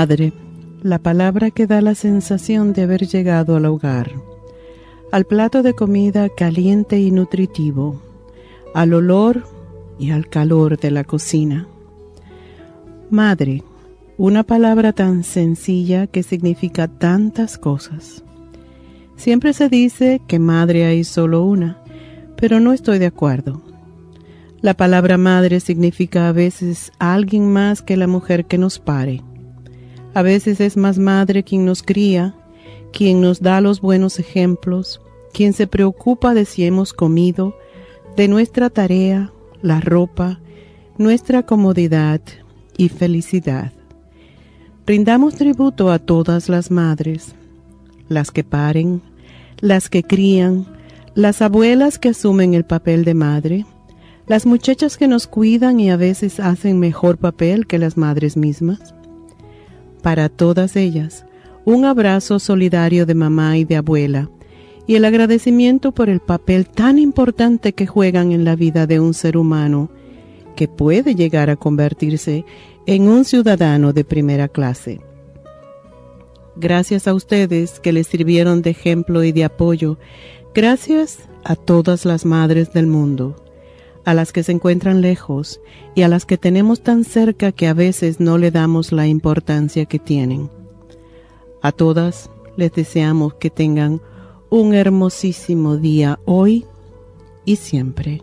Madre, la palabra que da la sensación de haber llegado al hogar, al plato de comida caliente y nutritivo, al olor y al calor de la cocina. Madre, una palabra tan sencilla que significa tantas cosas. Siempre se dice que madre hay solo una, pero no estoy de acuerdo. La palabra madre significa a veces alguien más que la mujer que nos pare a veces es más madre quien nos cría, quien nos da los buenos ejemplos, quien se preocupa de si hemos comido, de nuestra tarea, la ropa, nuestra comodidad y felicidad. Brindamos tributo a todas las madres, las que paren, las que crían, las abuelas que asumen el papel de madre, las muchachas que nos cuidan y a veces hacen mejor papel que las madres mismas para todas ellas, un abrazo solidario de mamá y de abuela, y el agradecimiento por el papel tan importante que juegan en la vida de un ser humano, que puede llegar a convertirse en un ciudadano de primera clase. Gracias a ustedes que les sirvieron de ejemplo y de apoyo, gracias a todas las madres del mundo a las que se encuentran lejos y a las que tenemos tan cerca que a veces no le damos la importancia que tienen. A todas les deseamos que tengan un hermosísimo día hoy y siempre.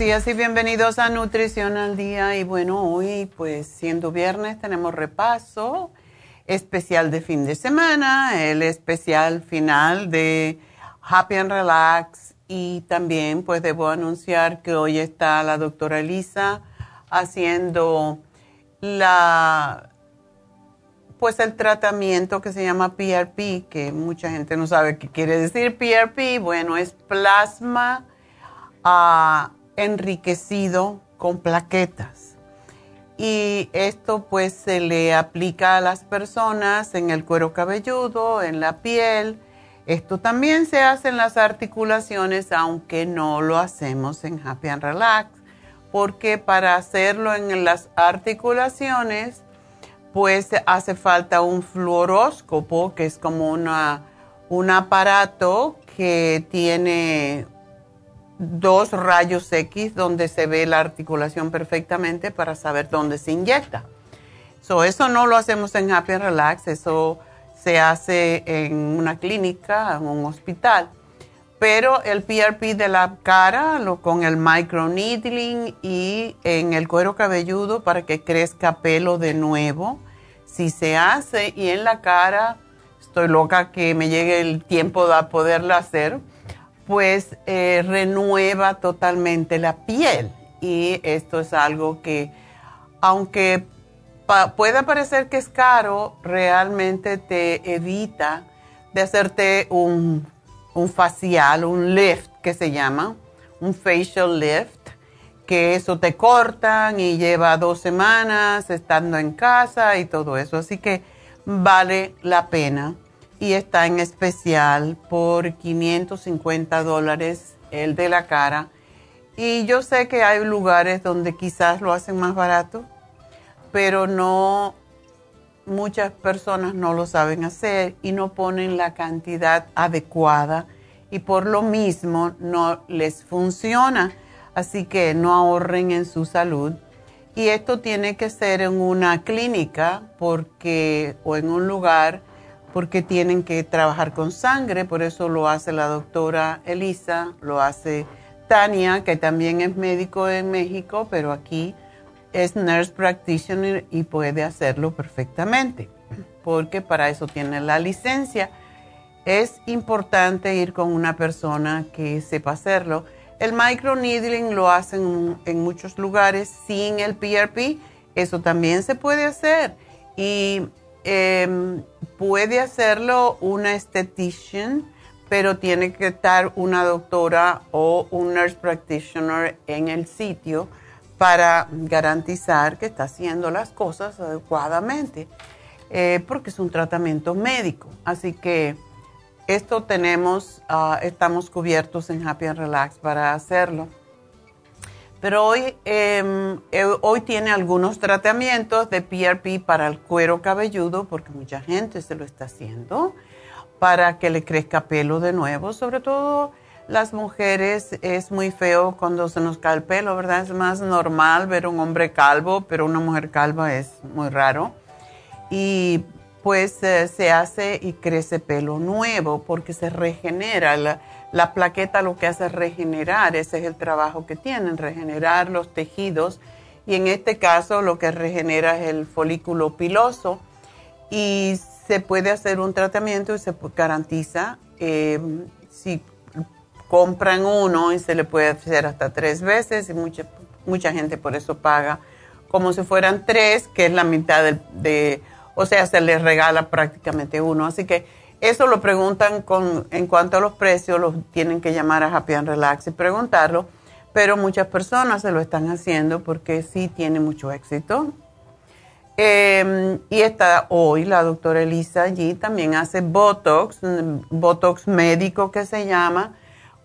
días y bienvenidos a Nutrición al Día. Y bueno, hoy pues siendo viernes tenemos repaso especial de fin de semana, el especial final de Happy and Relax y también pues debo anunciar que hoy está la doctora Elisa haciendo la pues el tratamiento que se llama PRP, que mucha gente no sabe qué quiere decir PRP, bueno, es plasma ah, enriquecido con plaquetas. Y esto pues se le aplica a las personas en el cuero cabelludo, en la piel. Esto también se hace en las articulaciones, aunque no lo hacemos en Happy and Relax, porque para hacerlo en las articulaciones, pues hace falta un fluoroscopo, que es como una, un aparato que tiene dos rayos X donde se ve la articulación perfectamente para saber dónde se inyecta. eso no lo hacemos en Happy Relax, eso se hace en una clínica, en un hospital. Pero el PRP de la cara, lo, con el microneedling y en el cuero cabelludo para que crezca pelo de nuevo, si se hace y en la cara, estoy loca que me llegue el tiempo de poderlo hacer pues eh, renueva totalmente la piel. Y esto es algo que, aunque pueda parecer que es caro, realmente te evita de hacerte un, un facial, un lift que se llama, un facial lift, que eso te cortan y lleva dos semanas estando en casa y todo eso. Así que vale la pena y está en especial por 550 dólares el de la cara. Y yo sé que hay lugares donde quizás lo hacen más barato, pero no, muchas personas no lo saben hacer y no ponen la cantidad adecuada y por lo mismo no les funciona. Así que no ahorren en su salud. Y esto tiene que ser en una clínica porque, o en un lugar porque tienen que trabajar con sangre, por eso lo hace la doctora Elisa, lo hace Tania, que también es médico en México, pero aquí es nurse practitioner y puede hacerlo perfectamente, porque para eso tiene la licencia. Es importante ir con una persona que sepa hacerlo. El microneedling lo hacen en muchos lugares sin el PRP, eso también se puede hacer. Y Em, puede hacerlo una esthetician, pero tiene que estar una doctora o un nurse practitioner en el sitio para garantizar que está haciendo las cosas adecuadamente, eh, porque es un tratamiento médico. Así que esto tenemos, ah, estamos cubiertos en Happy and Relax para hacerlo. Pero hoy, em, eh, hoy tiene algunos tratamientos de PRP para el cuero cabelludo, porque mucha gente se lo está haciendo, para que le crezca pelo de nuevo. Sobre todo las mujeres es muy feo cuando se nos cae el pelo, ¿verdad? Es más normal ver un hombre calvo, pero una mujer calva es muy raro. Y pues eh, se hace y crece pelo nuevo porque se regenera la la plaqueta lo que hace es regenerar, ese es el trabajo que tienen, regenerar los tejidos y en este caso lo que regenera es el folículo piloso y se puede hacer un tratamiento y se garantiza em, si compran uno y se le puede hacer hasta tres veces y mucha, mucha gente por eso paga como si fueran tres, que es la mitad de, de o sea, se les regala prácticamente uno. Así que eso lo preguntan con, en cuanto a los precios, los tienen que llamar a Happy and Relax y preguntarlo, pero muchas personas se lo están haciendo porque sí tiene mucho éxito. Em, y está hoy la doctora Elisa allí, también hace Botox, Botox médico que se llama,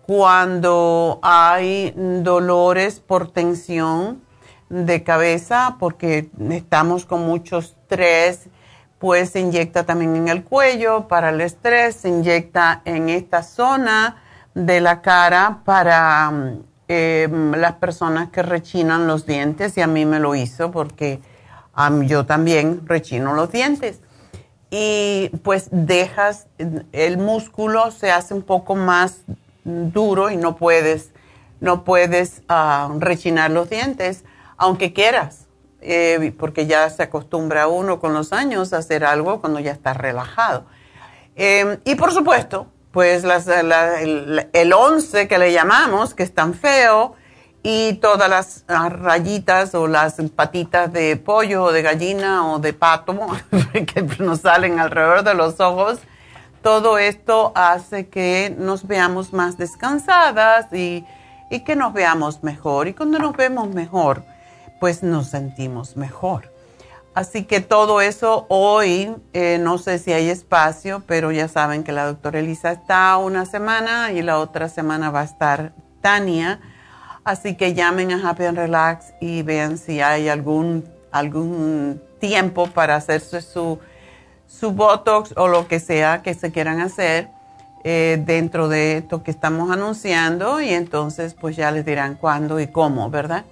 cuando hay dolores por tensión de cabeza, porque estamos con mucho estrés pues se inyecta también en el cuello para el estrés, se inyecta en esta zona de la cara para em, las personas que rechinan los dientes y a mí me lo hizo porque yo también rechino los dientes. Y pues dejas, el músculo se hace un poco más duro y no puedes no puedes ah, rechinar los dientes, aunque quieras, eh, porque ya se acostumbra uno con los años a hacer algo cuando ya está relajado. Em, y por supuesto, pues el, el 11 que le llamamos, que es tan feo, y todas las rayitas o las patitas de pollo o de gallina o de pato que nos salen alrededor de los ojos, todo esto hace que nos veamos más descansadas y, que nos veamos mejor. Y cuando nos vemos mejor, pues nos sentimos mejor. Así que todo eso hoy, eh, no sé si hay espacio, pero ya saben que la doctora Elisa está una semana y la otra semana va a estar Tania Así que llamen a Happy and Relax y vean si hay algún, algún tiempo para hacerse su, su Botox o lo que sea que se quieran hacer eh, dentro de esto que estamos anunciando y entonces pues ya les dirán cuándo y cómo, ¿verdad?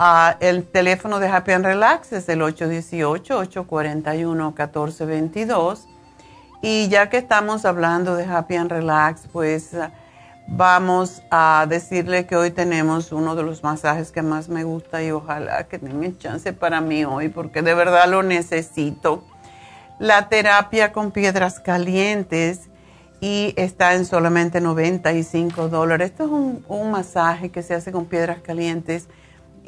Ah, el teléfono de Happy and Relax es el 818-841-1422 y ya que estamos hablando de Happy and Relax, pues vamos a decirle que hoy tenemos uno de los masajes que más me gusta y ojalá que tengan chance para mí hoy porque de verdad lo necesito. La terapia con piedras calientes y está en solamente 95 dólares. Esto es un, un masaje que se hace con piedras calientes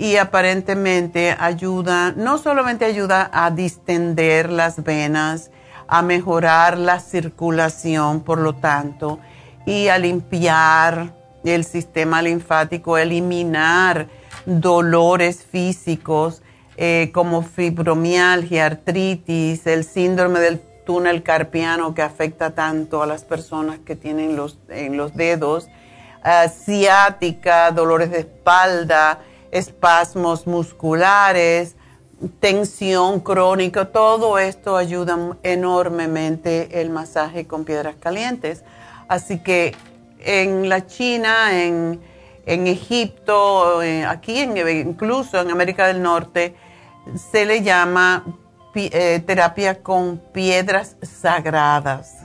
y aparentemente ayuda, no solamente ayuda a distender las venas, a mejorar la circulación, por lo tanto, y a limpiar el sistema linfático, eliminar dolores físicos eh, como fibromialgia, artritis, el síndrome del túnel carpiano que afecta tanto a las personas que tienen los, en los dedos, ciática, dolores de espalda, espasmos musculares, tensión crónica, todo esto ayuda enormemente el masaje con piedras calientes. Así que en la China, en, Egipto, eh, aquí en, incluso en América del Norte, se le llama eh, terapia con piedras sagradas.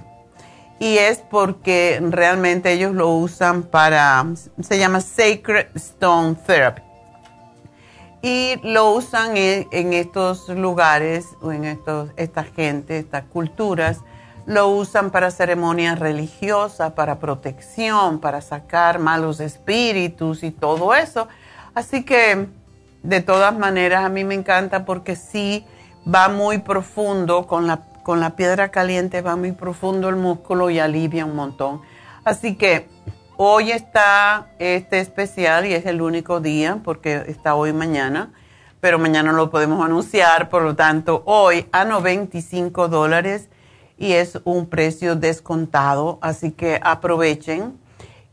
Y es porque realmente ellos lo usan para, se llama Sacred Stone Therapy. Y lo usan en, estos lugares, o en estos, esta gente, estas culturas, lo usan para ceremonias religiosas, para protección, para sacar malos espíritus y todo eso. Así que, de todas maneras, a mí me encanta porque sí va muy profundo, con la, con la piedra caliente va muy profundo el músculo y alivia un montón. Así que hoy está este especial y es el único día porque está hoy mañana, pero mañana lo podemos anunciar, por lo tanto, hoy a 95 dólares y es un precio descontado, así que aprovechen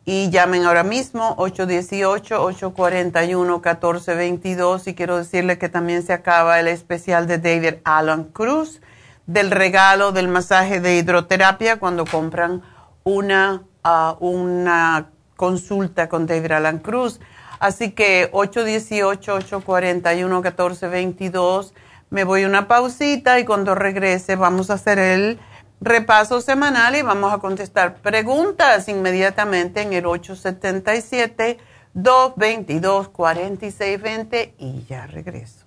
y llamen ahora mismo 818-841-1422 y quiero decirle que también se acaba el especial de David Alan Cruz del regalo del masaje de hidroterapia cuando compran una, ah, una consulta con David Alan Cruz. Así que 818-841-1422. Me voy una pausita y cuando regrese vamos a hacer el repaso semanal y vamos a contestar preguntas inmediatamente en el 877-222-4620 y ya regreso.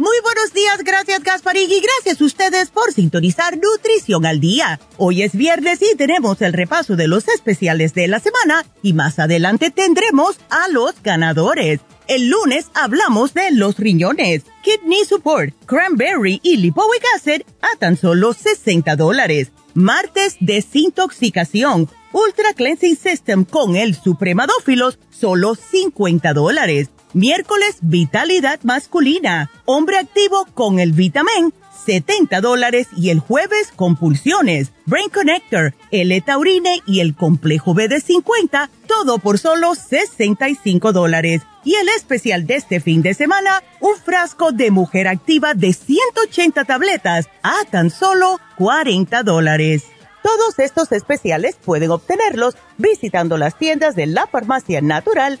Muy buenos días, gracias Gasparín y gracias a ustedes por sintonizar Nutrición al Día. Hoy es viernes y tenemos el repaso de los especiales de la semana y más adelante tendremos a los ganadores. El lunes hablamos de los riñones, Kidney Support, Cranberry y Lipoic Acid a tan solo 60 dólares. Martes, Desintoxicación, Ultra Cleansing System con el Supremadófilos, solo 50 dólares. Miércoles, Vitalidad Masculina, Hombre Activo con el Vitamin, 70 dólares y el jueves compulsiones, Brain Connector, el Taurine y el complejo B de 50, todo por solo 65 dólares. Y el especial de este fin de semana, un frasco de mujer activa de 180 tabletas a tan solo 40 dólares. Todos estos especiales pueden obtenerlos visitando las tiendas de la farmacia natural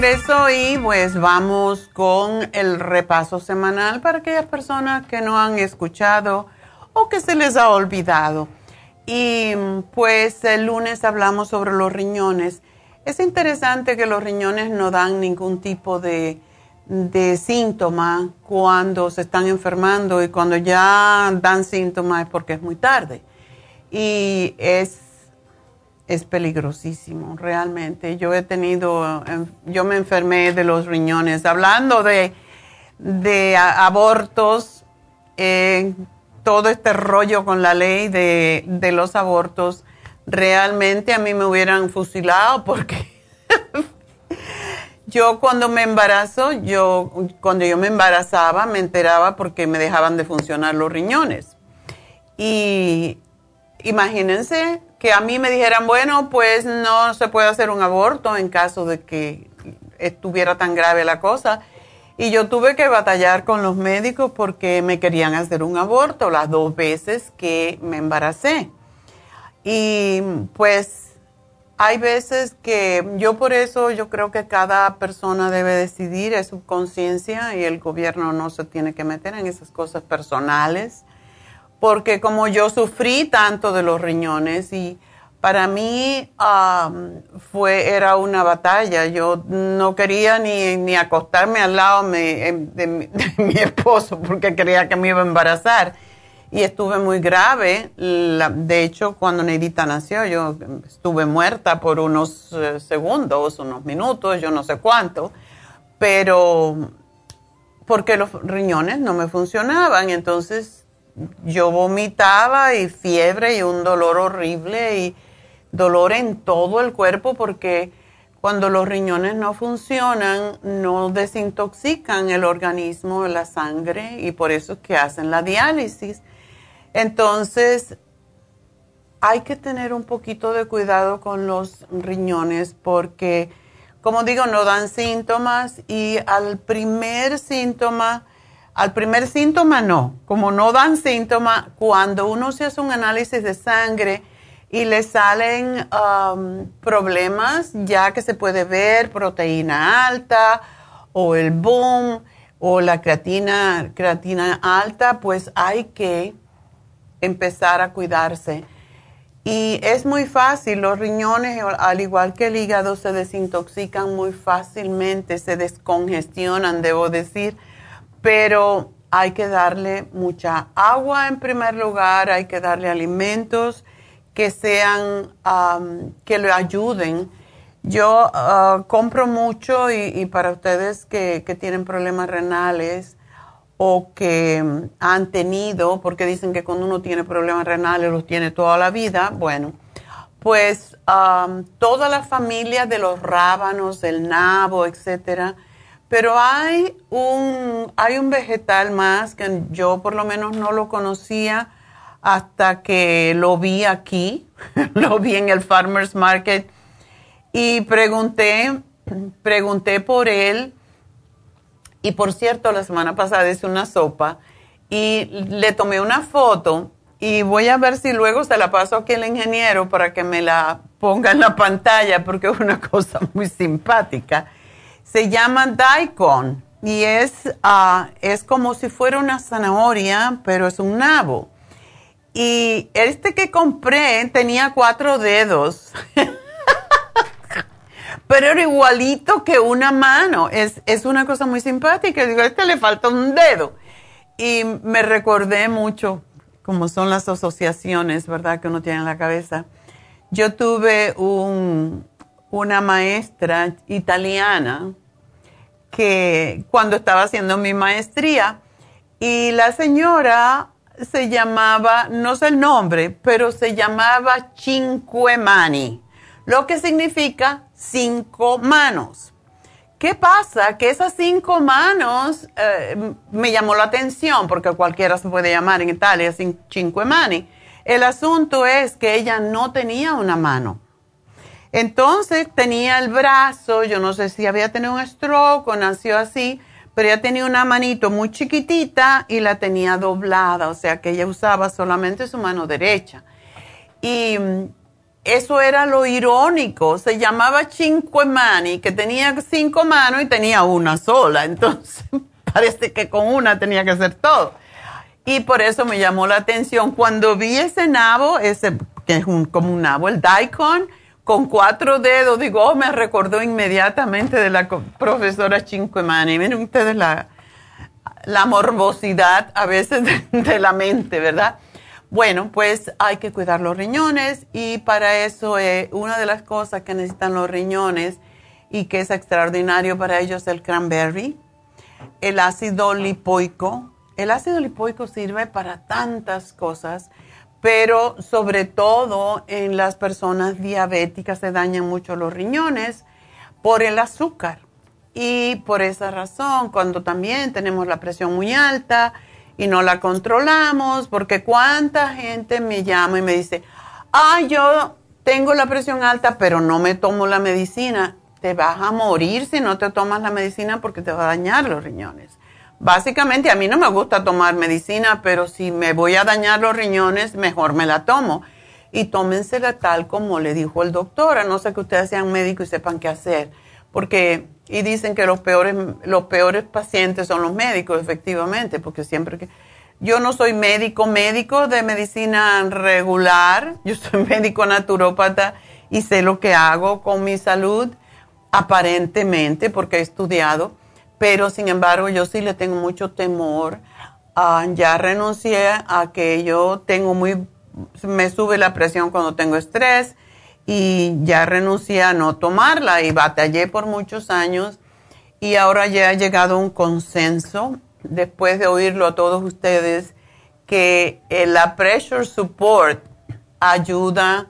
Regreso y pues vamos con el repaso semanal para aquellas personas que no han escuchado o que se les ha olvidado. Y pues el lunes hablamos sobre los riñones. Es interesante que los riñones no dan ningún tipo de, de síntoma cuando se están enfermando y cuando ya dan síntomas es porque es muy tarde. Y es es peligrosísimo, realmente. Yo he tenido, em, yo me enfermé de los riñones. Hablando de, abortos, eh, todo este rollo con la ley de, de, los abortos, realmente a mí me hubieran fusilado porque yo cuando me embarazo, yo, cuando yo me embarazaba, me enteraba porque me dejaban de funcionar los riñones. Y imagínense que a mí me dijeran, bueno, pues no se puede hacer un aborto en caso de que estuviera tan grave la cosa. Y yo tuve que batallar con los médicos porque me querían hacer un aborto las dos veces que me embaracé. Y pues hay veces que yo por eso yo creo que cada persona debe decidir, es su conciencia y el gobierno no se tiene que meter en esas cosas personales, porque como yo sufrí tanto de los riñones y para mí fue, era una batalla, yo no quería ni, ni acostarme al lado de, de mi esposo porque creía que me iba a embarazar. Y estuve muy grave. de hecho, cuando Neidita nació, yo estuve muerta por unos eh, segundos, unos minutos, yo no sé cuánto, pero porque los riñones no me funcionaban, entonces yo vomitaba y fiebre y un dolor horrible y dolor en todo el cuerpo porque cuando los riñones no funcionan, no desintoxican el organismo, la sangre, y por eso es que hacen la diálisis. Entonces, hay que tener un poquito de cuidado con los riñones porque, como digo, no dan síntomas y al primer síntoma, al primer síntoma no, como no dan síntomas, cuando uno se hace un análisis de sangre y le salen um, problemas, ya que se puede ver proteína alta o el boom o la creatina, creatina alta, pues hay que empezar a cuidarse. Y es muy fácil, los riñones, al igual que el hígado, se desintoxican muy fácilmente, se descongestionan, debo decir, pero hay que darle mucha agua en primer lugar, hay que darle alimentos que sean, que le ayuden. Yo ah, compro mucho y, para ustedes que, que tienen problemas renales, o que han tenido, porque dicen que cuando uno tiene problemas renales los tiene toda la vida, bueno, pues toda la familia de los rábanos, del nabo, etcétera, pero hay un, hay un vegetal más que yo por lo menos no lo conocía hasta que lo vi aquí, lo vi en el Farmer's Market y pregunté, pregunté por él y por cierto, la semana pasada hice una sopa y le tomé una foto y voy a ver si luego se la paso aquí al ingeniero para que me la ponga en la pantalla porque es una cosa muy simpática. Se llama daikon y es, uh, es como si fuera una zanahoria, pero es un nabo. Y este que compré tenía cuatro dedos. pero era igualito que una mano. Es, es una cosa muy simpática. Digo, a este le falta un dedo. Y me recordé mucho como son las asociaciones, ¿verdad? Que uno tiene en la cabeza. Yo tuve un, una maestra italiana que cuando estaba haciendo mi maestría y la señora se llamaba, no sé el nombre, pero se llamaba Cinque Mani, lo que significa cinco manos. ¿Qué pasa? Que esas cinco manos eh, me llamó la atención, porque cualquiera se puede llamar en Italia cinque mani. El asunto es que ella no tenía una mano. Entonces tenía el brazo, yo no sé si había tenido un stroke o nació así, pero ella tenía una manito muy chiquitita y la tenía doblada, o sea que ella usaba solamente su mano derecha. Y eso era lo irónico. Se llamaba Cinque Mani, que tenía cinco manos y tenía una sola. Entonces, parece que con una tenía que hacer todo. Y por eso me llamó la atención. Cuando vi ese nabo, ese que es como un nabo, el daikon, con cuatro dedos, digo, oh, me recordó inmediatamente de la profesora Cinque Mani. Miren ustedes la, la morbosidad a veces de la mente, ¿verdad? Bueno, pues hay que cuidar los riñones y para eso eh, una de las cosas que necesitan los riñones y que es extraordinario para ellos es el cranberry, el ácido lipoico. El ácido lipoico sirve para tantas cosas, pero sobre todo en las personas diabéticas se dañan mucho los riñones por el azúcar. Y por esa razón, cuando también tenemos la presión muy alta, y no la controlamos, porque cuánta gente me llama y me dice, ah, yo tengo la presión alta, pero no me tomo la medicina. Te vas a morir si no te tomas la medicina porque te va a dañar los riñones. Básicamente a mí no me gusta tomar medicina, pero si me voy a dañar los riñones, mejor me la tomo. y tómensela tal como le dijo el doctor, a no ser que ustedes sean médicos y sepan qué hacer. Porque, y dicen que los peores, los peores pacientes son los médicos, efectivamente, porque siempre que... Yo no soy médico, médico de medicina regular, yo soy médico naturópata y sé lo que hago con mi salud, aparentemente, porque he estudiado, pero sin embargo yo sí le tengo mucho temor. Ya renuncié a que yo tengo muy me sube la presión cuando tengo estrés y ya renuncié a no tomarla y batallé por muchos años y ahora ya ha llegado un consenso después de oírlo a todos ustedes que eh, la pressure support ayuda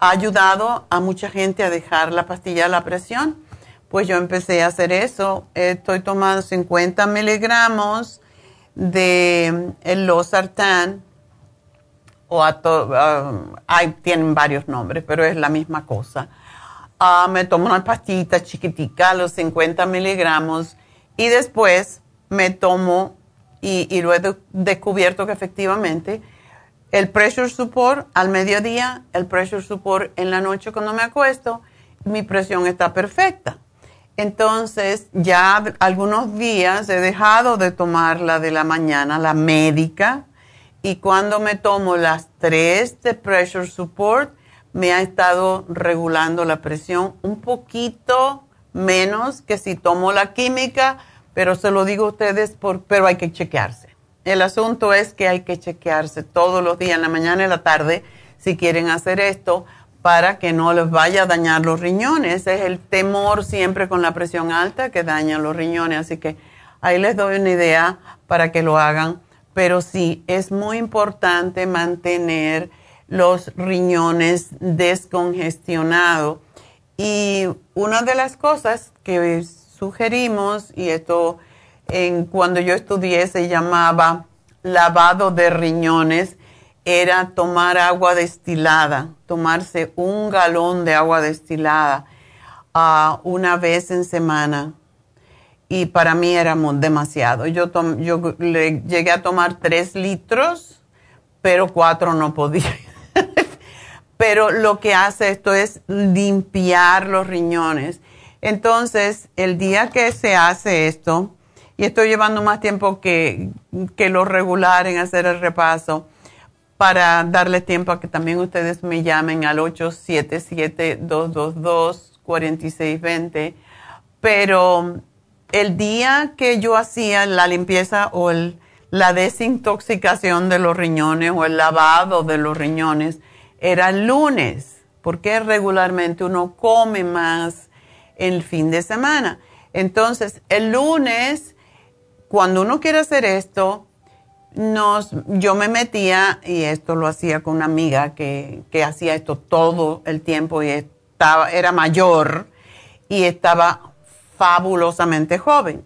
ha ayudado a mucha gente a dejar la pastilla de la presión. Pues yo empecé a hacer eso. Estoy tomando 50 miligramos de el losartán o hay, tienen varios nombres, pero es la misma cosa. Ah, me tomo una pastillita chiquitica, los 50 miligramos, y después me tomo, y lo he descubierto que efectivamente, el pressure support al mediodía, el pressure support en la noche cuando me acuesto, mi presión está perfecta. Entonces, ya algunos días he dejado de tomar la de la mañana, la médica, y cuando me tomo las tres de pressure support, me ha estado regulando la presión un poquito menos que si tomo la química, pero se lo digo a ustedes, por, pero hay que chequearse. El asunto es que hay que chequearse todos los días, en la mañana y en la tarde, si quieren hacer esto, para que no les vaya a dañar los riñones. Es el temor siempre con la presión alta que daña los riñones. Así que ahí les doy una idea para que lo hagan pero sí, es muy importante mantener los riñones descongestionados. Y una de las cosas que sugerimos, y esto en, cuando yo estudié se llamaba lavado de riñones, era tomar agua destilada, tomarse un galón de agua destilada uh, una vez en semana y para mí era demasiado. Yo, yo le llegué a tomar tres litros, pero cuatro no podía. pero lo que hace esto es limpiar los riñones. Entonces, el día que se hace esto, y estoy llevando más tiempo que, que lo regular en hacer el repaso, para darle tiempo a que también ustedes me llamen al 877-222-4620. Pero el día que yo hacía la limpieza o la desintoxicación de los riñones o el lavado de los riñones era el lunes, porque regularmente uno come más el fin de semana. Entonces, el lunes, cuando uno quiere hacer esto, yo me metía, y esto lo hacía con una amiga que, que hacía esto todo el tiempo y estaba, era mayor y estaba fabulosamente joven.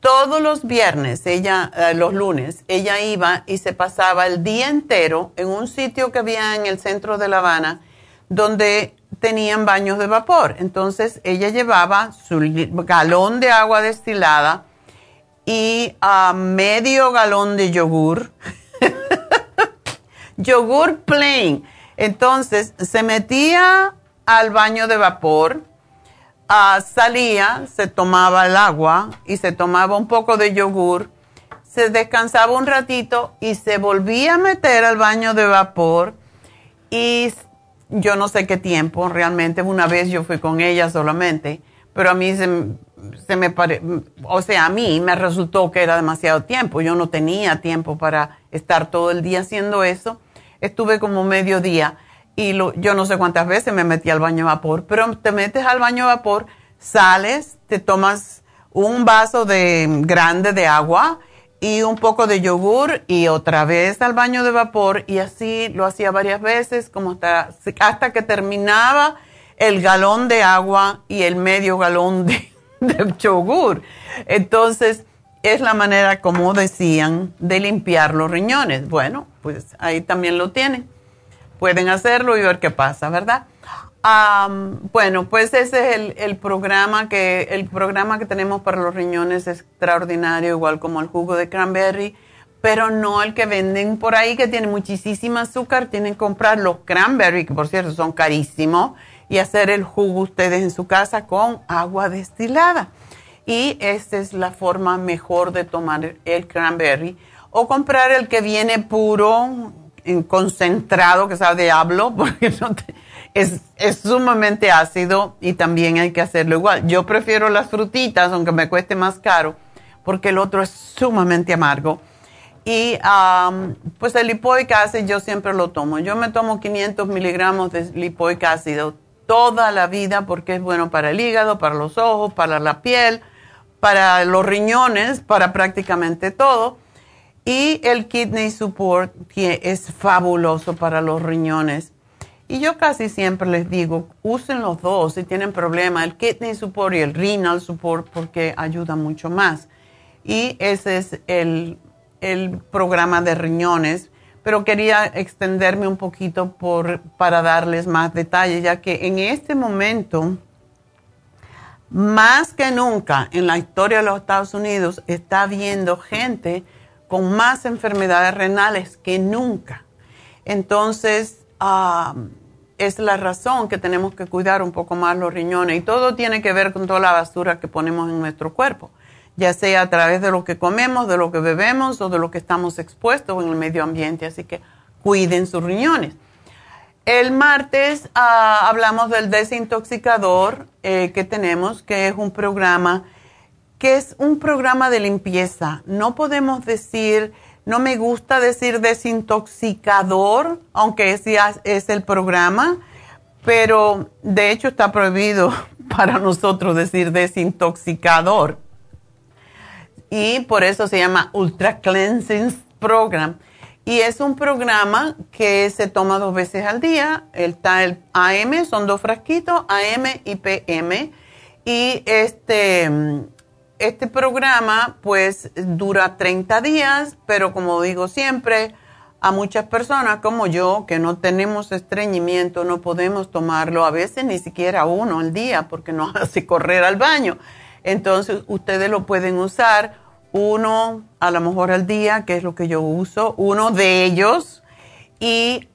Todos los viernes, ella, eh, los lunes, ella iba y se pasaba el día entero en un sitio que había en el centro de La Habana donde tenían baños de vapor. Entonces ella llevaba su galón de agua destilada y a medio galón de yogur. yogur plain. Entonces se metía al baño de vapor Ah, salía, se tomaba el agua y se tomaba un poco de yogur, se descansaba un ratito y se volvía a meter al baño de vapor y yo no sé qué tiempo, realmente una vez yo fui con ella solamente, pero a mí se, me pare, o sea, a mí me resultó que era demasiado tiempo, yo no tenía tiempo para estar todo el día haciendo eso, estuve como medio día y yo no sé cuántas veces me metí al baño de vapor, pero te metes al baño de vapor, sales, te tomas un vaso de grande de agua y un poco de yogur y otra vez al baño de vapor y así lo hacía varias veces como hasta, hasta que terminaba el galón de agua y el medio galón de, de yogur. Entonces, es la manera, como decían, de limpiar los riñones. Bueno, pues ahí también lo tienen pueden hacerlo y ver qué pasa, ¿verdad? bueno, pues ese es el, programa que el programa que tenemos para los riñones es extraordinario, igual como el jugo de cranberry, pero no el que venden por ahí que tiene muchísima azúcar. Tienen que comprar los cranberry, que por cierto son carísimos, y hacer el jugo ustedes en su casa con agua destilada. Y esta es la forma mejor de tomar el cranberry. O comprar el que viene puro, en concentrado, que sabe diablo, porque es, es sumamente ácido y también hay que hacerlo igual. Yo prefiero las frutitas, aunque me cueste más caro, porque el otro es sumamente amargo y pues el lipoic acid yo siempre lo tomo. Yo me tomo 500 miligramos de lipoic ácido toda la vida porque es bueno para el hígado, para los ojos, para la piel, para los riñones, para prácticamente todo. Y el kidney support que es fabuloso para los riñones. Y yo casi siempre les digo, usen los dos si tienen problemas, el kidney support y el renal support porque ayuda mucho más. Y ese es el el programa de riñones, pero quería extenderme un poquito por, para darles más detalles, ya que en este momento, más que nunca en la historia de los Estados Unidos, está habiendo gente con más enfermedades renales que nunca. Entonces, ah, es la razón que tenemos que cuidar un poco más los riñones y todo tiene que ver con toda la basura que ponemos en nuestro cuerpo ya sea a través de lo que comemos, de lo que bebemos o de lo que estamos expuestos en el medio ambiente. Así que cuiden sus riñones. El martes ah, hablamos del desintoxicador eh, que tenemos, que es un programa que es un programa de limpieza. No podemos decir, no me gusta decir desintoxicador, aunque ese es el programa, pero de hecho está prohibido para nosotros decir desintoxicador y por eso se llama Ultra Cleansing Program. Y es un programa que se toma dos veces al día. El, el AM son dos frasquitos, AM y PM. Y este, este programa pues dura 30 días, pero como digo siempre, a muchas personas como yo que no tenemos estreñimiento, no podemos tomarlo a veces ni siquiera uno al día porque nos hace correr al baño. Entonces, ustedes lo pueden usar uno a lo mejor al día, que es lo que yo uso, uno de ellos, y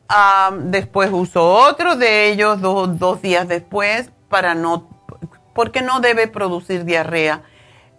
después uso otro de ellos dos días después para no, porque no debe producir diarrea.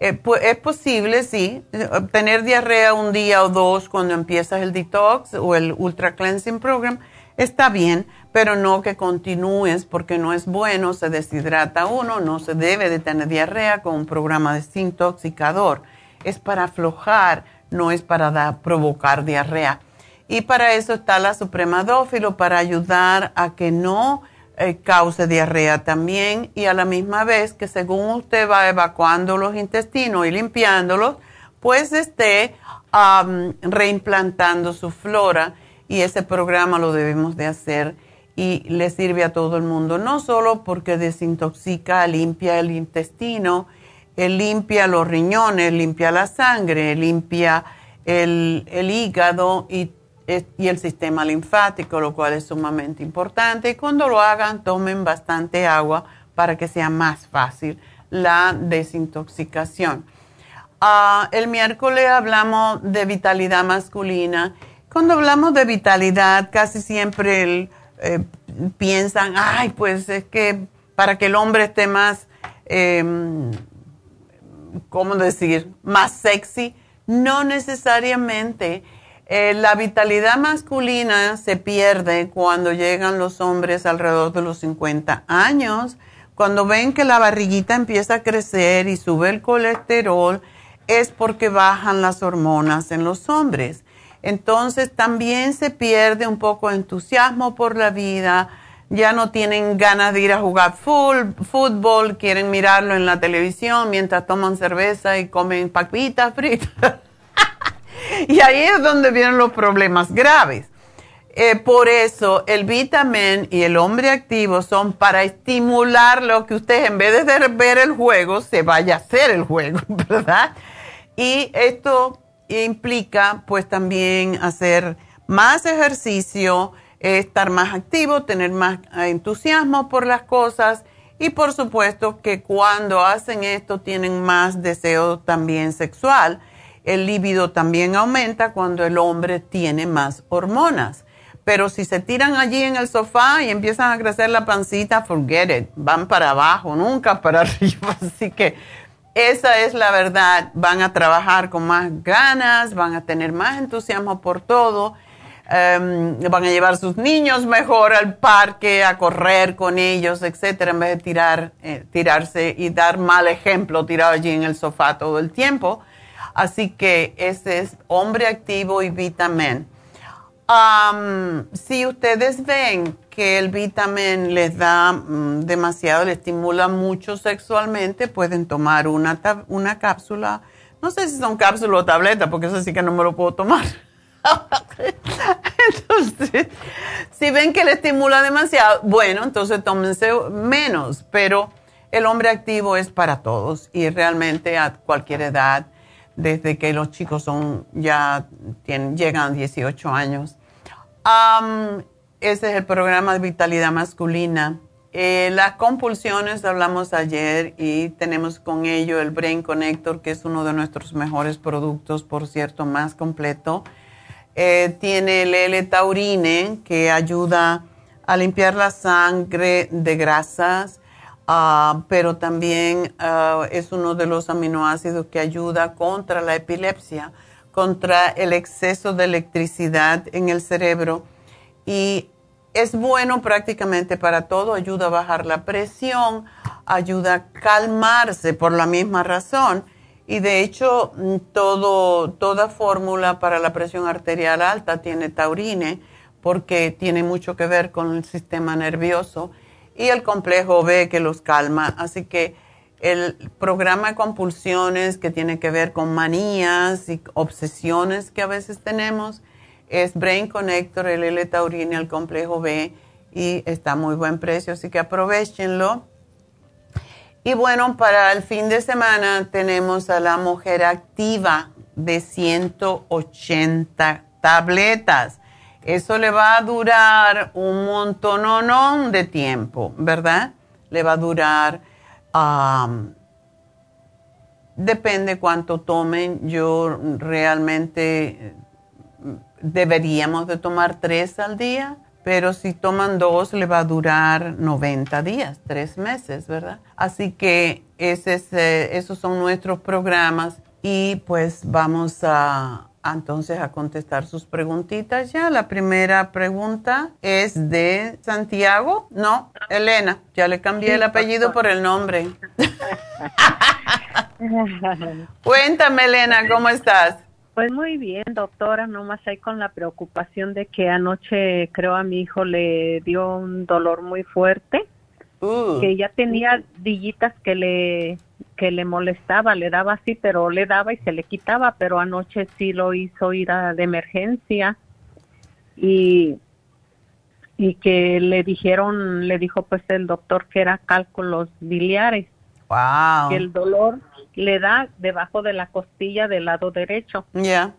Eh, es posible, sí, tener diarrea un día o dos cuando empiezas el detox o el Ultra Cleansing Program, está bien, pero no que continúes porque no es bueno, se deshidrata uno, no se debe de tener diarrea con un programa desintoxicador. Es para aflojar, no es para provocar diarrea. Y para eso está la Suprema Dófilo, para ayudar a que no eh, cause diarrea también y a la misma vez que según usted va evacuando los intestinos y limpiándolos, pues esté reimplantando su flora y ese programa lo debemos de hacer y le sirve a todo el mundo, no solo porque desintoxica, limpia el intestino, él limpia los riñones, limpia la sangre, limpia el, hígado y, y, el sistema linfático, lo cual es sumamente importante. Y cuando lo hagan, tomen bastante agua para que sea más fácil la desintoxicación. Ah, el miércoles hablamos de vitalidad masculina cuando hablamos de vitalidad, casi siempre eh, piensan, ay, pues es que para que el hombre esté más, em, ¿cómo decir?, más sexy. No necesariamente. Eh, la vitalidad masculina se pierde cuando llegan los hombres alrededor de los 50 años. Cuando ven que la barriguita empieza a crecer y sube el colesterol, es porque bajan las hormonas en los hombres. Entonces también se pierde un poco de entusiasmo por la vida, ya no tienen ganas de ir a jugar fútbol, quieren mirarlo en la televisión mientras toman cerveza y comen papitas fritas. y ahí es donde vienen los problemas graves. Eh, por eso el vitamin y el hombre activo son para estimular lo que usted en vez de ver el juego, se vaya a hacer el juego, ¿verdad? Y esto implica pues también hacer más ejercicio, estar más activo, tener más entusiasmo por las cosas y por supuesto que cuando hacen esto tienen más deseo también sexual El líbido también aumenta cuando el hombre tiene más hormonas. Pero si se tiran allí en el sofá y empiezan a crecer la pancita, forget it, van para abajo, nunca para arriba. Así que esa es la verdad. Van a trabajar con más ganas, van a tener más entusiasmo por todo Em, van a llevar sus niños mejor al parque, a correr con ellos, etcétera, en vez de tirar, eh, tirarse y dar mal ejemplo tirado allí en el sofá todo el tiempo. Así que ese es hombre activo y vitamin. si ustedes ven que el vitamin les da mm, demasiado, les estimula mucho sexualmente, pueden tomar una, una cápsula. No sé si son cápsulas o tabletas, porque eso sí que no me lo puedo tomar. entonces, si ven que le estimula demasiado, bueno, entonces tómense menos, pero el hombre activo es para todos y realmente a cualquier edad, desde que los chicos son ya tienen, llegan a 18 años. Ese es el programa de vitalidad masculina. Eh, las compulsiones, hablamos ayer y tenemos con ello el Brain Connector, que es uno de nuestros mejores productos, por cierto, más completo eh, tiene el L-taurine que ayuda a limpiar la sangre de grasas, ah, pero también ah, es uno de los aminoácidos que ayuda contra la epilepsia, contra el exceso de electricidad en el cerebro y es bueno prácticamente para todo, ayuda a bajar la presión, ayuda a calmarse por la misma razón y de hecho, mm, todo, toda fórmula para la presión arterial alta tiene taurine porque tiene mucho que ver con el sistema nervioso y el complejo B que los calma. Así que el programa de compulsiones que tiene que ver con manías y obsesiones que a veces tenemos es Brain Connector, el L-taurine, el complejo B y está muy buen precio, así que aprovechenlo y bueno, para el fin de semana tenemos a la mujer activa de 180 tabletas. Eso le va a durar un montón de tiempo, ¿verdad? Le va a durar, depende cuánto tomen. Yo realmente deberíamos de tomar tres al día pero si toman dos le va a durar 90 días, tres meses, ¿verdad? Así que ese eh, esos son nuestros programas y pues vamos a, entonces a contestar sus preguntitas ya. La primera pregunta es de Santiago. No, Elena. Ya le cambié el apellido por el nombre. Cuéntame, Elena, ¿cómo estás? Pues muy bien, doctora, nomás hay con la preocupación de que anoche creo a mi hijo le dio un dolor muy fuerte, uh. que ya tenía dillitas que le que le molestaba, le daba así, pero le daba y se le quitaba, pero anoche sí lo hizo ir a de emergencia y y que le dijeron, le dijo pues el doctor que era cálculos biliares. Wow. Que el dolor le da debajo de la costilla del lado derecho. Ya.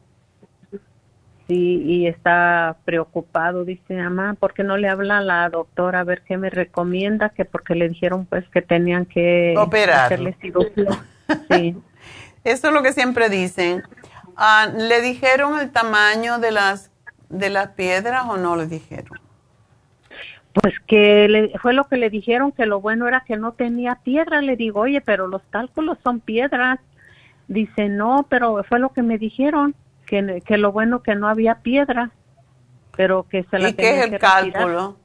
Sí, y está preocupado, dice mamá, ¿por qué no le habla a la doctora a ver qué me recomienda? Que porque le dijeron pues que tenían que operar. Hacerle cirugía. Sí. Eso es lo que siempre dicen. Ah, ¿Le dijeron el tamaño de las de las piedras o no le dijeron? Pues que le, fue lo que le dijeron, que lo bueno era que no tenía piedra. Le digo, oye, pero los cálculos son piedras. Dice, no, pero fue lo que me dijeron, que, que lo bueno que no había piedra, pero que se la ¿Y qué es el cálculo?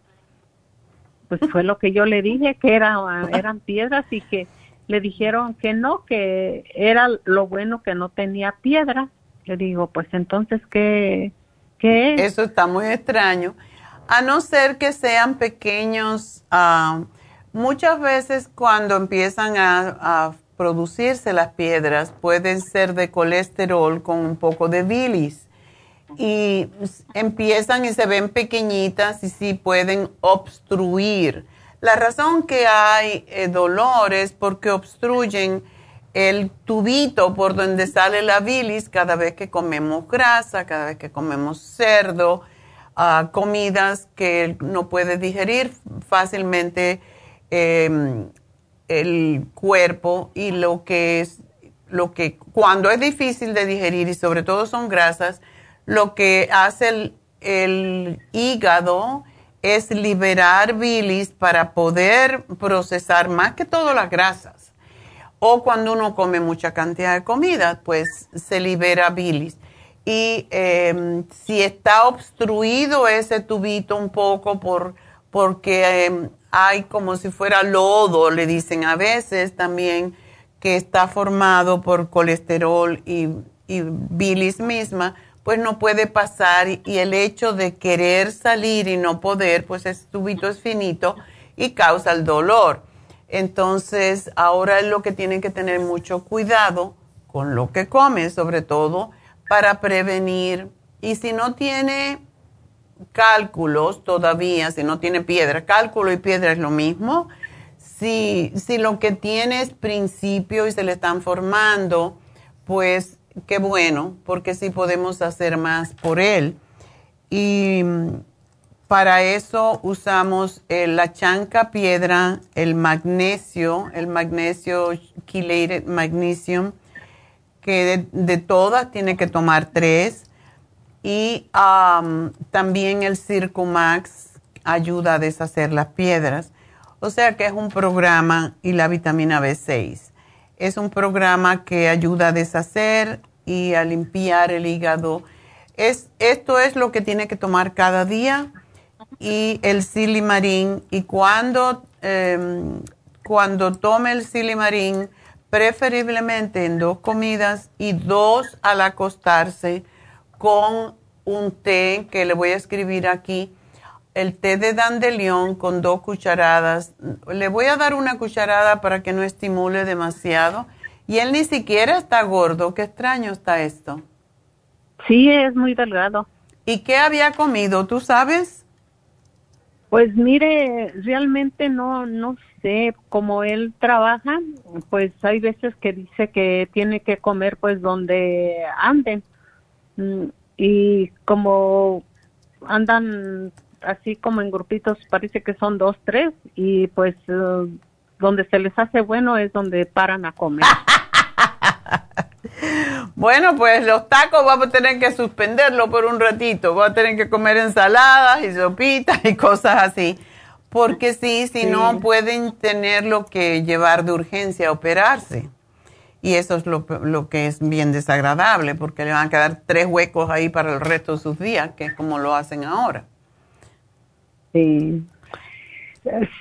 Pues fue lo que yo le dije, que era, eran piedras y que le dijeron que no, que era lo bueno que no tenía piedra. Le digo, pues entonces, ¿qué, qué es? Eso está muy extraño a no ser que sean pequeños, ah, muchas veces cuando empiezan a, producirse las piedras pueden ser de colesterol con un poco de bilis y empiezan y se ven pequeñitas y sí pueden obstruir. La razón que hay eh, dolor es porque obstruyen el tubito por donde sale la bilis cada vez que comemos grasa, cada vez que comemos cerdo, comidas que no puede digerir fácilmente em, el cuerpo y lo que lo que cuando es difícil de digerir y sobre todo son grasas, lo que hace el, el hígado es liberar bilis para poder procesar más que todo las grasas. O cuando uno come mucha cantidad de comida, pues se libera bilis. Y em, si está obstruido ese tubito un poco por, porque em, hay como si fuera lodo, le dicen a veces también, que está formado por colesterol y, y bilis misma, pues no puede pasar y, el hecho de querer salir y no poder, pues ese tubito es finito y causa el dolor. Entonces, ahora es lo que tienen que tener mucho cuidado con lo que come, sobre todo para prevenir. Y si no tiene cálculos todavía, si no tiene piedra, cálculo y piedra es lo mismo. Si, si lo que tiene es principio y se le están formando, pues qué bueno, porque sí podemos hacer más por él. Y para eso usamos la chanca piedra, el magnesio, el magnesio chelated magnesium, de, todas tiene que tomar tres. Y también el Circumax ayuda a deshacer las piedras. O sea que es un programa y la vitamina B6. Es un programa que ayuda a deshacer y a limpiar el hígado. Es, esto es lo que tiene que tomar cada día y el silimarín. Y cuando, em, cuando tome el silimarín, preferiblemente en dos comidas y dos al acostarse con un té que le voy a escribir aquí, el té de dandelión con dos cucharadas. Le voy a dar una cucharada para que no estimule demasiado y él ni siquiera está gordo. Qué extraño está esto. Sí, es muy delgado. ¿Y qué había comido? ¿Tú sabes? Pues mire, realmente no, no sé. Como él trabaja, pues hay veces que dice que tiene que comer pues donde anden. Mm, y como andan así como en grupitos, parece que son dos, tres, y pues eh, donde se les hace bueno es donde paran a comer. bueno, pues los tacos vamos a tener que suspenderlo por un ratito. Vamos a tener que comer ensaladas y sopitas y cosas así. Porque sí, si no pueden tenerlo que llevar de urgencia a operarse. Y eso es lo, lo, que es bien desagradable, porque le van a quedar tres huecos ahí para el resto de sus días, que es como lo hacen ahora. Sí.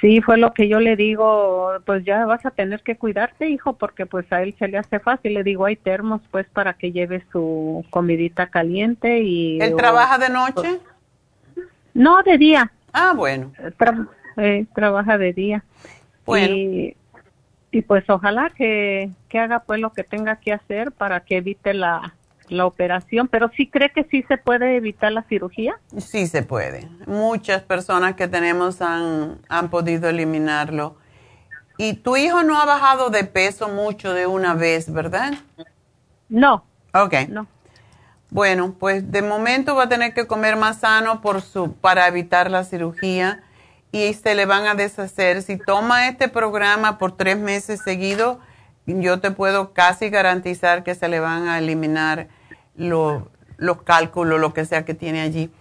Sí, fue lo que yo le digo, pues ya vas a tener que cuidarte, hijo, porque pues a él se le hace fácil. Le digo, hay termos pues para que lleve su comidita caliente y... ¿Él trabaja de noche? No, de día. Ah, bueno. Eh, trabaja de día. Bueno. Y, y pues ojalá que, que haga pues lo que tenga que hacer para que evite la, la operación, pero sí cree que sí se puede evitar la cirugía. Sí se puede. Muchas personas que tenemos han, han podido eliminarlo. Y tu hijo no ha bajado de peso mucho de una vez, ¿verdad? No. Ok. No. Bueno, pues de momento va a tener que comer más sano por su, para evitar la cirugía y se le van a deshacer. Si toma este programa por tres meses seguidos, yo te puedo casi garantizar que se le van a eliminar los cálculos, lo que sea que tiene allí.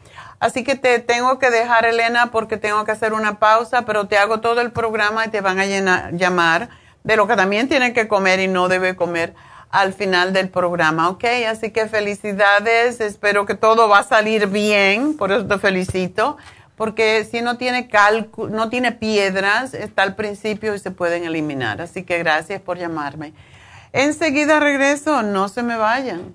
Así que te tengo que dejar, Elena, porque tengo que hacer una pausa, pero te hago todo el programa y te van a llamar de lo que también tiene que comer y no debe comer al final del programa, ¿ok? Así que felicidades, espero que todo va a salir bien, por eso te felicito, porque si no tiene cálculo, no tiene piedras, está al principio y se pueden eliminar. Así que gracias por llamarme. Enseguida regreso, no se me vayan.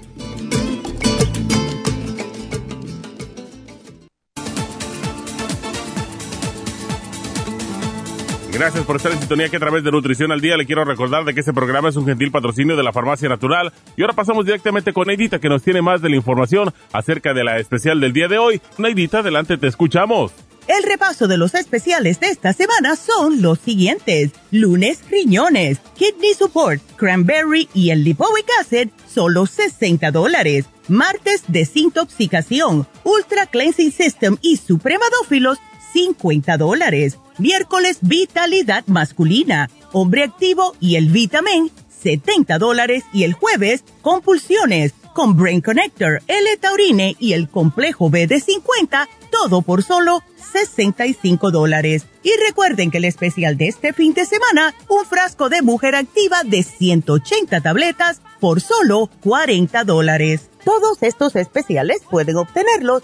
Gracias por estar en sintonía que a través de Nutrición al Día le quiero recordar de que este programa es un gentil patrocinio de la Farmacia Natural. Y ahora pasamos directamente con Neidita que nos tiene más de la información acerca de la especial del día de hoy. Neidita, adelante, te escuchamos. El repaso de los especiales de esta semana son los siguientes. Lunes, riñones, kidney support, cranberry y el lipoic acid, solo 60 dólares. Martes, desintoxicación, ultra cleansing system y supremadófilos, 50 dólares. Miércoles, vitalidad masculina, hombre activo y el vitamin, 70 dólares. Y el jueves, compulsiones, con Brain Connector, L-Taurine y el complejo B de 50, todo por solo 65 dólares. Y recuerden que el especial de este fin de semana, un frasco de mujer activa de 180 tabletas por solo 40 dólares. Todos estos especiales pueden obtenerlos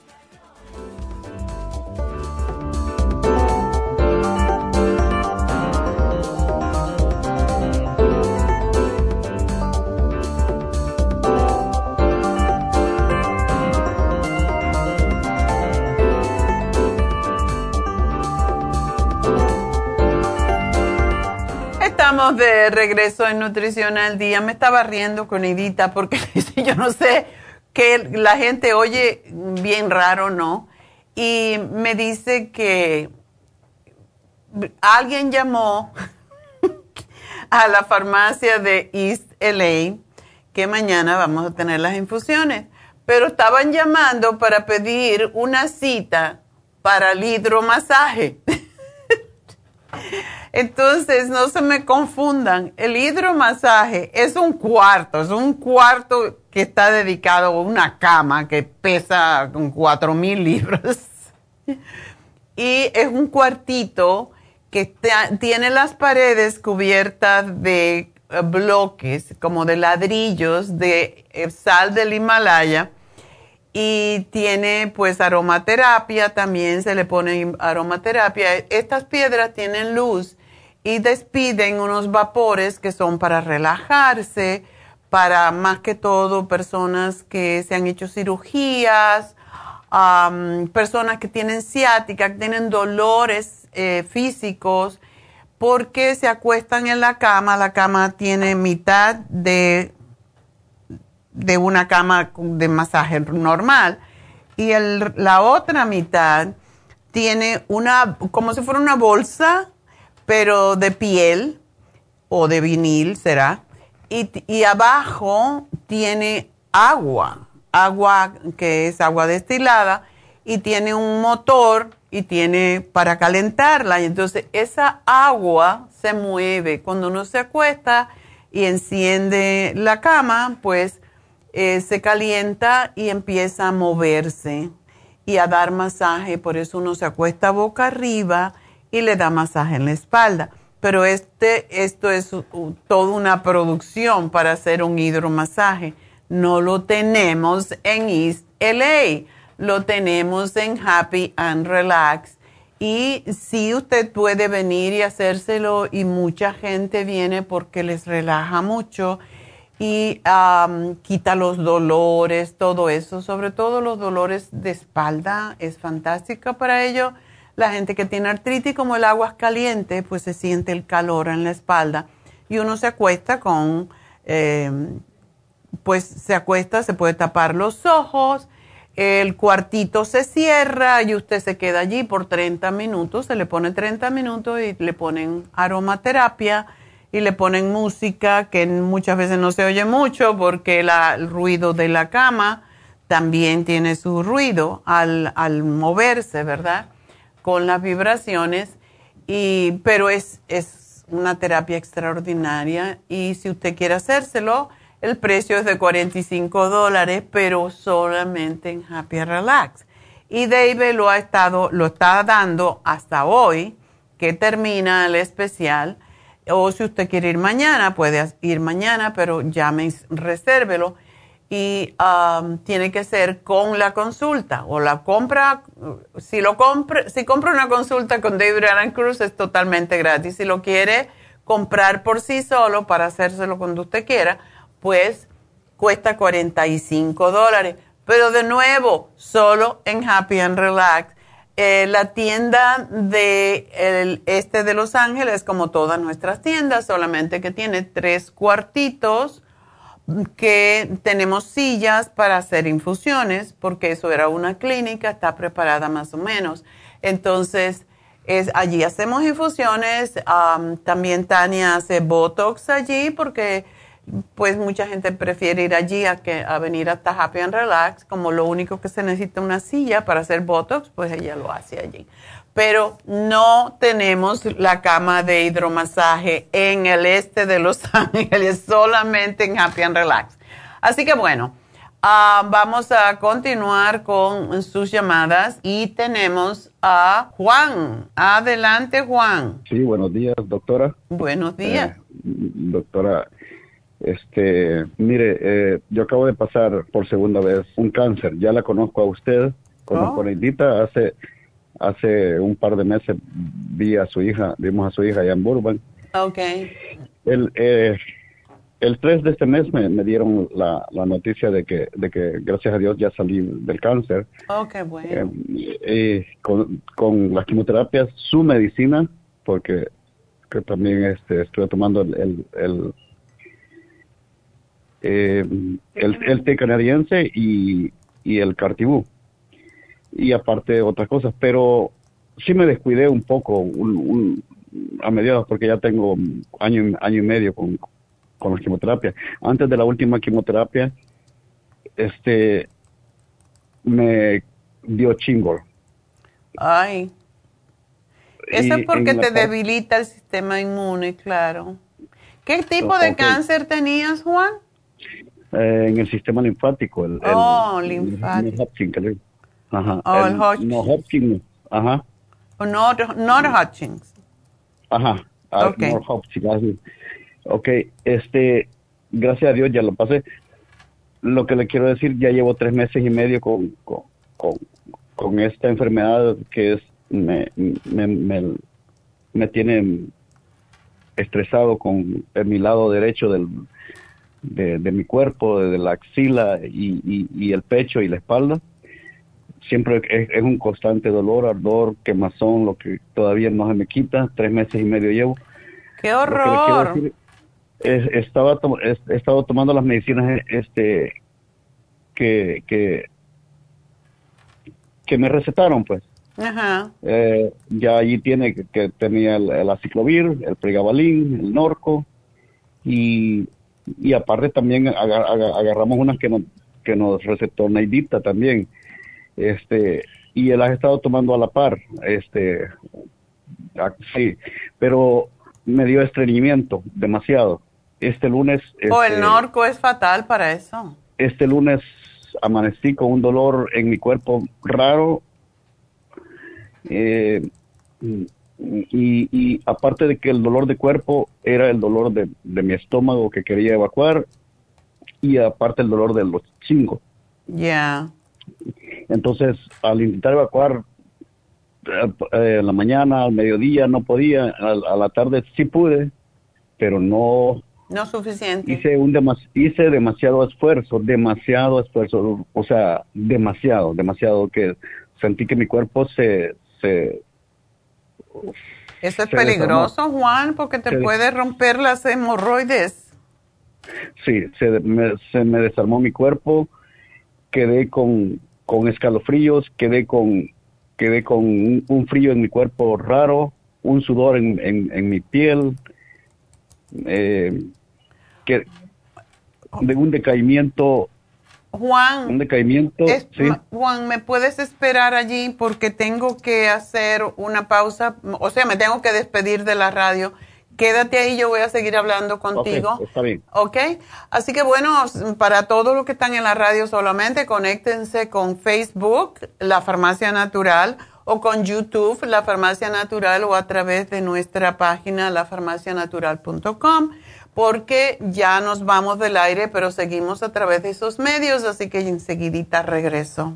De regreso en Nutrición al Día. Me estaba riendo con Edita porque yo no sé que la gente oye bien raro, ¿no? Y me dice que alguien llamó a la farmacia de East LA que mañana vamos a tener las infusiones, pero estaban llamando para pedir una cita para el hidromasaje. Entonces, no se me confundan, el hidromasaje es un cuarto, es un cuarto que está dedicado a una cama que pesa con cuatro mil libras. y es un cuartito que tiene las paredes cubiertas de eh, bloques, como de ladrillos de eh, sal del Himalaya y tiene pues aromaterapia, también se le pone aromaterapia. Estas piedras tienen luz y despiden unos vapores que son para relajarse, para más que todo personas que se han hecho cirugías, personas que tienen ciática, que tienen dolores eh, físicos, porque se acuestan en la cama, la cama tiene mitad de de una cama de masaje normal. Y el, la otra mitad tiene una, como si fuera una bolsa, pero de piel o de vinil será. Y, y abajo tiene agua, agua que es agua destilada, y tiene un motor y tiene para calentarla. Y entonces esa agua se mueve. Cuando uno se acuesta y enciende la cama, pues eh, se calienta y empieza a moverse y a dar masaje, por eso uno se acuesta boca arriba y le da masaje en la espalda. Pero este, esto es toda una producción para hacer un hidromasaje. No lo tenemos en East LA, lo tenemos en Happy and Relax. Y si usted puede venir y hacérselo y mucha gente viene porque les relaja mucho y quita los dolores, todo eso, sobre todo los dolores de espalda, es fantástica para ello la gente que tiene artritis, como el agua es caliente, pues se siente el calor en la espalda y uno se acuesta con, eh, pues se acuesta, se puede tapar los ojos, el cuartito se cierra y usted se queda allí por 30 minutos, se le pone 30 minutos y le ponen aromaterapia y le ponen música que muchas veces no se oye mucho porque el ruido de la cama también tiene su ruido al, al moverse, ¿verdad? Con las vibraciones, y, pero es, es una terapia extraordinaria y si usted quiere hacérselo, el precio es de 45 dólares, pero solamente en Happy Relax. Y David lo ha estado, lo está dando hasta hoy, que termina el especial. O si usted quiere ir mañana, puede ir mañana, pero llame, resérvelo y um, tiene que ser con la consulta o la compra, si lo compra, si compra una consulta con David Alan Cruz es totalmente gratis. Si lo quiere comprar por sí solo para hacérselo cuando usted quiera, pues cuesta 45 dólares. Pero de nuevo, solo en Happy and Relax. Eh, la tienda de el este de Los Ángeles, como todas nuestras tiendas, solamente que tiene tres cuartitos que tenemos sillas para hacer infusiones, porque eso era una clínica, está preparada más o menos. Entonces, es, allí hacemos infusiones, también Tania hace Botox allí, porque pues mucha gente prefiere ir allí a, que, a venir hasta Happy and Relax, como lo único que se necesita una silla para hacer Botox, pues ella lo hace allí pero no tenemos la cama de hidromasaje en el este de Los Ángeles, solamente en Happy and Relax. Así que bueno, ah, vamos a continuar con sus llamadas y tenemos a Juan. Adelante, Juan. Sí, buenos días, doctora. Buenos días. Eh, doctora, este, mire, eh, yo acabo de pasar por segunda vez un cáncer. Ya la conozco a usted, conozco oh. a hace hace un par de meses vi a su hija, vimos a su hija allá en Burbank. Ok. El, eh, el 3 de este mes me, dieron la, la, noticia de que, de que, gracias a Dios, ya salí del cáncer. Oh, bueno. Eh, con, con las quimioterapias, su medicina, porque que también este, estuve tomando el, el, el, eh, el, té canadiense y, y el cartibú y aparte otras cosas, pero sí me descuidé un poco a mediados porque ya tengo año, año y medio con, con la quimioterapia. Antes de la última quimioterapia, este, me dio chingor. Ay. Eso es porque te debilita el sistema inmune, claro. ¿Qué tipo de cáncer tenías, Juan? Eh, en el sistema linfático. El, oh, linfático. Ajá. Oh, el, Hodgkin. No, Hopkins. Ajá. O no, no Hodgkins. Ajá. Ah, ok. No Hopkins. Ok, este, gracias a Dios ya lo pasé. Lo que le quiero decir, ya llevo tres meses y medio con, con, con, esta enfermedad que es, me, me, me, me tiene estresado con mi lado derecho del, de, de mi cuerpo, de la axila y, y, y, el pecho y la espalda siempre es, un constante dolor, ardor, quemazón, lo que todavía no se me quita, tres meses y medio llevo. ¡Qué horror! he estado tomando las medicinas este que, que, que me recetaron, pues. Ajá. Eh, ya allí tiene que, tenía el, aciclovir, el pregabalín, el norco y, y aparte también agarramos unas que nos, que nos recetó Neidita también este y él ha estado tomando a la par este sí pero me dio estreñimiento demasiado. Este lunes o el este, norco es fatal para eso. este lunes amanecí con un dolor en mi cuerpo raro eh, y, y, aparte de que el dolor de cuerpo era el dolor de, de mi estómago que quería evacuar y aparte el dolor de los chingos. Ya entonces, al intentar evacuar eh, en la mañana, al mediodía, no podía, a, la tarde sí pude, pero no... No suficiente. Hice, un hice demasiado esfuerzo, demasiado esfuerzo, o sea, demasiado, demasiado que sentí que mi cuerpo se, se, Eso es peligroso, Juan, porque te puede romper las hemorroides. Sí, se me, se me desarmó mi cuerpo, quedé con, con escalofríos, quedé con, quedé con un, frío en mi cuerpo raro, un sudor en, en, mi piel, eh, que, de un decaimiento Juan, un decaimiento. Juan, ¿me puedes esperar allí porque tengo que hacer una pausa? O sea, me tengo que despedir de la radio. Quédate ahí, yo voy a seguir hablando contigo. está bien. Ok, así que bueno, para todos los que están en la radio solamente, conéctense con Facebook, La Farmacia Natural, o con YouTube, La Farmacia Natural, o a través de nuestra página, lafarmacianatural.com porque ya nos vamos del aire, pero seguimos a través de esos medios, así que enseguidita regreso.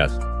días.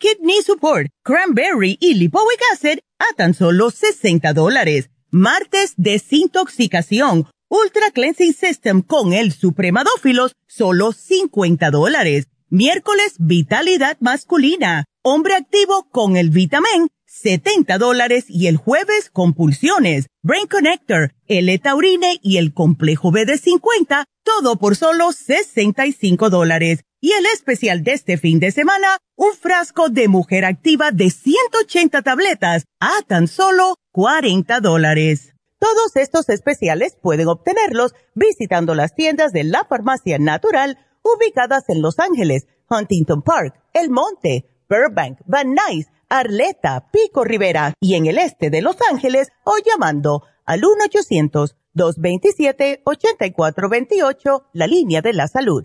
Kidney Support, Cranberry y Lipoic Acid a tan solo 60 dólares. Martes, Desintoxicación, Ultra Cleansing System con el Supremadófilos, solo 50 dólares. Miércoles, Vitalidad Masculina Hombre activo con el Vitamin, 70 dólares y el jueves compulsiones, Brain Connector, el Taurine y el complejo B de 50, todo por solo 65 dólares. Y el especial de este fin de semana, un frasco de mujer activa de 180 tabletas a tan solo 40 dólares. Todos estos especiales pueden obtenerlos visitando las tiendas de la farmacia natural ubicadas en Los Ángeles, Huntington Park, El Monte, Burbank, Van Nuys, Arleta, Pico Rivera y en el este de Los Ángeles o llamando al 1-800-227-8428, la línea de la salud.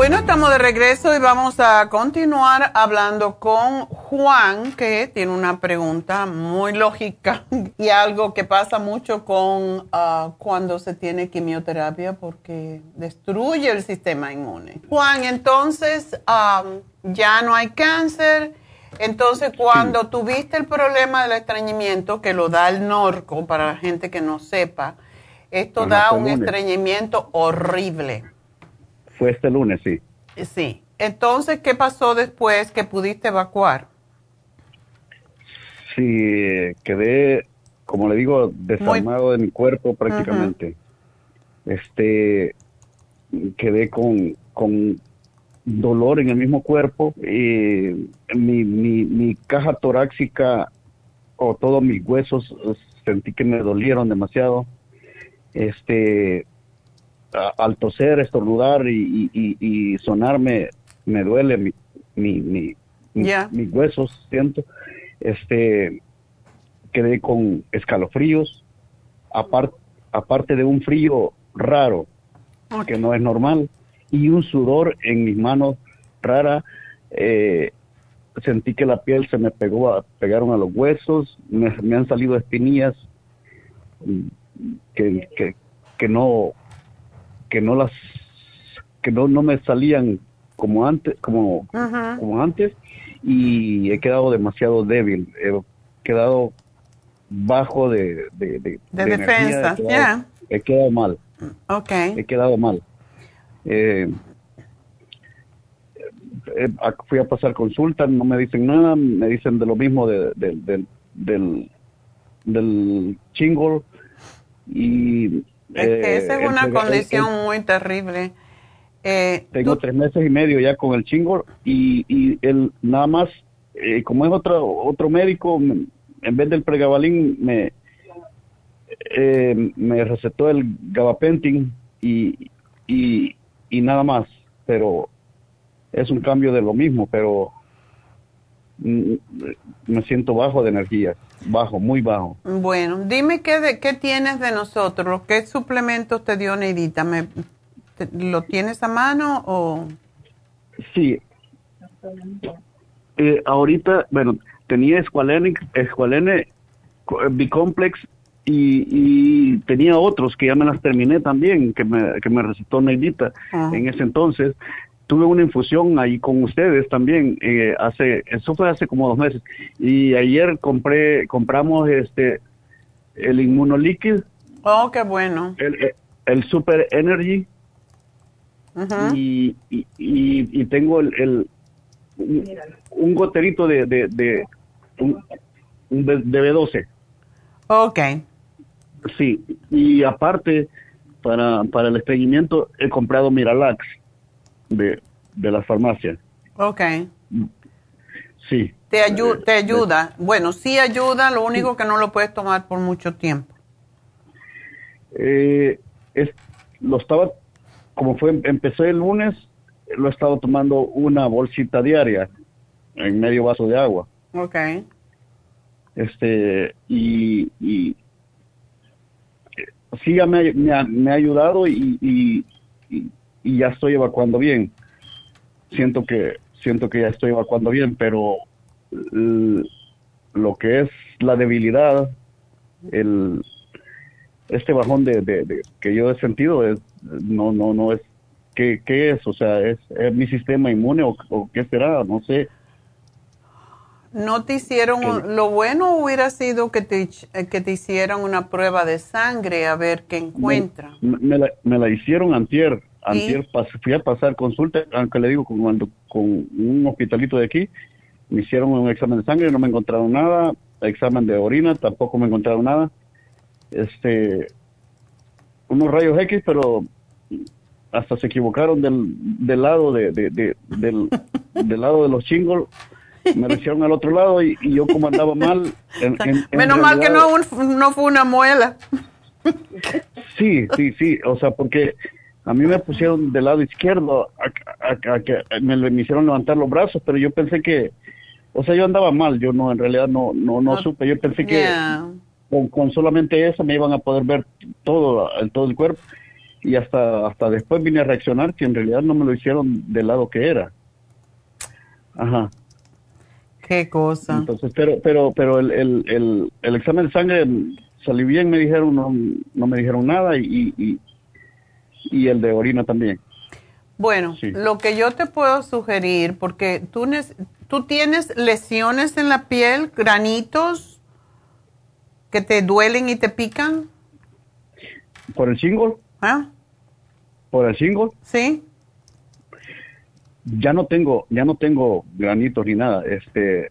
Bueno, estamos de regreso y vamos a continuar hablando con Juan, que tiene una pregunta muy lógica y algo que pasa mucho con ah, cuando se tiene quimioterapia porque destruye el sistema inmune. Juan, entonces ya no hay cáncer. Entonces, cuando tuviste el problema del estreñimiento, que lo da el norco, para la gente que no sepa, esto da un estreñimiento horrible. Fue este lunes, sí. Sí. Entonces, ¿qué pasó después que pudiste evacuar? Sí, quedé, como le digo, desarmado de mi cuerpo prácticamente. Este, quedé con, con dolor en el mismo cuerpo y mi, mi, mi caja torácica o todos mis huesos sentí que me dolieron demasiado. Este, al toser, estornudar y, y, y, sonarme me duele mi, mi, mi, mis huesos, siento. Este, quedé con escalofríos, aparte aparte de un frío raro, que no es normal, y un sudor en mis manos rara. Eh, sentí que la piel se me pegó, a, pegaron a los huesos, me, han salido espinillas mm, que, que, que no que no las que no, no me salían como antes, como, como antes, y he quedado demasiado débil, he quedado bajo de, de, defensa, ya. He, quedado mal. Ok. He quedado mal. Eh, eh, fui a pasar consulta, no me dicen nada, me dicen de lo mismo de, del, del, del chingle y... Es que esa es eh, una condición muy terrible. Eh, Tengo tres meses y medio ya con el chingo y, y el, nada más, eh, como es otro, otro médico, en vez del pregabalín me, eh, me recetó el gabapentin y, y, y nada más, pero es un cambio de lo mismo, pero me siento bajo de energía, bajo, muy bajo. Bueno, dime qué, de, qué tienes de nosotros, qué suplementos te dio Neidita, me ¿Lo tienes a mano o...? Sí. Eh, ahorita, bueno, tenía Esqualene, Esqualene Bicomplex y, y, tenía otros que ya me las terminé también, que me, que me recetó Neidita ah. en ese entonces. Tuve una infusión ahí con ustedes también, eh, hace, eso fue hace como dos meses. Y ayer compré, compramos este, el inmunolíquido. Oh, qué bueno. El, el Super Energy y, y, y, tengo el, un, goterito de, de, de, un, de, B12. Ok. Sí, y aparte, para, para el estreñimiento he comprado Miralax de, de la farmacia. Ok. Sí. Te, te ayuda. Bueno, sí ayuda, lo único que no lo puedes tomar por mucho tiempo. Eh, es, lo estaba como fue, empecé el lunes, lo he estado tomando una bolsita diaria en medio vaso de agua. Ok. Este, y, y sí, ya me, me, ha, ayudado y, y, y, ya estoy evacuando bien. Siento que, siento que ya estoy evacuando bien, pero lo que es la debilidad, el, este bajón de, de, que yo he sentido es no no no es qué, qué es o sea es, mi sistema inmune o, qué será no sé. No te hicieron lo bueno hubiera sido que te que te hicieran una prueba de sangre a ver qué encuentra me, la, me la, hicieron antier antier fui a pasar consulta aunque le digo con, con un hospitalito de aquí me hicieron un examen de sangre no me encontraron nada examen de orina tampoco me encontraron nada este, unos rayos X, pero hasta se equivocaron del, del lado de, del, del lado de los chingos me lo hicieron al otro lado y, yo como andaba mal. Menos mal que no, no fue una muela. Sí, sí, sí, o sea, porque a mí me pusieron del lado izquierdo, a, que me, me, hicieron levantar los brazos, pero yo pensé que, o sea, yo andaba mal, yo no, en realidad no, no, no, supe, yo pensé que con, solamente eso me iban a poder ver todo, el, todo el cuerpo. Y hasta, hasta después vine a reaccionar que en realidad no me lo hicieron del lado que era. Ajá. Qué cosa. Entonces, pero, pero, pero el, el, el, examen de sangre salí bien, me dijeron, no, no me dijeron nada y, y, y el de orina también. Bueno, lo que yo te puedo sugerir, porque tú, tú tienes lesiones en la piel, granitos que te duelen y te pican. ¿Por el single? ¿Ah? ¿Por el single? Sí ya no tengo, ya no tengo granitos ni nada, este,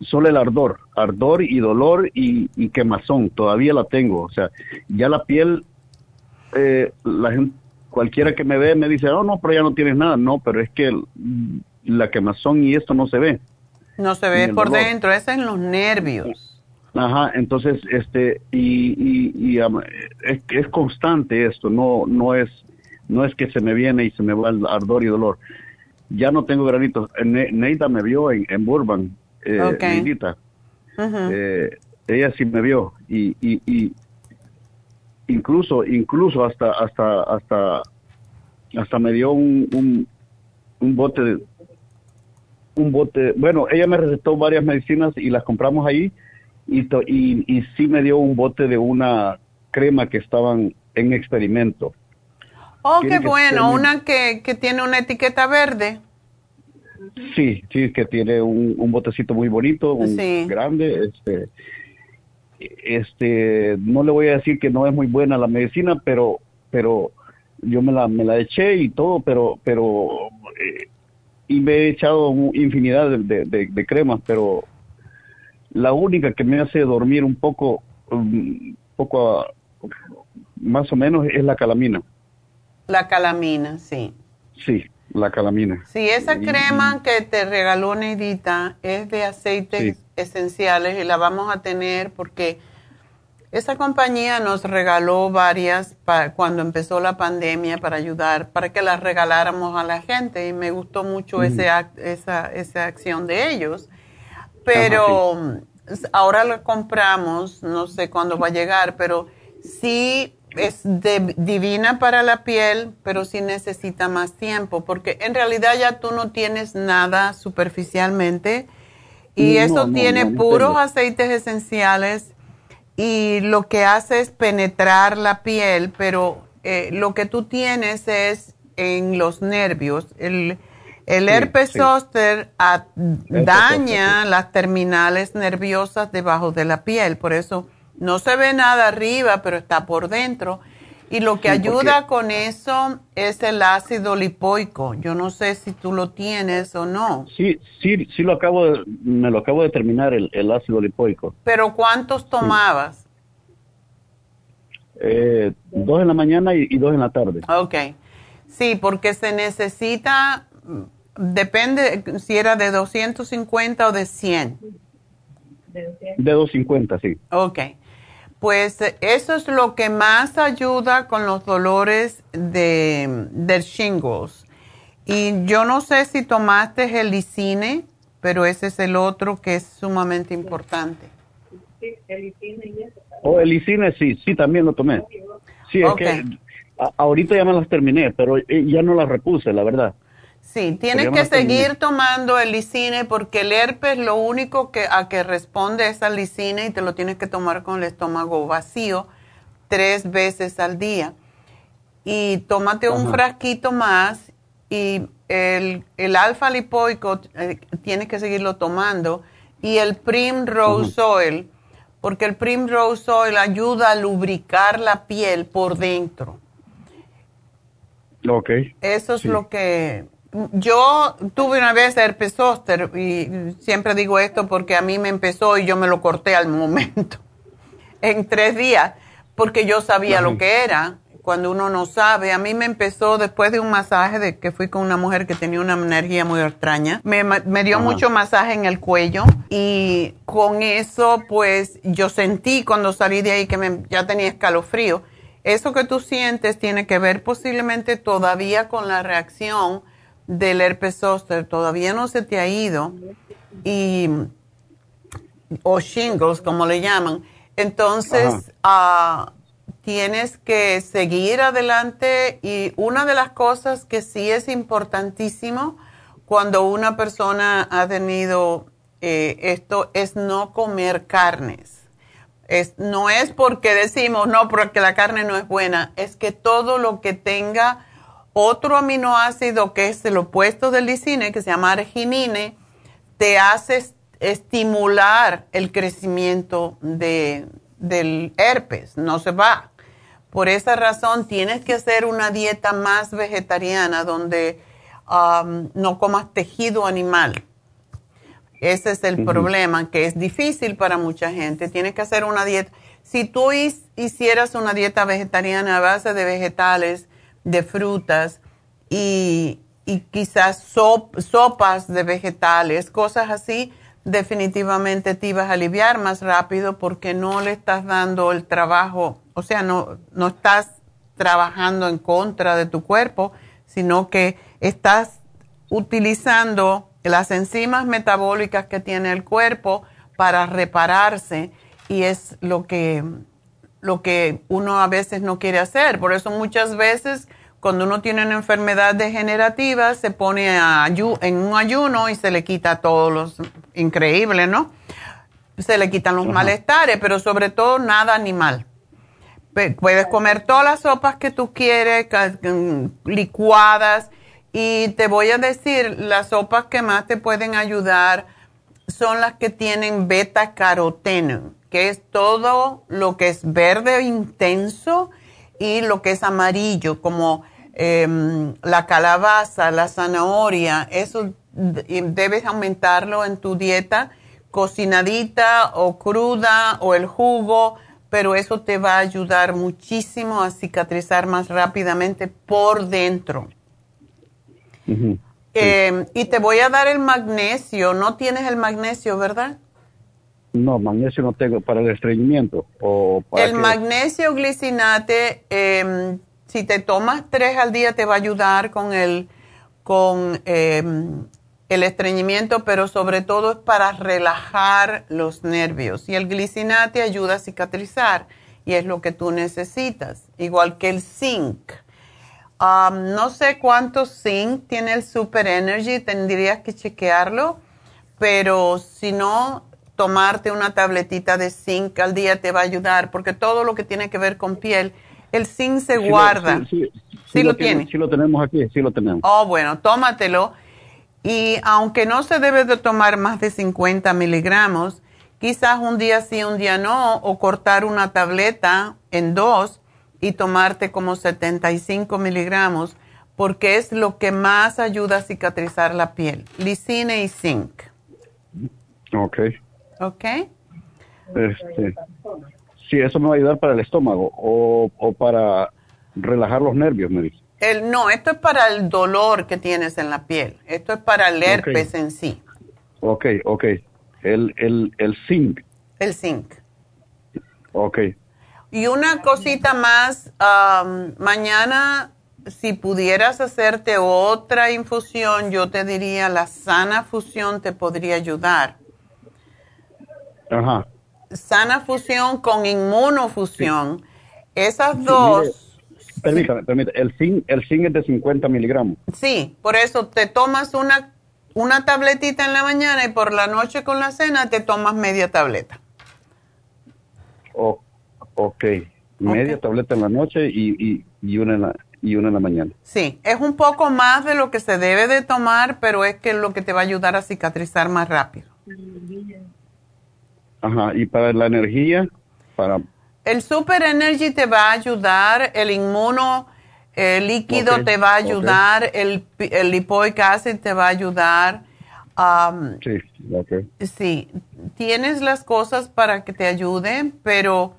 solo el ardor, ardor y dolor y, quemazón, todavía la tengo, o sea, ya la piel, eh, la gente, cualquiera que me ve me dice, oh no, pero ya no tienes nada, no, pero es que la quemazón y esto no se ve. No se ve por dentro, es en los nervios. Ajá, entonces, este, y, y, es, es, constante esto, no, no es, no es que se me viene y se me va el ardor y dolor. Ya no tengo granitos. Neida me vio en, en Burbank, eh, Neidita. Eh, ella sí me vio y, y, incluso incluso hasta hasta hasta hasta me dio un, un, un bote de, un bote bueno ella me recetó varias medicinas y las compramos ahí y, y, y sí me dio un bote de una crema que estaban en experimento Oh, qué bueno, una que, que, tiene una etiqueta verde. Sí, sí, que tiene un, un botecito muy bonito, un grande. Este, este, no le voy a decir que no es muy buena la medicina, pero, pero yo me la, me la eché y todo, pero, pero, eh, y me he echado infinidad de, de, cremas, pero la única que me hace dormir un poco, un poco más o menos es la calamina. La calamina, sí. Sí, la calamina. Sí, esa crema que te regaló Neidita es de aceites esenciales y la vamos a tener porque esa compañía nos regaló varias cuando empezó la pandemia para ayudar, para que las regaláramos a la gente y me gustó mucho ese esa, esa acción de ellos. Pero ahora la compramos, no sé cuándo va a llegar, pero sí es divina para la piel, pero sí necesita más tiempo, porque en realidad ya tú no tienes nada superficialmente y eso tiene puros aceites esenciales y lo que hace es penetrar la piel, pero eh, lo que tú tienes es en los nervios. El, el herpes zóster daña las terminales nerviosas debajo de la piel, por eso no se ve nada arriba, pero está por dentro. Y lo que ayuda con eso es el ácido lipoico. Yo no sé si tú lo tienes o no. Sí, sí, sí lo acabo de, me lo acabo de terminar el, ácido lipoico. ¿Pero cuántos tomabas? Eh, dos en la mañana y, dos en la tarde. Ok. Sí, porque se necesita, depende si era de 250 o de 100. De 250, sí. Ok. Pues eso es lo que más ayuda con los dolores de, del shingles. Y yo no sé si tomaste el licine, pero ese es el otro que es sumamente importante. Sí, el licine y Oh, el licine sí, sí, también lo tomé. Sí, es que ahorita ya me las terminé, pero eh, ya no las repuse, la verdad. Sí, tienes que seguir tomando el licine porque el herpes lo único que a que responde es al licine y te lo tienes que tomar con el estómago vacío tres veces al día. Y tómate un frasquito más y el, el alfa lipoico eh, tienes que seguirlo tomando y el Primrose Oil, porque el Primrose Oil ayuda a lubricar la piel por dentro. Ok. Eso es lo que yo tuve una vez herpes zóster y siempre digo esto porque a mí me empezó y yo me lo corté al momento, en tres días, porque yo sabía lo que era. Cuando uno no sabe, a mí me empezó después de un masaje de que fui con una mujer que tenía una energía muy extraña. Me, dio mucho masaje en el cuello y con eso, pues yo sentí cuando salí de ahí que me, ya tenía escalofrío. Eso que tú sientes tiene que ver posiblemente todavía con la reacción del herpes zóster todavía no se te ha ido y o shingles como le llaman entonces ah, tienes que seguir adelante y una de las cosas que sí es importantísimo cuando una persona ha tenido eh, esto es no comer carnes. Es, no es porque decimos, no, porque la carne no es buena, es que todo lo que tenga otro aminoácido que es el opuesto del lisine, que se llama arginine, te hace estimular el crecimiento de, del herpes, no se va. Por esa razón tienes que hacer una dieta más vegetariana donde um, no comas tejido animal. Ese es el problema, que es difícil para mucha gente. Tienes que hacer una dieta. Si tú hicieras una dieta vegetariana a base de vegetales, de frutas y, quizás sopas de vegetales, cosas así, definitivamente te ibas a aliviar más rápido porque no le estás dando el trabajo, o sea, no, no estás trabajando en contra de tu cuerpo, sino que estás utilizando las enzimas metabólicas que tiene el cuerpo para repararse y es lo que, lo que uno a veces no quiere hacer. Por eso muchas veces cuando uno tiene una enfermedad degenerativa, se pone en un ayuno y se le quita todos los, increíble, ¿no? Se le quitan los malestares, pero sobre todo nada animal. Puedes comer todas las sopas que tú quieres, mm, licuadas, y te voy a decir, las sopas que más te pueden ayudar son las que tienen beta caroteno, que es todo lo que es verde intenso y lo que es amarillo, como Em, la calabaza, la zanahoria, eso debes aumentarlo en tu dieta, cocinadita o cruda o el jugo, pero eso te va a ayudar muchísimo a cicatrizar más rápidamente por dentro. Em, y te voy a dar el magnesio. No tienes el magnesio, ¿verdad? No, magnesio no tengo para el estreñimiento. O el magnesio glicinate eh, si te tomas tres al día te va a ayudar con el, con, em, el estreñimiento, pero sobre todo es para relajar los nervios. Y el glicinate ayuda a cicatrizar y es lo que tú necesitas, igual que el zinc. no sé cuánto zinc tiene el Super Energy, tendrías que chequearlo, pero si no, tomarte una tabletita de zinc al día te va a ayudar, porque todo lo que tiene que ver con piel, el zinc se guarda. sí, sí, lo, tiene. Sí lo tenemos aquí, sí lo tenemos. Oh, bueno, tómatelo. Y aunque no se debe de tomar más de 50 miligramos, quizás un día sí, un día no, o cortar una tableta en dos y tomarte como 75 miligramos, porque es lo que más ayuda a cicatrizar la piel. Lisine y zinc. Ok. Ok. Este, Sí, eso me va a ayudar para el estómago o, para relajar los nervios, me dice. El, no, esto es para el dolor que tienes en la piel. Esto es para el herpes en sí. Ok, ok. El, el, el zinc. El zinc. Ok. Y una cosita más, mañana si pudieras hacerte otra infusión, yo te diría la sana fusión te podría ayudar. Ajá sana fusión con inmunofusión. Esas dos. permítame, permítame. El zinc, el zinc es de 50 miligramos. Sí, por eso te tomas una, una tabletita en la mañana y por la noche con la cena te tomas media tableta. Oh, ok, media tableta en la noche y, y, una en la, y una en la mañana. Sí, es un poco más de lo que se debe de tomar, pero es que es lo que te va a ayudar a cicatrizar más rápido. Ajá, y para la energía, para... El Super Energy te va a ayudar, el inmuno el líquido te va a ayudar, el, el lipoic acid te va a ayudar. sí, okay. Sí, tienes las cosas para que te ayuden, pero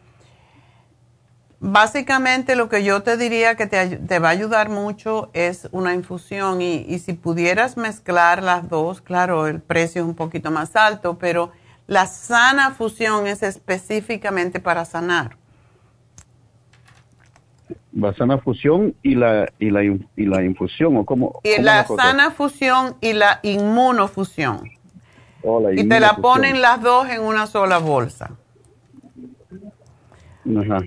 básicamente lo que yo te diría que te, te va a ayudar mucho es una infusión y, y si pudieras mezclar las dos, claro, el precio es un poquito más alto, pero la sana fusión es específicamente para sanar. La sana fusión y la, y la, y la infusión, ¿o cómo? Y la sana fusión y la inmunofusión. Oh, y te la ponen las dos en una sola bolsa. Ajá.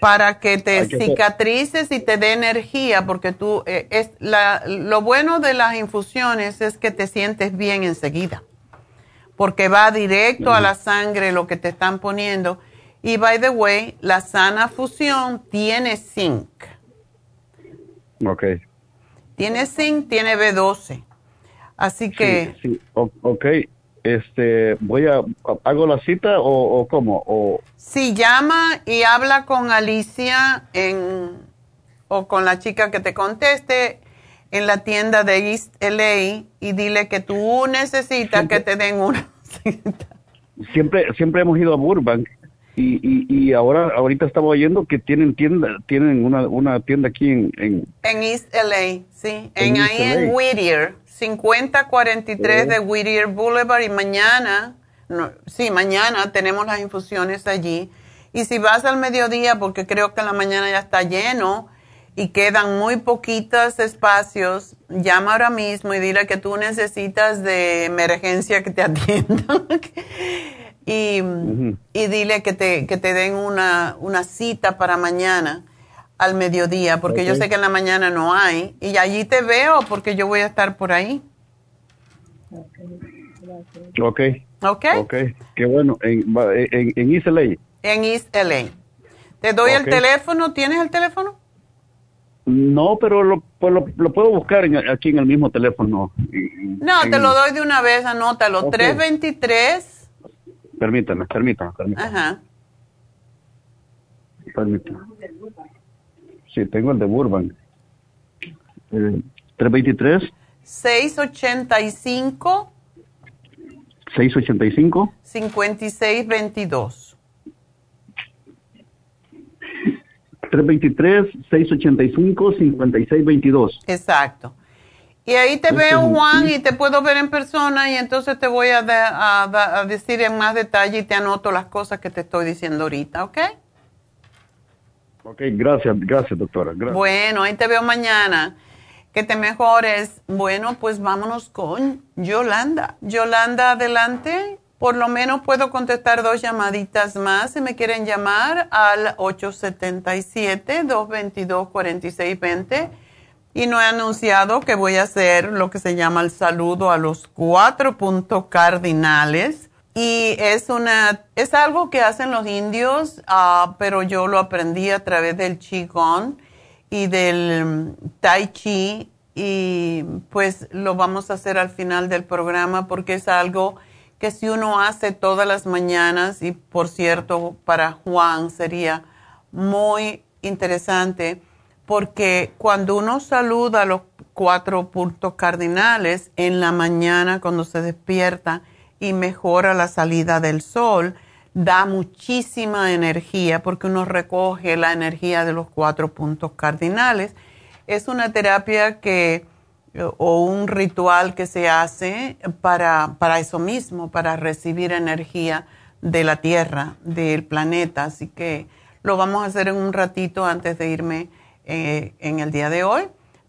Para que te cicatrices y te dé energía, porque tú, eh, es la, lo bueno de las infusiones es que te sientes bien enseguida porque va directo a la sangre lo que te están poniendo. Y by the way, la sana fusión tiene zinc. Ok. Tiene zinc, tiene B12. Así que... Sí, ok. Este, voy a, ¿hago la cita o, o cómo? O... Sí, llama y habla con Alicia en, o con la chica que te conteste en la tienda de East LA y dile que tú necesitas que te den una cita. Siempre, siempre hemos ido a Burbank y, y, y, ahora ahorita estaba oyendo que tienen tienda tienen una, una tienda aquí en, en East LA sí. En, ahí en Whittier 5043 de Whittier Boulevard y mañana sí mañana tenemos las infusiones allí. Y si vas al mediodía porque creo que en la mañana ya está lleno y quedan muy poquitos espacios llama ahora mismo y dile que tú necesitas de emergencia que te atiendan y, y dile que te, que te den una, una cita para mañana al mediodía, porque yo sé que en la mañana no hay, y allí te veo porque yo voy a estar por ahí. Ok. Ok. Ok, qué bueno. En, en, en East LA. En East LA. Te doy el teléfono, ¿tienes el teléfono? No, pero lo, pues lo, lo puedo buscar aquí en el mismo teléfono. no, te lo doy de una vez, anótalo. 323 Permítame, permítame, permítame. Ajá. Permítame. Sí, tengo el de Burbank. Eh, 323. 685. 685. 5622. 323, 685, 5622. Exacto. Y ahí te veo, Juan, y te puedo ver en persona y entonces te voy a, a, decir en más detalle y te anoto las cosas que te estoy diciendo ahorita, ¿ok? Ok, gracias, gracias, doctora. Bueno, ahí te veo mañana. Que te mejores. Bueno, pues vámonos con Yolanda. Yolanda, adelante. Por lo menos puedo contestar dos llamaditas más. Si me quieren llamar al 877-222-4620 y no he anunciado que voy a hacer lo que se llama el saludo a los cuatro puntos cardinales. Y es una, es algo que hacen los indios, uh, pero yo lo aprendí a través del Qigong y del Tai Chi. Y pues lo vamos a hacer al final del programa porque es algo que si uno hace todas las mañanas y por cierto para Juan sería muy interesante porque cuando uno saluda los cuatro puntos cardinales en la mañana cuando se despierta y mejora la salida del sol, da muchísima energía porque uno recoge la energía de los cuatro puntos cardinales. Es una terapia que o un ritual que se hace para, para eso mismo, para recibir energía de la Tierra, del planeta. Así que lo vamos a hacer en un ratito antes de irme eh, en el día de hoy.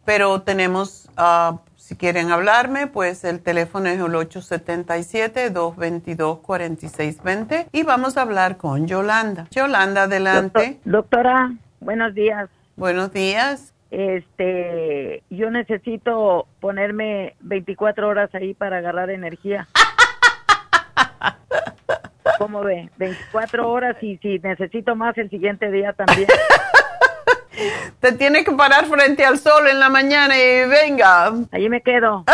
Pero tenemos, uh, si quieren hablarme, pues el teléfono es el 877-222-4620 y vamos a hablar con Yolanda. Yolanda, adelante. doctora, buenos días. Buenos días. Este, yo necesito ponerme 24 horas ahí para agarrar energía. ¿Cómo ve? 24 horas y si necesito más el siguiente día también. Te tiene que parar frente al sol en la mañana y venga. Allí me quedo.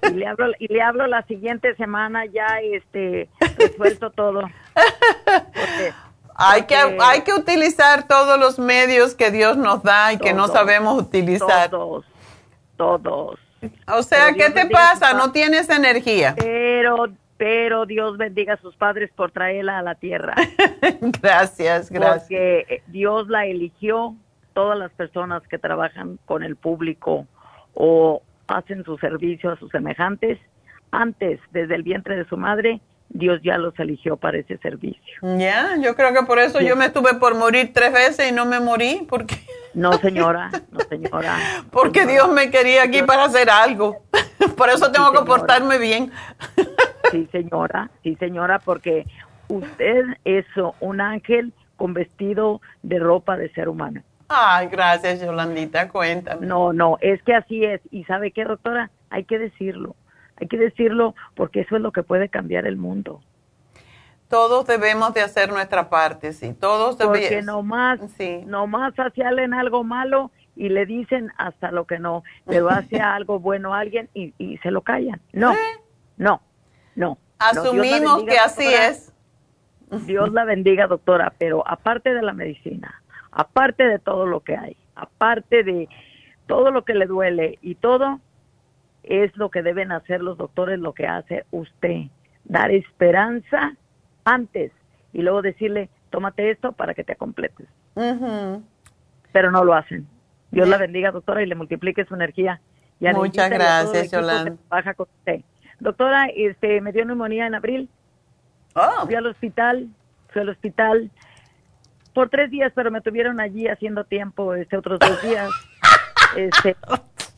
y le hablo y le hablo la siguiente semana ya este resuelto todo. Hay que hay que utilizar todos los medios que Dios nos da y que no sabemos utilizar. Todos. Todos. O sea, ¿qué te pasa? No tienes energía. Pero pero Dios bendiga a sus padres por traerla a la tierra. gracias, gracias. Porque Dios la eligió, todas las personas que trabajan con el público o hacen su servicio a sus semejantes, antes, desde el vientre de su madre, Dios ya los eligió para ese servicio. Ya, yo creo que por eso yo me estuve por morir tres veces y no me morí, porque... No, señora, no, señora. porque Dios me quería aquí para hacer algo. por eso tengo que portarme bien. Sí, señora, sí, señora, porque usted es un ángel con vestido de ropa de ser humano. Ay, gracias, Yolandita, cuéntame. No, no, es que así es. ¿Y sabe qué, doctora? Hay que decirlo. Hay que decirlo porque eso es lo que puede cambiar el mundo. Todos debemos de hacer nuestra parte, sí, todos debemos. Porque nomás, sí. nomás en algo malo y le dicen hasta lo que no, pero hace algo bueno a alguien y, y se lo callan. No, no, no. Asumimos que así es. Dios la bendiga, doctora, pero aparte de la medicina, aparte de todo lo que hay, aparte de todo lo que le duele y todo, es lo que deben hacer los doctores, lo que hace usted, dar esperanza antes y luego decirle, tómate esto para que te completes. Pero no lo hacen. Dios la bendiga, doctora, y le multiplique su energía. Muchas gracias, Yolanda. Baja con usted. Doctora, este, me dio neumonía en abril. Oh. Fui al hospital, fui al hospital por tres días, pero me tuvieron allí haciendo tiempo este otros dos días. este,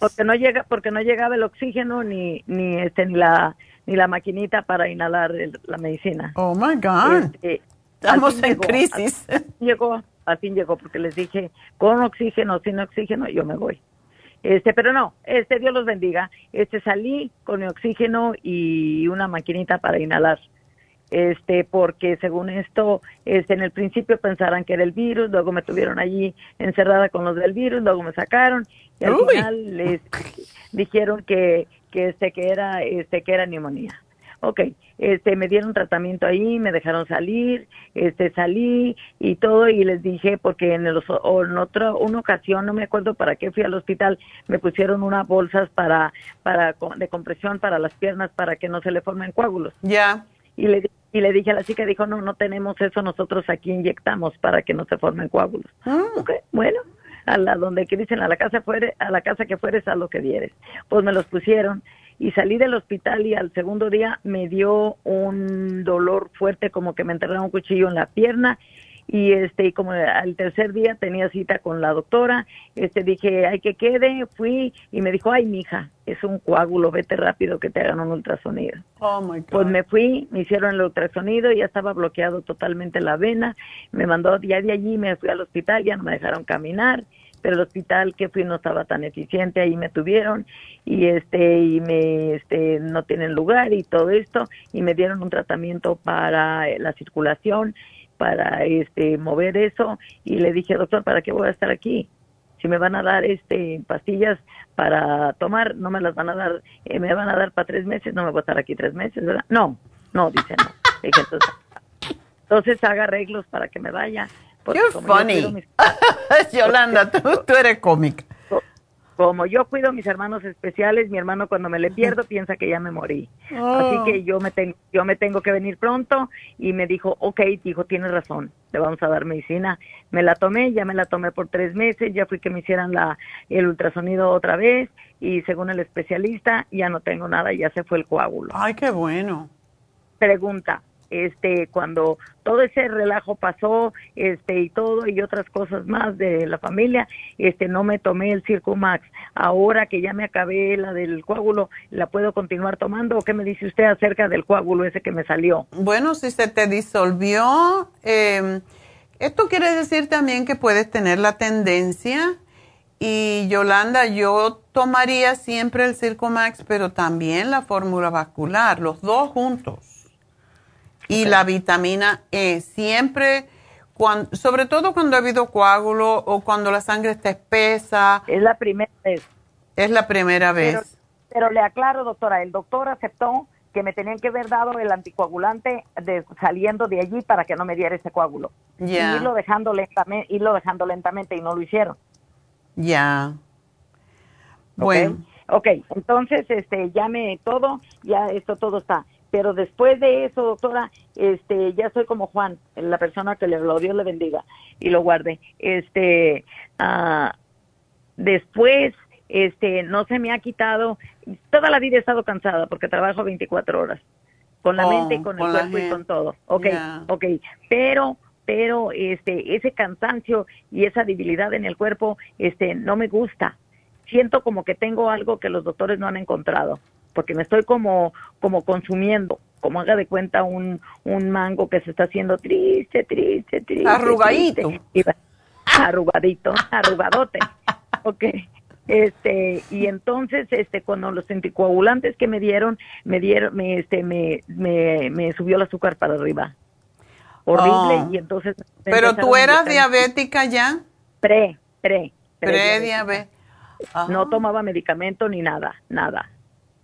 porque no llega, porque no llegaba el oxígeno ni ni este ni la ni la maquinita para inhalar la medicina. Oh my God. Este, Estamos en crisis. llegó, al fin llegó, porque les dije con oxígeno, sin oxígeno, yo me voy. Este, pero no, este, Dios los bendiga. Este, salí con mi oxígeno y una maquinita para inhalar. Este, porque según esto, este, en el principio pensaran que era el virus, luego me tuvieron allí encerrada con los del virus, luego me sacaron y al final les dijeron que, que este, que era, este, que era neumonía. Ok, este, me dieron tratamiento ahí, me dejaron salir, este, salí y todo y les dije porque en, el, en otra una ocasión no me acuerdo para qué fui al hospital, me pusieron unas bolsas para, para de compresión para las piernas para que no se le formen coágulos. Ya. Y le y le dije a la chica, dijo, no, no tenemos eso, nosotros aquí inyectamos para que no se formen coágulos. Ah. bueno, a la donde que dicen a la casa fuere, a la casa que fueres a lo que dieres. Pues me los pusieron y salí del hospital y al segundo día me dio un dolor fuerte como que me enterraron un cuchillo en la pierna y este y como al tercer día tenía cita con la doctora este dije hay que quede fui y me dijo ay mija es un coágulo vete rápido que te hagan un ultrasonido oh my God. pues me fui me hicieron el ultrasonido ya estaba bloqueado totalmente la vena me mandó día de allí me fui al hospital ya no me dejaron caminar pero el hospital que fui no estaba tan eficiente, ahí me tuvieron y este y me este no tienen lugar y todo esto y me dieron un tratamiento para la circulación, para este mover eso y le dije, "Doctor, ¿para qué voy a estar aquí?" si me van a dar este pastillas para tomar, no me las van a dar, eh, me van a dar para tres meses, no me voy a estar aquí tres meses, ¿verdad? No, no, dice no. entonces, entonces haga arreglos para que me vaya. You're funny. Yolanda, tú, eres cómica. Como yo cuido a mis hermanos especiales, mi hermano cuando me le pierdo piensa que ya me morí. Así oh. que yo me, tengo, yo me tengo que venir pronto y me dijo, ok, dijo, tienes razón, le vamos a dar medicina. Me la tomé, ya me la tomé por tres meses, ya fui que me hicieran la, el ultrasonido otra vez y según el especialista ya no tengo nada, ya se fue el coágulo. Ay, qué bueno. Pregunta, este cuando todo ese relajo pasó este y todo y otras cosas más de la familia este no me tomé el Circumax ahora que ya me acabé la del coágulo la puedo continuar tomando o qué me dice usted acerca del coágulo ese que me salió bueno si se te disolvió eh, esto quiere decir también que puedes tener la tendencia. Y Yolanda, yo tomaría siempre el Circumax, pero también la fórmula vascular, los dos juntos y la vitamina E. Siempre, cuando, sobre todo cuando ha habido coágulo o cuando la sangre está espesa. Es la primera vez. Es la primera vez. Pero, le aclaro, doctora, el doctor aceptó que me tenían que haber dado el anticoagulante de, saliendo de allí para que no me diera ese coágulo. Y irlo dejando lentamente, irlo dejando lentamente y no lo hicieron. Ya. Bueno. Ok, entonces este, llame todo, ya esto todo está. Pero después de eso, doctora, este, ya soy como Juan, la persona que le lo Dios le bendiga y lo guarde. Este, ah, después, este, no se me ha quitado, toda la vida he estado cansada porque trabajo 24 horas, con la mente y con, el cuerpo y con todo. Ok, ok, pero pero este ese cansancio y esa debilidad en el cuerpo este no me gusta siento como que tengo algo que los doctores no han encontrado porque me estoy como, como consumiendo, como haga de cuenta un, un mango que se está haciendo triste, triste, triste. Arrugadito. arrugadito, arrugadote. ok. Este, y entonces, este, cuando los anticoagulantes que me dieron, me dieron, me, este, me, me, me subió el azúcar para arriba. Horrible, oh. y entonces. ¿Pero tú eras diabética ya? Pre, pre. Pre-diabetes. no tomaba medicamento ni nada, nada.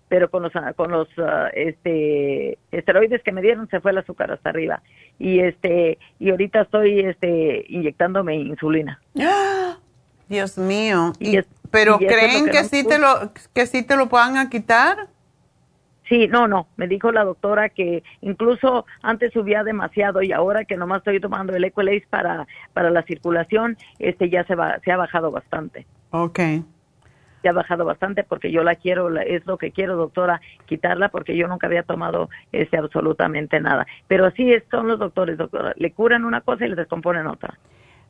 Pero con los, con los ah, este, esteroides que me dieron se fue el azúcar hasta arriba. Y este, y ahorita estoy este, inyectándome insulina. Dios mío. Y, ¿Pero creen que, sí te lo, que sí te lo puedan quitar? Sí, no, no, me dijo la doctora que incluso antes subía demasiado y ahora que nomás estoy tomando el Equalace para, para la circulación, este ya se, va, se ha bajado bastante. Ok. Se ha bajado bastante porque yo la quiero, es lo que quiero, doctora, quitarla porque yo nunca había tomado este absolutamente nada. Pero así son los doctores, doctora, le curan una cosa y le descomponen otra.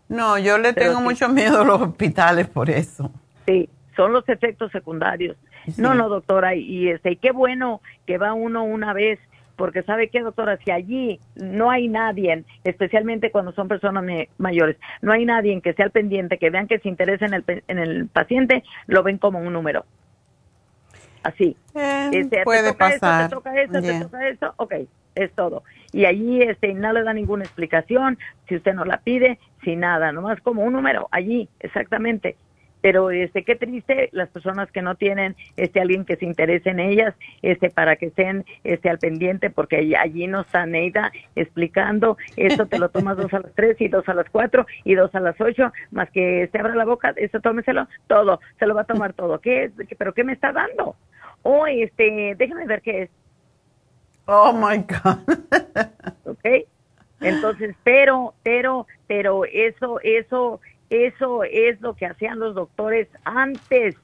No, yo le tengo mucho miedo a los hospitales por eso. Sí, son los efectos secundarios. No, no, doctora, y este, qué bueno que va uno una vez, porque sabe qué, doctora, si allí no hay nadie, especialmente cuando son personas mayores, no hay nadie que sea al pendiente, que vean que se interesa en el, en el paciente, lo ven como un número. Así. Eh, este, puede pasar. te toca esto, te toca esto, ok, es todo. Y allí este, no le da ninguna explicación, si usted no la pide, sin nada, nomás como un número, allí, exactamente pero este qué triste las personas que no tienen este alguien que se interese en ellas este para que estén este al pendiente porque allí no está Neida explicando. Esto te lo tomas dos a las tres y dos a las cuatro y dos a las ocho más que se abra la boca eso tómeselo todo se lo va a tomar todo. Qué pero qué me está dando oh este déjame ver qué es. Oh my god. ¿ok? entonces pero pero pero eso eso eso es lo que hacían los doctores antes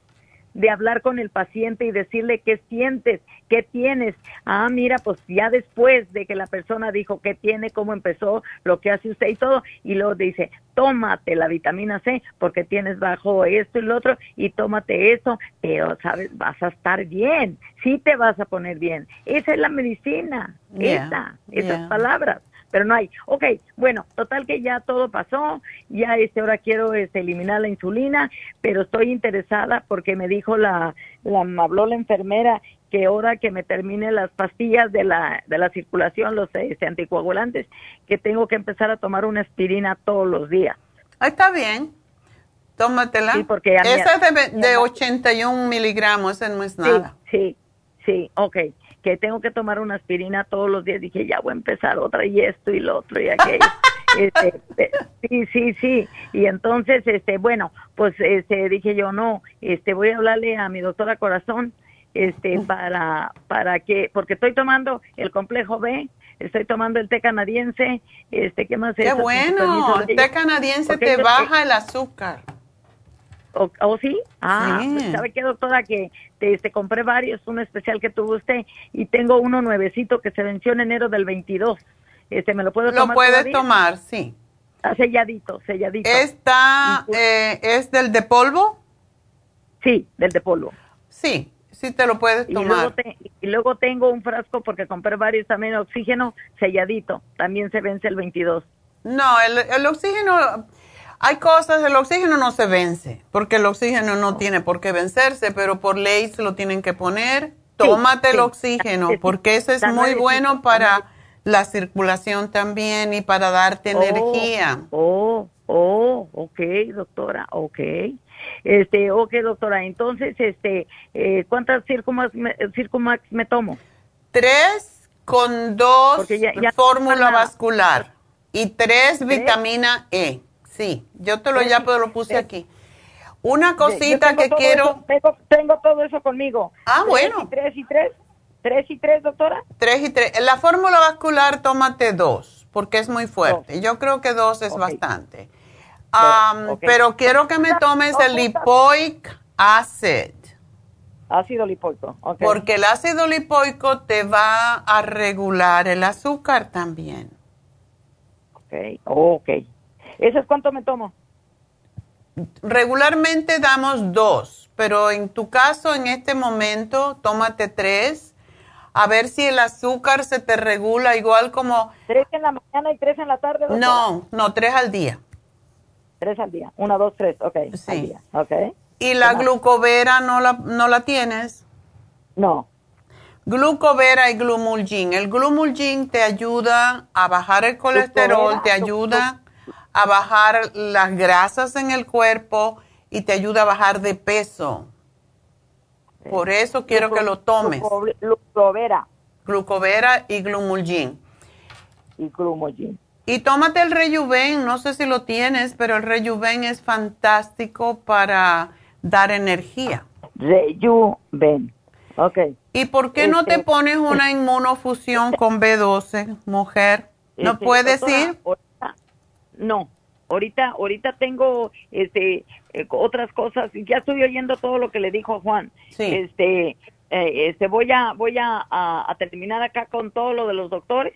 de hablar con el paciente y decirle qué sientes, qué tienes. Ah, mira, pues ya después de que la persona dijo qué tiene, cómo empezó, lo que hace usted y todo, y luego dice, tómate la vitamina C porque tienes bajo esto y lo otro, y tómate eso, pero sabes, vas a estar bien, sí te vas a poner bien. Esa es la medicina, esa, esas palabras pero no hay. Ok, bueno, total que ya todo pasó, ya este ahora quiero este, eliminar la insulina, pero estoy interesada porque me dijo la, la me habló la enfermera que ahora que me termine las pastillas de la, de la circulación, los este, anticoagulantes, que tengo que empezar a tomar una aspirina todos los días. Ah, está bien. Tómatela. Sí, porque Esa es de, de 81 miligramos, no es nada. Sí, sí, sí, ok que tengo que tomar una aspirina todos los días. Dije, ya voy a empezar otra y esto y lo otro y aquello. Este, eh, sí, sí, sí. Y entonces, este, bueno, pues este, dije yo, no, este, voy a hablarle a mi doctora Corazón, este, para, para que, porque estoy tomando el complejo B, estoy tomando el té canadiense, este, ¿qué más es? Qué bueno, el té canadiense te baja el azúcar. ¿O, oh, sí? Ah, pues, ¿sabe qué, doctora? Que te, este, compré varios, un especial que tuvo usted, y tengo uno nuevecito que se venció en enero del 22. Este, ¿Me lo puedo tomar Lo puedes tomar, sí. Está selladito, selladito. ¿Está, eh, es del de polvo? Sí, del de polvo. Sí, sí te lo puedes tomar. Y luego, tengo un frasco porque compré varios también oxígeno selladito, también se vence el 22. No, el, el oxígeno hay cosas, el oxígeno no se vence, porque el oxígeno no tiene por qué vencerse, pero por ley se lo tienen que poner. Tómate el oxígeno, porque eso es muy bueno para la circulación también y para darte oh, energía. Oh, oh, ok, doctora, ok. Este, ok, doctora, entonces, este, eh, ¿cuántas Circumax me, me tomo? Tres con dos fórmula vascular y tres vitamina E. Sí, yo te lo ya lo puse aquí. Una cosita que quiero. tengo, todo eso conmigo. Ah, bueno. tres y tres. ¿Tres y tres, doctora? Tres y tres. La fórmula vascular, tómate dos, porque es muy fuerte. Yo creo que dos es bastante. Pero quiero que me tomes el lipoic acid. Ácido lipoico, Porque el ácido lipoico te va a regular el azúcar también. Ok, ok. ¿Eso es cuánto me tomo? Regularmente damos dos, pero en tu caso, en este momento, tómate tres. A ver si el azúcar se te regula igual como... ¿Tres en la mañana y tres en la tarde? No, no, tres al día. Tres al día. Una, dos, tres, ok. Sí. Ok. ¿Y la glucovera no la, no la tienes? No. Glucovera y glumulgin. El glumulgin te ayuda a bajar el colesterol, te ayuda a bajar las grasas en el cuerpo y te ayuda a bajar de peso. Por eso quiero que lo tomes. Glucovera. Glucovera y glumulgin. Y glumulgin. Y tómate el Rejuven, no sé si lo tienes, pero el Rejuven es fantástico para dar energía. Rejuven, ok. ¿Y por qué no te este, pones una inmunofusión con B12, mujer? ¿No puedes ir? No, ahorita, ahorita tengo este eh, otras cosas. Ya estoy oyendo todo lo que le dijo Juan. Sí. Este, eh, este voy a voy a, a, terminar acá con todo lo de los doctores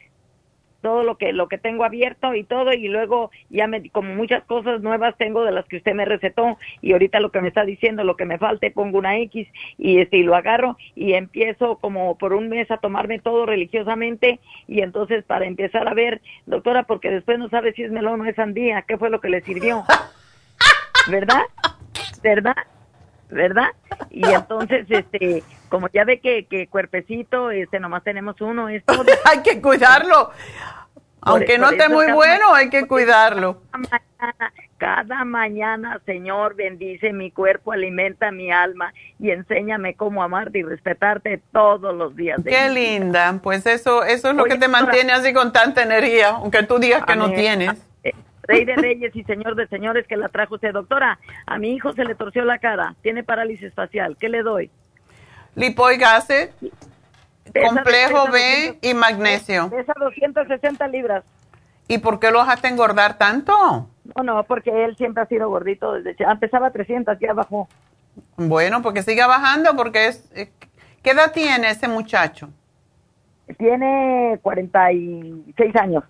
todo lo que lo que tengo abierto y todo y luego ya me como muchas cosas nuevas tengo de las que usted me recetó y ahorita lo que me está diciendo lo que me falte pongo una X y este lo agarro y empiezo como por un mes a tomarme todo religiosamente y entonces para empezar a ver doctora porque después no sabe si es melón o es sandía qué fue lo que le sirvió verdad verdad verdad y entonces este como ya ve que, que cuerpecito, este, nomás tenemos uno, esto. hay que cuidarlo. Aunque no esté muy bueno, hay que cuidarlo. Cada mañana, cada mañana, Señor, bendice mi cuerpo, alimenta mi alma y enséñame cómo amarte y respetarte todos los días. Qué linda. Pues eso, eso es lo que te mantiene así con tanta energía, aunque tú digas que no tienes. Rey de reyes y señor de señores que la trajo usted. Doctora, a mi hijo se le torció la cara, tiene parálisis facial. ¿Qué le doy? lipoic acid, complejo B y magnesio. Pesa 260 libras. ¿Y por qué lo dejaste engordar tanto? No, no, porque él siempre ha sido gordito desde empezaba 300, ya bajó. Bueno, porque siga bajando porque es eh, ¿Qué edad tiene ese muchacho? Tiene 46 años.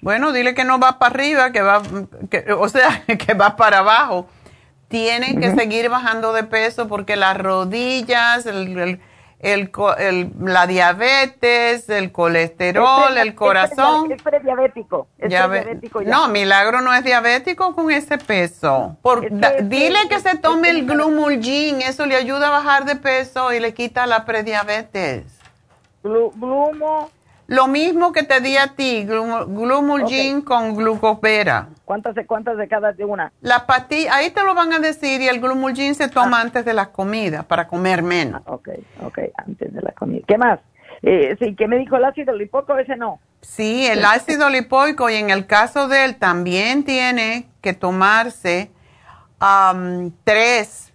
Bueno, dile que no va para arriba, que va que, o sea, que va para abajo tiene que seguir bajando de peso porque las rodillas, el, la diabetes, el colesterol, el corazón. Es prediabético. no, Milagro no es diabético con ese peso. Por, dile que se tome el Glumulgin, eso le ayuda a bajar de peso y le quita la prediabetes. Glumo. Lo mismo que te di a ti, Glumulgin con glucopera. ¿Cuántas, ¿Cuántas de cada de una? La pastilla, ahí te lo van a decir y el Glumulgin se toma ah. antes de la comida para comer menos. Ah, ok, ok, antes de la comida. ¿Qué más? Eh, sí, ¿qué me dijo el ácido lipoico? Ese no. Sí, el ácido lipoico y en el caso de él también tiene que tomarse tres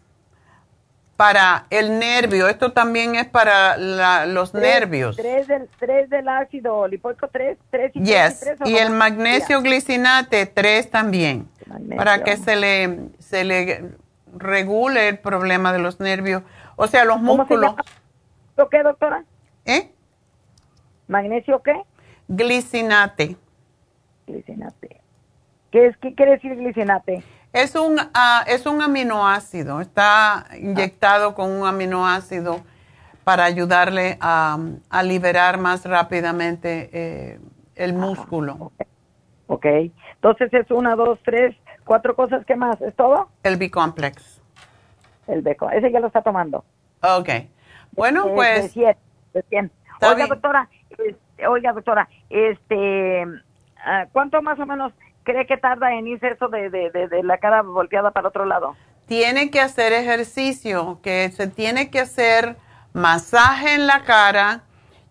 para el nervio. Esto también es para los nervios. Tres del, tres del ácido lipoico, tres, tres y yes. tres. Y, el magnesio glicinate, tres también. Para que se le, se le regule el problema de los nervios. O sea, los músculos. ¿Lo qué, doctora? ¿Eh? ¿Magnesio qué? Glicinate. Glicinate. ¿Qué, es, ¿Qué quiere decir glicinate? Es un, ah, es un aminoácido, está inyectado con un aminoácido para ayudarle a, liberar más rápidamente eh, el músculo. ok, entonces es una, dos, tres, cuatro cosas, ¿qué más? ¿Es todo? El B-complex. El b ese ya lo está tomando. Ok, bueno, pues... Oiga, doctora, este, oiga, doctora, este, ah, ¿cuánto más o menos cree que tarda en irse eso de, de, de, la cara volteada para otro lado? Tiene que hacer ejercicio, que se tiene que hacer masaje en la cara,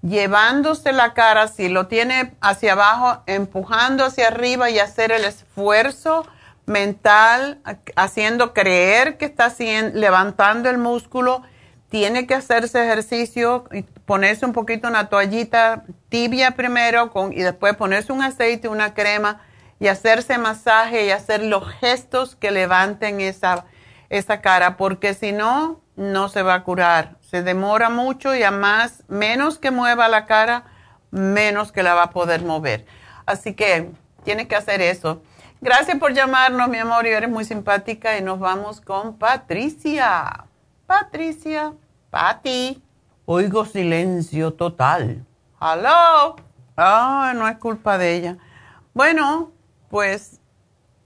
llevándose la cara, si lo tiene hacia abajo, empujando hacia arriba y hacer el esfuerzo mental, haciendo creer que está levantando el músculo. Tiene que hacerse ejercicio y ponerse un poquito una toallita tibia primero con, y después ponerse un aceite, una crema y hacerse masaje y hacer los gestos que levanten esa, esa cara, porque si no, no se va a curar. Se demora mucho y a más, menos que mueva la cara, menos que la va a poder mover. Así que tiene que hacer eso. Gracias por llamarnos, mi amor, y eres muy simpática y nos vamos con Patricia. Patricia, Pati. Oigo silencio total. ¡Aló! Ah, no es culpa de ella. Bueno, pues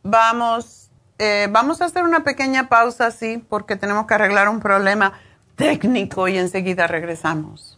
vamos eh, vamos a hacer una pequeña pausa, sí, porque tenemos que arreglar un problema técnico y enseguida regresamos.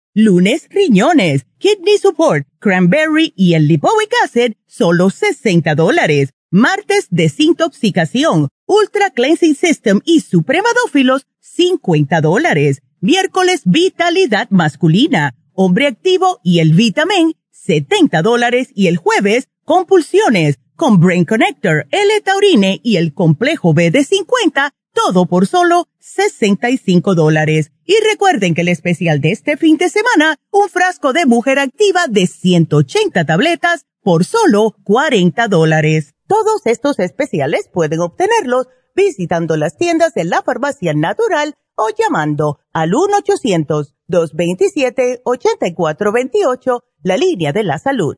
Lunes, riñones, kidney support, cranberry y el lipoic acid, solo 60 Martes, desintoxicación, ultra cleansing system y supremadófilos, 50 dólares Miércoles, vitalidad masculina, hombre activo y el vitamin, 70 dólares. Y el jueves, compulsiones, con Brain Connector, L-Taurine y el complejo B de 50, todo por solo 65 dólares. Y recuerden que el especial de este fin de semana, un frasco de mujer activa de 180 tabletas por solo 40 dólares. Todos estos especiales pueden obtenerlos visitando las tiendas de la farmacia natural o llamando al 1-800-227-8428, la línea de la salud.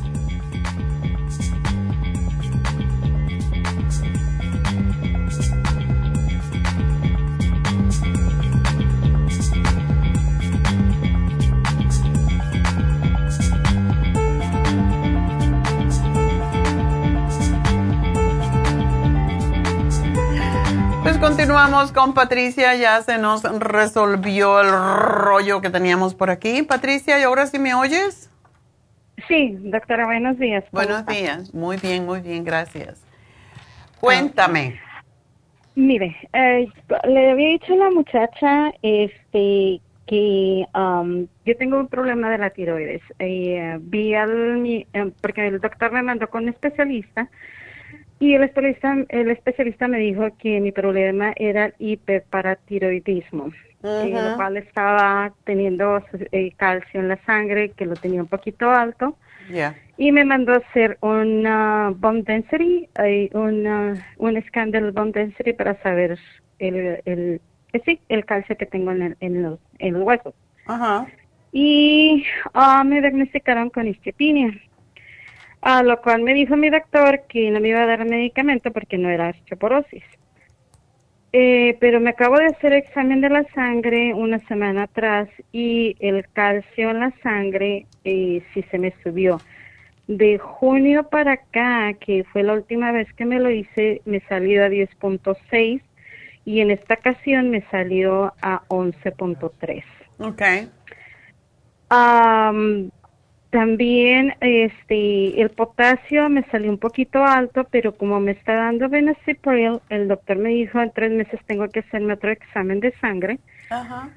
Pues continuamos con Patricia, ya se nos resolvió el rollo que teníamos por aquí. Patricia, ¿y ahora sí me oyes? Sí, doctora, buenos días. Buenos días, muy bien, muy bien, gracias. Cuéntame. mire, eh, le había dicho a la muchacha este, que um, yo tengo un problema de la tiroides. Eh, vi al, eh, porque el doctor me mandó con un especialista y el especialista, el especialista me dijo que mi problema era el hiperparatiroidismo, en lo cual estaba teniendo eh, calcio en la sangre, que lo tenía un poquito alto. Y me mandó a hacer una bone density, eh, una, un scan del bone density para saber el, el, eh, sí, el calcio que tengo en el, en los, en los huesos. Y ah, me diagnosticaron con osteopenia. A lo cual me dijo mi doctor que no me iba a dar medicamento porque no era osteoporosis. Eh, pero me acabo de hacer examen de la sangre una semana atrás y el calcio en la sangre eh, sí se me subió. De junio para acá, que fue la última vez que me lo hice, me salió a 10.6 y en esta ocasión me salió a 11.3. Ok. Um, también este el potasio me salió un poquito alto, pero como me está dando Benacipril, el doctor me dijo en tres meses tengo que hacerme otro examen de sangre. Ajá.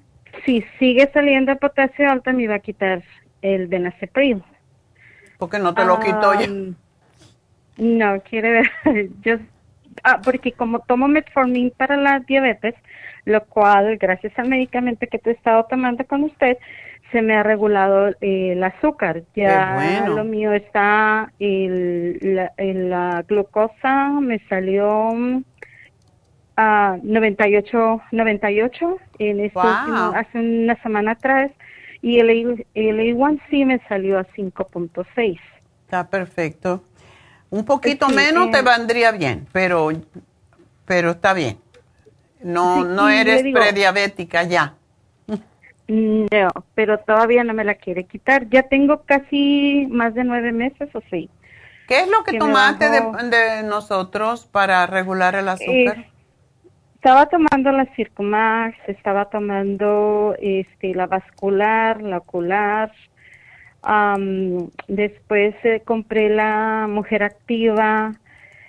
Si sigue saliendo el potasio alto, me va a quitar el Benacipril. Porque no te lo quito ya. No, quiere ver, yo, ah, porque como tomo metformin para la diabetes, lo cual, gracias al medicamento que te he estado tomando con usted, se me ha regulado eh, el azúcar. Ya lo mío está, el, la, glucosa me salió a 98, 98 en este hace una semana atrás y el, el A1C me salió a 5.6. Está perfecto. Un poquito menos te eh, vendría bien, pero, pero está bien. No, no eres prediabética ya. No, pero todavía no me la quiere quitar. Ya tengo casi más de nueve meses o sí. ¿Qué es lo que, tomaste de, nosotros para regular el azúcar? Eh, estaba tomando la Circumax, estaba tomando este, la vascular, la ocular. después eh, compré la mujer activa.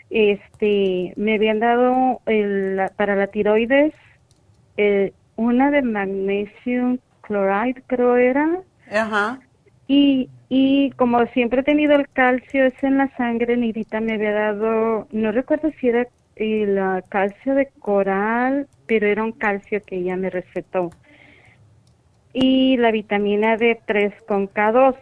Este, me habían dado el, para la tiroides una de magnesio chloride, creo era. Ajá. Y, y como siempre he tenido el calcio, es en la sangre, Nirita me había dado, no recuerdo si era el calcio de coral, pero era un calcio que ella me recetó. Y la vitamina D3 con K2,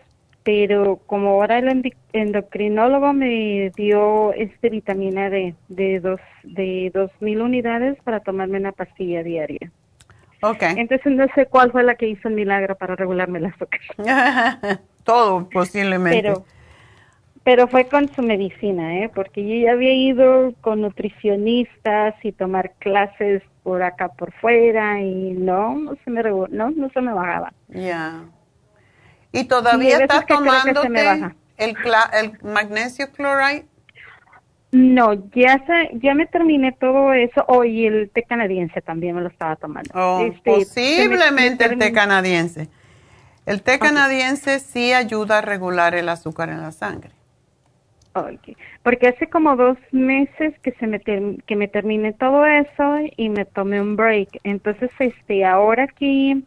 pero como ahora el endocrinólogo me dio este vitamina D de dos de dos mil unidades para tomarme una pastilla diaria. Okay. Entonces no sé cuál fue la que hizo el milagro para regularme el azúcar. Todo posiblemente. Pero, pero fue con su medicina, ¿eh? Porque yo ya había ido con nutricionistas y tomar clases por acá por fuera y no, no se me no, no se me bajaba. Ya. ¿Y todavía estás tomando el, el magnesio chloride? No, ya ya me terminé todo eso. Hoy el té canadiense también me lo estaba tomando. Oh, este, posiblemente el té canadiense. El té canadiense sí ayuda a regular el azúcar en la sangre. Okay. Porque hace como dos meses que se me que me terminé todo eso y me tomé un break. Entonces, este, ahora aquí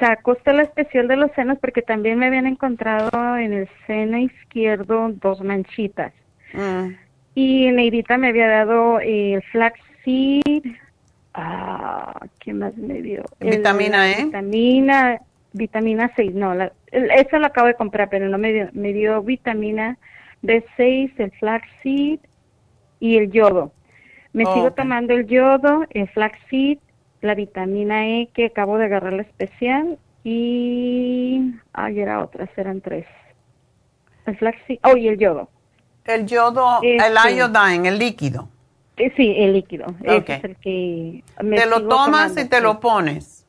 sacó usted la especial de los senos porque también me habían encontrado en el seno izquierdo dos manchitas. Mm. Y Neidita me había dado el flaxseed. Ah, ¿qué más me dio? Vitamina E. Vitamina, vitamina 6. No, la, eso lo acabo de comprar, pero no me dio, me dio vitamina B6, el flaxseed y el yodo. Me sigo tomando el yodo, el flaxseed, la vitamina E que acabo de agarrar la especial y... Ay, era otra, eran tres. El flaxseed, oh, y el yodo. El yodo, el este, iodine, el líquido. Eh, sí, el líquido. es el que ¿Te lo tomas y te lo pones?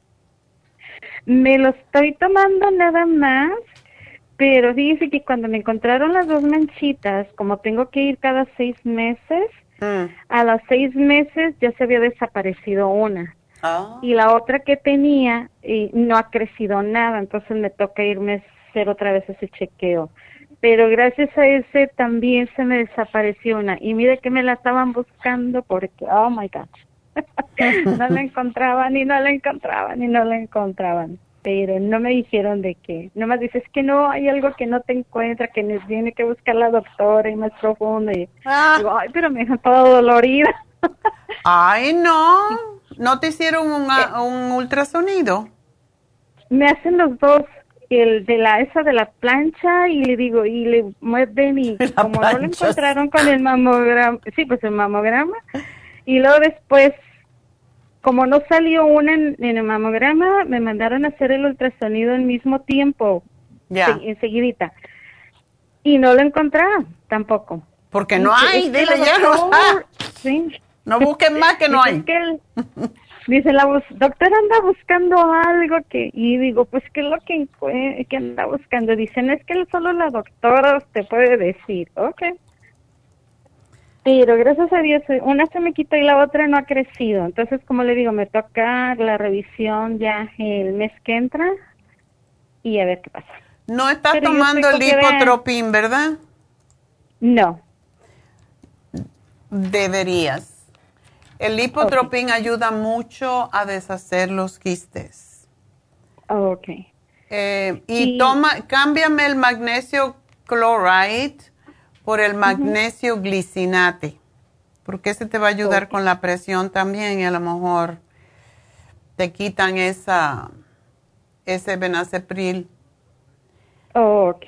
Me lo estoy tomando nada más, pero dice que cuando me encontraron las dos manchitas, como tengo que ir cada seis meses, mm. a los seis meses ya se había desaparecido una. Ah. Y la otra que tenía y no ha crecido nada, entonces me toca irme a hacer otra vez ese chequeo pero gracias a ese también se me desapareció una. Y mire que me la estaban buscando porque, oh my God, no la encontraban y no la encontraban y no la encontraban. Pero no me dijeron de qué. Nomás dices que no, hay algo que no te encuentra, que me tiene que buscar la doctora y más profundo. Y ah. digo, ay, pero me dejan todo dolorida. ay, no. ¿No te hicieron eh. un ultrasonido? Me hacen los dos el de la esa de la plancha y le digo y le mueven y como no lo encontraron con el mamograma sí pues el mamograma y luego después como no salió una en, el mamograma me mandaron a hacer el ultrasonido al mismo tiempo ya. enseguidita. Y no lo encontraron tampoco. Porque no hay dile ya no sí. no busquen más que no hay Dice la doctora anda buscando algo que, y digo, pues, ¿qué es lo que, que anda buscando? Dicen, es que solo la doctora te puede decir, ok. Pero gracias a Dios, una se me quitó y la otra no ha crecido. Entonces, como le digo, me toca la revisión ya el mes que entra y a ver qué pasa. No estás tomando el lipotropin, ¿verdad? No. Deberías. El lipotropin ayuda mucho a deshacer los quistes. Oh, ok. Eh, y, toma, cámbiame el magnesio chloride por el magnesio glicinate, porque ese te va a ayudar con la presión también y a lo mejor te quitan esa, ese benacepril. Oh, ok.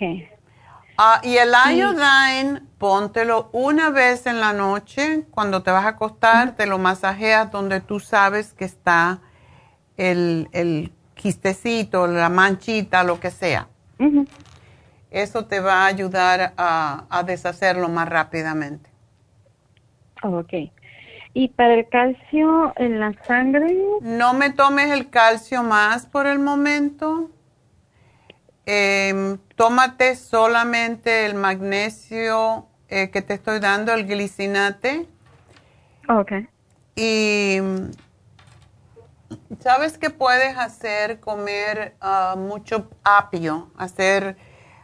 Ah, y el iodine, póntelo una vez en la noche, cuando te vas a acostar, te lo masajeas donde tú sabes que está el, el quistecito, la manchita, lo que sea. Eso te va a ayudar a, a deshacerlo más rápidamente. ok. ¿Y para el calcio en la sangre? No me tomes el calcio más por el momento. Em, tómate solamente el magnesio eh, que te estoy dando, el glicinate. Ok. Y sabes que puedes hacer comer ah, mucho apio, hacer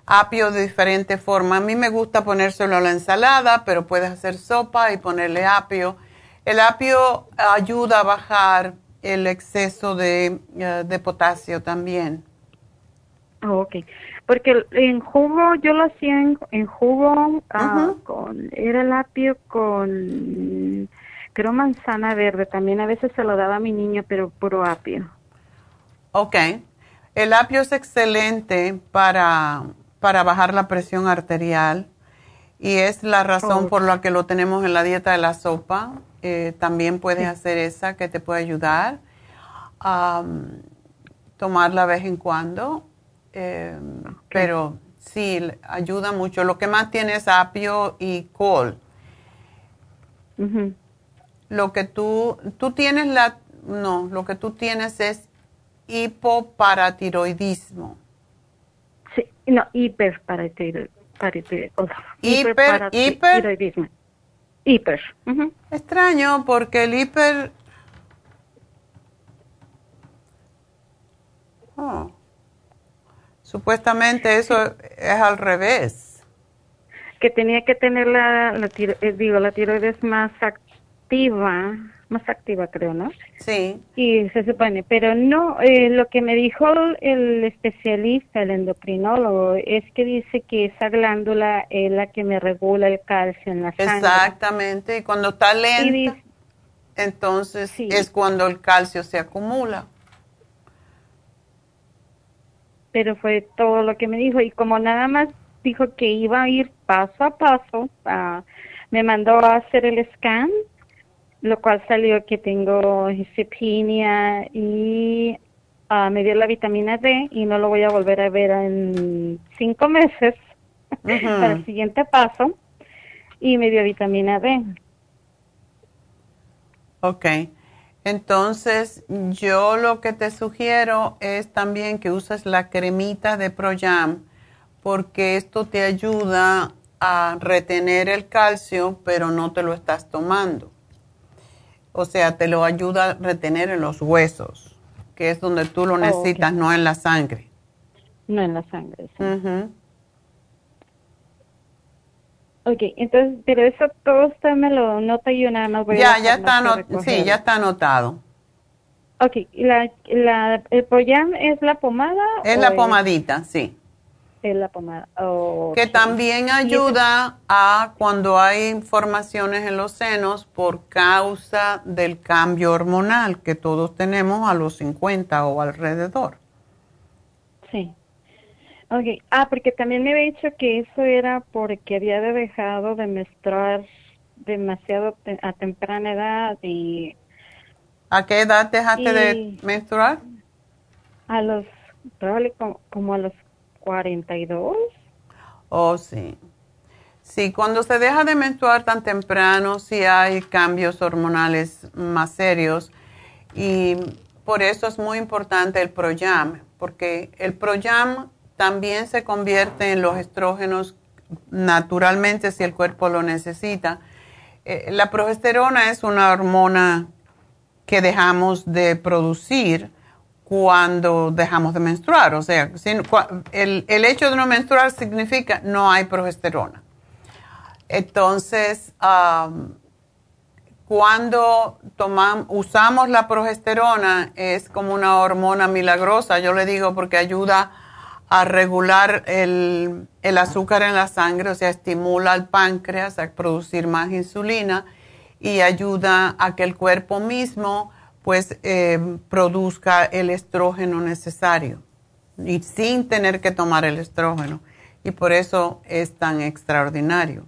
apio de diferente forma. A mí me gusta ponérselo a la ensalada, pero puedes hacer sopa y ponerle apio. El apio ayuda a bajar el exceso de, eh, potasio también. Oh, ok, porque en jugo, yo lo hacía en, jugo, ah, con, era el apio con, creo manzana verde, también a veces se lo daba a mi niño, pero puro apio. Ok, el apio es excelente para, para bajar la presión arterial y es la razón por la que lo tenemos en la dieta de la sopa eh, también puedes hacer esa que te puede ayudar. a tomarla de vez en cuando. Em, pero sí, ayuda mucho. Lo que más tiene es apio y col. Lo que tú, tú tienes la, no, lo que tú tienes es hipoparatiroidismo. Sí, no, hiperparatiroidismo. Hiper, hiper, Hiper. Extraño porque el hiper... Oh. Supuestamente eso es al revés. Que tenía que tener la, la eh, digo, la tiroides más activa más activa, creo, ¿no? Sí. Y se supone, pero no, eh, lo que me dijo el especialista, el endocrinólogo, es que dice que esa glándula es la que me regula el calcio en la sangre. Exactamente, y cuando está lenta, entonces es cuando el calcio se acumula. Pero fue todo lo que me dijo, y como nada más dijo que iba a ir paso a paso, me mandó a hacer el scan lo cual salió que tengo disciplina y uh, me dio la vitamina D y no lo voy a volver a ver en cinco meses. Para el siguiente paso. Y me dio vitamina D. Ok, entonces yo lo que te sugiero es también que uses la cremita de Projam porque esto te ayuda a retener el calcio pero no te lo estás tomando. O sea, te lo ayuda a retener en los huesos, que es donde tú lo oh, necesitas, no en la sangre. No en la sangre, sí. Ok, entonces, pero eso todo usted me lo nota y yo nada más voy ya, Ya, está anotado. Sí, ya está anotado. Ok, ¿La, la, ¿el Proyam es la pomada? Es la pomadita, sí es la pomada. Que también ayuda a cuando hay informaciones en los senos por causa del cambio hormonal que todos tenemos a los 50 o alrededor. Sí. Ok. Ah, porque también me había dicho que eso era porque había dejado de menstruar demasiado a temprana edad y... ¿A qué edad dejaste de menstruar? A los, probablemente como, como a los 42. Oh, sí. Sí, cuando se deja de menstruar tan temprano, sí hay cambios hormonales más serios. Y por eso es muy importante el Proyam, porque el Proyam también se convierte en los estrógenos naturalmente si el cuerpo lo necesita. Eh, la progesterona es una hormona que dejamos de producir cuando dejamos de menstruar. O sea, el, el, hecho de no menstruar significa no hay progesterona. Entonces, cuando usamos la progesterona es como una hormona milagrosa, yo le digo porque ayuda a regular el, el azúcar en la sangre, o sea, estimula al páncreas a producir más insulina y ayuda a que el cuerpo mismo pues eh, produzca el estrógeno necesario y sin tener que tomar el estrógeno. Y por eso es tan extraordinario.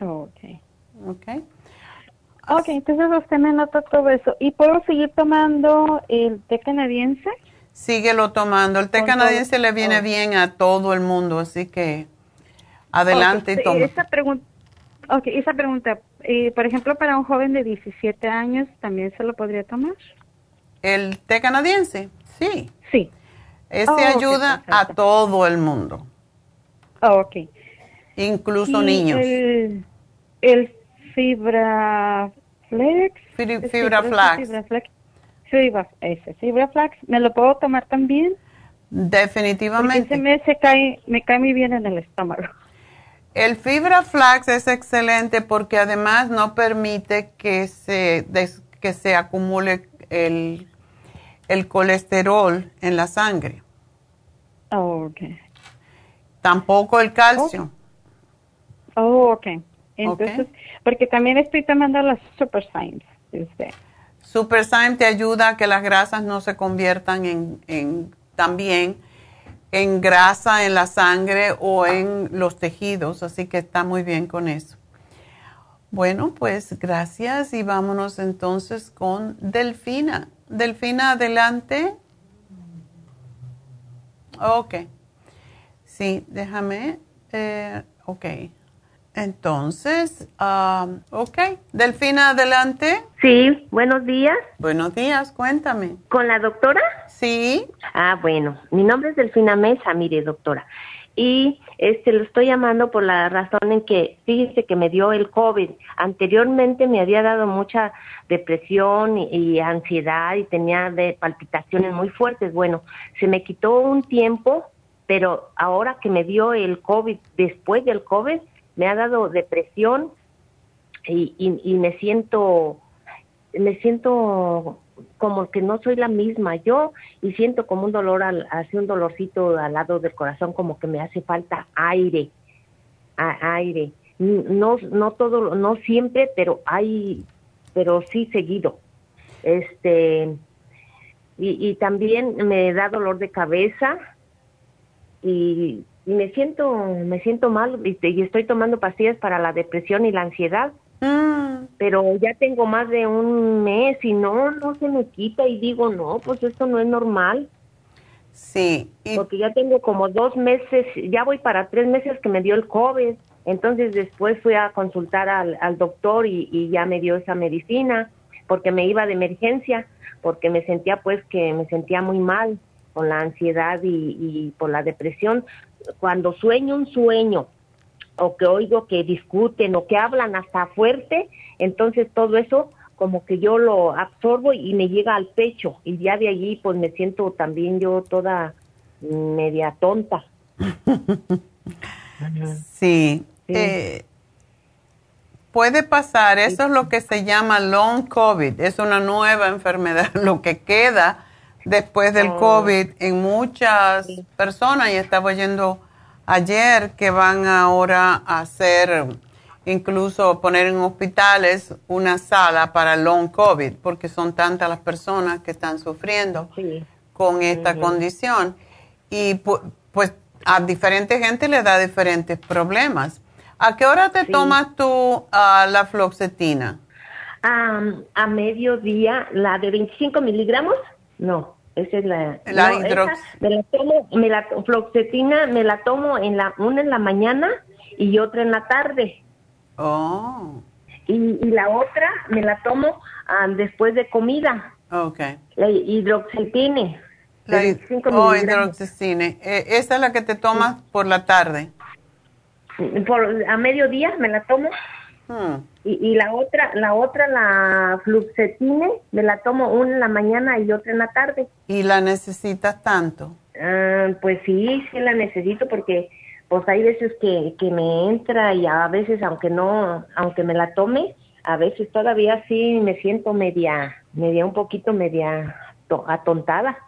Ok. Ok. Ok, entonces usted me nota todo eso. ¿Y puedo seguir tomando el té canadiense? Síguelo tomando. El té canadiense le viene oh. bien a todo el mundo, así que adelante y toma. Esa pregunta, okay, esa pregunta, eh, por ejemplo, para un joven de 17 años, ¿también se lo podría tomar? ¿El té canadiense? Sí. Sí. Ese oh, ayuda a todo el mundo. Oh, ok. Incluso niños. El, el fibra flex. Fibra, flax. Fibra flex fibra, ese, fibra flax, ¿me lo puedo tomar también? Definitivamente. ese me, se cae, me cae muy bien en el estómago. El fibra flax es excelente porque además no permite que se, que se acumule el, el colesterol en la sangre. Oh, ok. Tampoco el calcio. Oh, ok. Entonces, porque también estoy tomando las Super Science. Este. Super te ayuda a que las grasas no se conviertan en, también en grasa en la sangre o en los tejidos, así que está muy bien con eso. Bueno, pues gracias y vámonos entonces con Delfina. Delfina, adelante. Ok. Sí, déjame. Eh, ok. Entonces, um, ok. Delfina, adelante. Sí, buenos días. Buenos días, cuéntame. ¿Con la doctora? Sí. Ah, bueno, mi nombre es Delfina Mesa, mire, doctora. Y este lo estoy llamando por la razón en que, fíjese que me dio el COVID. Anteriormente me había dado mucha depresión y, y ansiedad y tenía de palpitaciones muy fuertes. Bueno, se me quitó un tiempo, pero ahora que me dio el COVID, después del COVID, me ha dado depresión y, y, me siento, me siento como que no soy la misma yo y siento como un dolor, al, así un dolorcito al lado del corazón, como que me hace falta aire, aire. No, no todo, no siempre, pero hay, pero sí seguido. Este, y, y también me da dolor de cabeza y y me siento me siento mal y, estoy tomando pastillas para la depresión y la ansiedad. Mm. pero ya tengo más de un mes y no no se me quita y digo no pues esto no es normal. Sí porque ya tengo como dos meses ya voy para tres meses que me dio el covid. Entonces después fui a consultar al, al doctor y, y ya me dio esa medicina porque me iba de emergencia porque me sentía pues que me sentía muy mal con la ansiedad y, y por la depresión cuando sueño un sueño o que oigo que discuten o que hablan hasta fuerte, entonces todo eso como que yo lo absorbo y me llega al pecho y ya de allí pues me siento también yo toda media tonta. sí. Eh, puede pasar, eso es lo que se llama long COVID, es una nueva enfermedad, lo que queda después del oh. COVID en muchas personas y estaba oyendo ayer que van ahora a hacer, incluso poner en hospitales una sala para long COVID porque son tantas las personas que están sufriendo con esta condición y pues a diferente gente le da diferentes problemas. ¿A qué hora te tomas tú ah, la floxetina? a mediodía, la de 25 miligramos. No, esa es la... La me la tomo, me la floxetina me la tomo en la, una en la mañana y otra en la tarde. Oh. Y, y la otra me la tomo ah, después de comida. Okay. La hidroxetine. La, oh, hidroxetine. Eh, ¿Esa es la que te tomas por la tarde? Por, a mediodía me la tomo. Hmm. Y, la otra, la otra, la fluxetine, me la tomo una en la mañana y otra en la tarde. ¿Y la necesitas tanto? Ah, pues sí, sí la necesito porque pues hay veces que, que me entra y a veces aunque no, aunque me la tome, a veces todavía sí me siento media, media un poquito media atontada.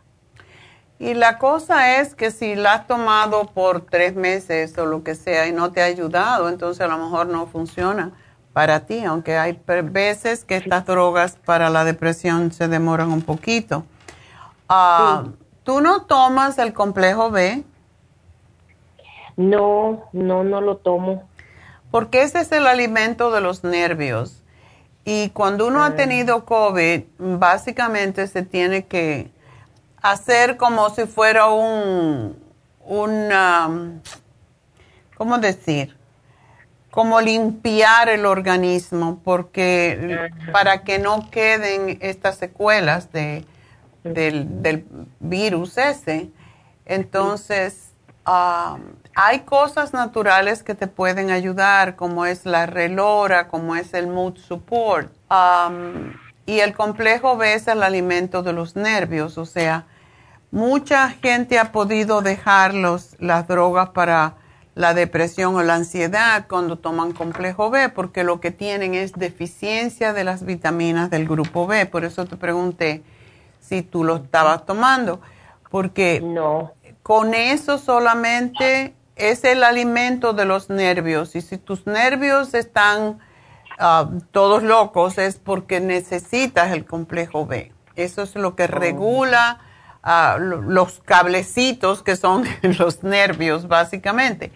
Y la cosa es que si la has tomado por tres meses o lo que sea y no te ha ayudado, entonces a lo mejor no funciona para ti, aunque hay veces que estas drogas para la depresión se demoran un poquito. Ah, ¿Tú no tomas el complejo B? No, no, no lo tomo. Porque ese es el alimento de los nervios. Y cuando uno ha ah. tenido COVID, básicamente se tiene que hacer como si fuera un, un ¿cómo decir? Como limpiar el organismo, porque para que no queden estas secuelas de, del, virus ese. Entonces, hay cosas naturales que te pueden ayudar, como es la relora, como es el mood support. y el complejo B es el alimento de los nervios, o sea, mucha gente ha podido dejar los, las drogas para la depresión o la ansiedad cuando toman complejo B, porque lo que tienen es deficiencia de las vitaminas del grupo B. Por eso te pregunté si tú lo estabas tomando, porque no. con eso solamente es el alimento de los nervios y si tus nervios están ah, todos locos es porque necesitas el complejo B. Eso es lo que oh. regula ah, los cablecitos que son los nervios básicamente.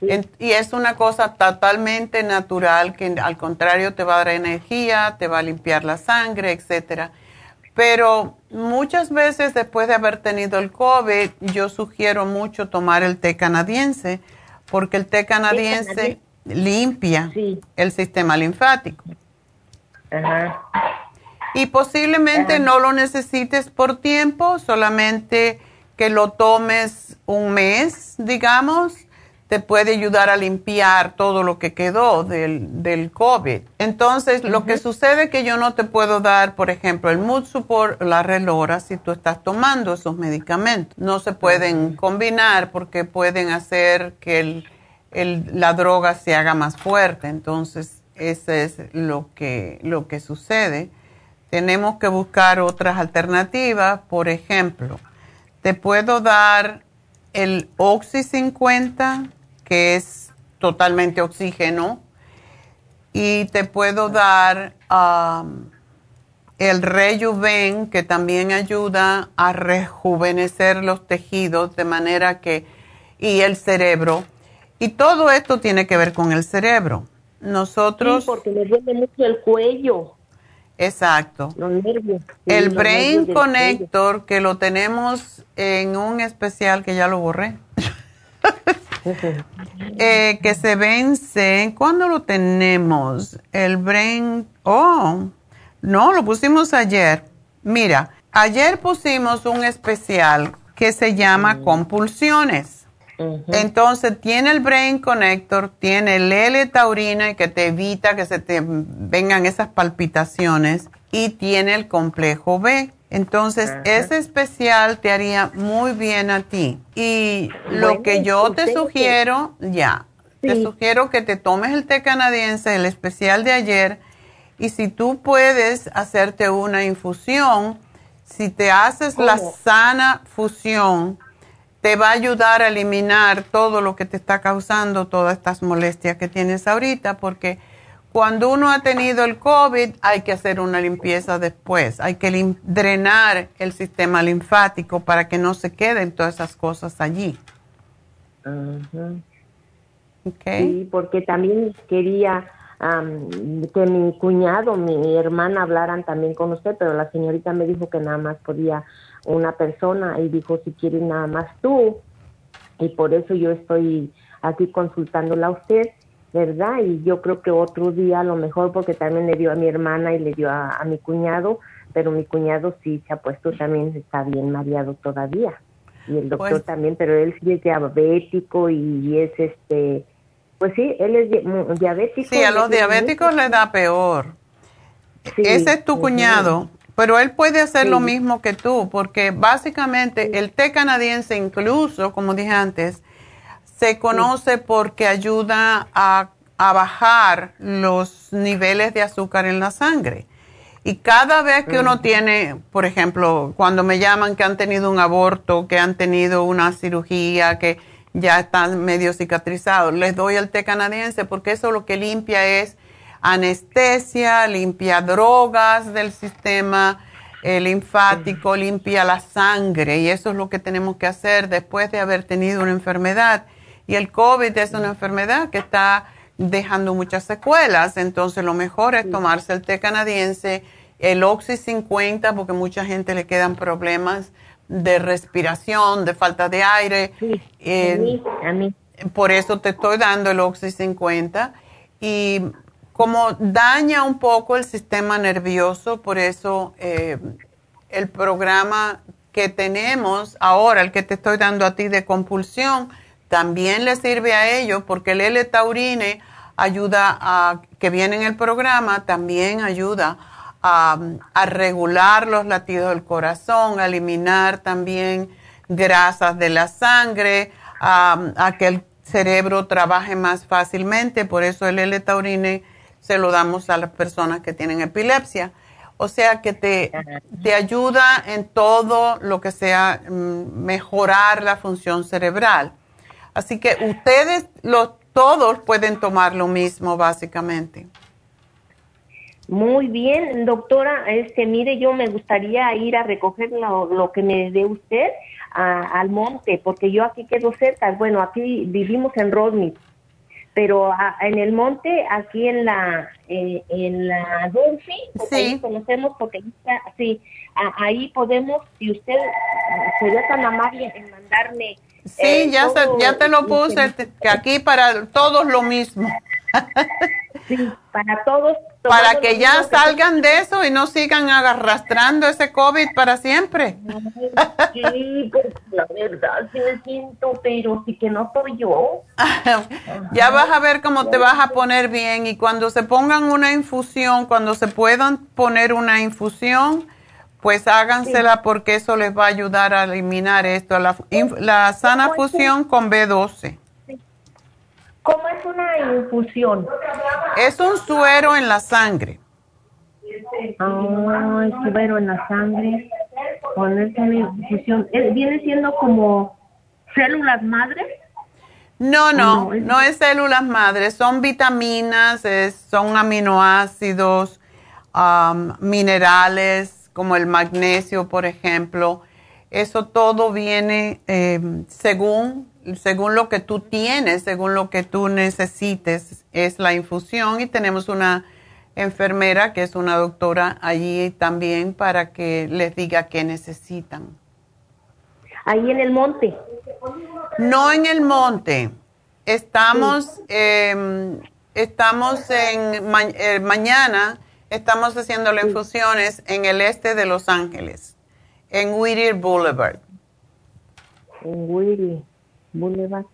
y es una cosa totalmente natural que al contrario te va a dar energía, te va a limpiar la sangre, etcétera. Pero muchas veces después de haber tenido el COVID, yo sugiero mucho tomar el té canadiense, porque el té canadiense limpia el sistema linfático. Y posiblemente no lo necesites por tiempo, solamente que lo tomes un mes, digamos, te puede ayudar a limpiar todo lo que quedó del, del COVID. Entonces, lo que sucede es que yo no te puedo dar, por ejemplo, el mood support, la relora, si tú estás tomando esos medicamentos. No se pueden combinar porque pueden hacer que el, el, la droga se haga más fuerte. Entonces, eso es lo que, lo que sucede. Tenemos que buscar otras alternativas. Por ejemplo, te puedo dar el Oxy 50 que es totalmente oxígeno. Y te puedo dar um, el Rejuven, que también ayuda a rejuvenecer los tejidos de manera que, y el cerebro. Y todo esto tiene que ver con el cerebro. Nosotros. Sí, porque me duele mucho el cuello. Exacto. Los nervios. el Brain Connector, que lo tenemos en un especial que ya lo borré. Eh, que se vence. ¿Cuándo lo tenemos? El brain. Oh, no, lo pusimos ayer. Mira, ayer pusimos un especial que se llama mm. Compulsiones. Entonces tiene el Brain Connector, tiene el L-taurina que te evita que se te vengan esas palpitaciones y tiene el complejo B. Entonces, ese especial te haría muy bien a ti. Y lo que yo te sugiero, ya, te sugiero que te tomes el té canadiense, el especial de ayer, y si tú puedes hacerte una infusión, si te haces la sana fusión, te va a ayudar a eliminar todo lo que te está causando todas estas molestias que tienes ahorita, porque cuando uno ha tenido el COVID, hay que hacer una limpieza después. Hay que drenar el sistema linfático para que no se queden todas esas cosas allí. Sí, porque también quería que mi cuñado, mi hermana hablaran también con usted, pero la señorita me dijo que nada más podía una persona y dijo si quiere nada más tú. Y por eso yo estoy aquí consultándola a usted ¿verdad? Y yo creo que otro día a lo mejor porque también le dio a mi hermana y le dio a, mi cuñado, pero mi cuñado sí se ha puesto también, está bien mareado todavía. Y el doctor pues también, pero él sí es diabético y es este Pues sí, él es diabético. Sí, a los diabéticos les da peor. Ese es tu cuñado, pero él puede hacer lo mismo que tú, porque básicamente el té canadiense incluso, como dije antes, se conoce porque ayuda a, a, bajar los niveles de azúcar en la sangre. Y cada vez que uno tiene, por ejemplo, cuando me llaman que han tenido un aborto, que han tenido una cirugía, que ya están medio cicatrizados, les doy el té canadiense porque eso lo que limpia es anestesia, limpia drogas del sistema eh, linfático, limpia la sangre y eso es lo que tenemos que hacer después de haber tenido una enfermedad. Y el COVID es una enfermedad que está dejando muchas secuelas, entonces lo mejor es tomarse el té canadiense, el Oxy 50, porque mucha gente le quedan problemas de respiración, de falta de aire. Eh, a mí, Por eso te estoy dando el Oxy 50 y como daña un poco el sistema nervioso, por eso eh, el programa que tenemos ahora, el que te estoy dando a ti de compulsión, también le sirve a ellos porque el L-taurine ayuda a, que viene en el programa, también ayuda a, a, regular los latidos del corazón, a eliminar también grasas de la sangre, a, a que el cerebro trabaje más fácilmente, por eso el L-taurine se lo damos a las personas que tienen epilepsia. O sea que te, te ayuda en todo lo que sea mm, mejorar la función cerebral. Así que ustedes los, todos pueden tomar lo mismo básicamente. Muy bien, doctora. Este, mire, yo me gustaría ir a recoger lo, que me dé usted al monte, porque yo aquí quedo cerca. Bueno, aquí vivimos en Rodney pero en el monte, aquí en la en la Dolphy, sí. ahí conocemos porque está, sí, ahí podemos, si usted sería tan amable en mandarme. Sí, eh, ya, ya te lo puse, que aquí para todos lo mismo. Sí, para todos. Para que ya salgan de eso y no sigan arrastrando ese COVID para siempre. sí, pues la verdad sí me siento, pero sí que no soy yo. ya vas a ver cómo te vas a poner bien y cuando se pongan una infusión, cuando se puedan poner una infusión, pues hágansela porque eso les va a ayudar a eliminar esto, la, la sana fusión con B12. ¿Cómo es una infusión? Es un suero en la sangre. Ah, es suero en la sangre. Ponerse una infusión. ¿Viene siendo como células madres? No, no, no es, células madres, son vitaminas, son aminoácidos, minerales como el magnesio, por ejemplo. Eso todo viene eh, según según lo que tú tienes, según lo que tú necesites, es la infusión y tenemos una enfermera que es una doctora allí también para que les diga qué necesitan. Ahí en el monte. No en el monte. Estamos, em, estamos en eh, mañana, estamos haciendo las infusiones en el este de Los Ángeles, en Whittier Boulevard. En Whittier. Boulevard.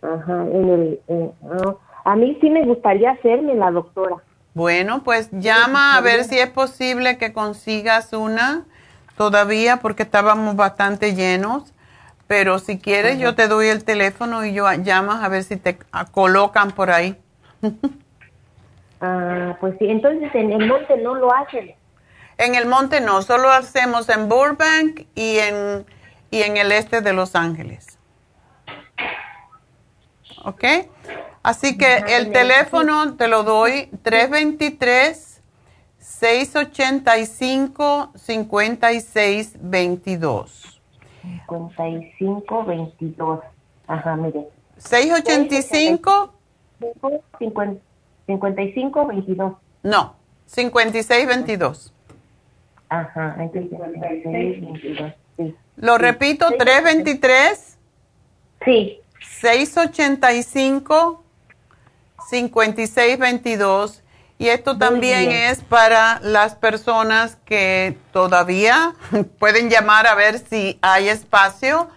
Ajá, en el, ah, a mí sí me gustaría hacerme la doctora. Bueno, pues llama a ver si es posible que consigas una todavía porque estábamos bastante llenos, pero si quieres yo te doy el teléfono y yo llamas a ver si te colocan por ahí. ah, pues sí, entonces en el monte no lo hacen. En el monte no, solo hacemos en Burbank y en, y en el este de Los Ángeles. ¿ok? Así que el teléfono te lo doy 323-685-5622. 5522. Ajá, mire. 685 5522. No, 5622. Ajá, 5622. Sí. Lo repito, 323. Sí. 685-5622. Y esto también es para las personas que todavía pueden llamar a ver si hay espacio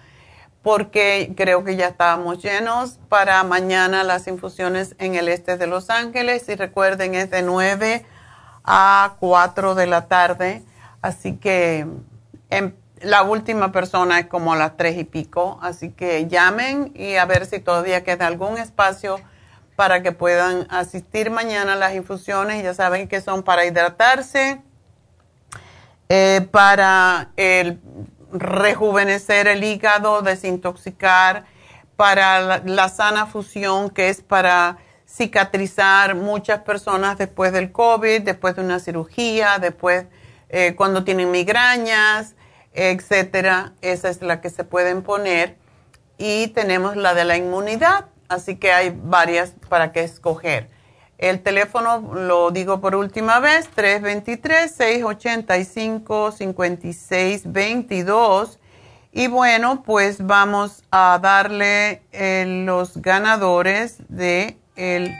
porque creo que ya estábamos llenos para mañana las infusiones en el este de Los Ángeles y recuerden es de 9 a 4 de la tarde, así que en, la última persona es como a las 3 y pico, así que llamen y a ver si todavía queda algún espacio para que puedan asistir mañana a las infusiones, ya saben que son para hidratarse, eh, para rejuvenecer el hígado, desintoxicar, para la, sana fusión, que es para cicatrizar muchas personas después del COVID, después de una cirugía, después eh, cuando tienen migrañas, etcétera. Esa es la que se pueden poner. Y tenemos la de la inmunidad, así que hay varias para que escoger. El teléfono, lo digo por última vez, 323-685-5622. Y bueno, pues vamos a darle eh, los ganadores de el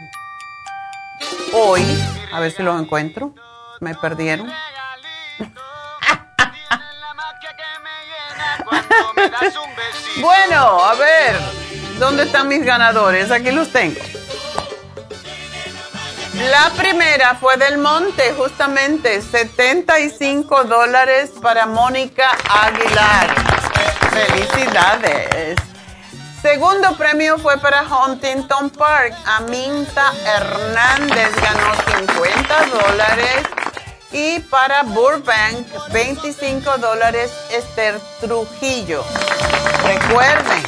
hoy. A ver si los encuentro. Me perdieron. Bueno, a ver, ¿dónde están mis ganadores? Aquí los tengo. La primera fue del Monte, justamente, 75 dólares para Mónica Aguilar. Felicidades. Segundo premio fue para Huntington Park. Aminta Hernández ganó 50 dólares. Y para Burbank, 25 dólares Esther Trujillo. Recuerden,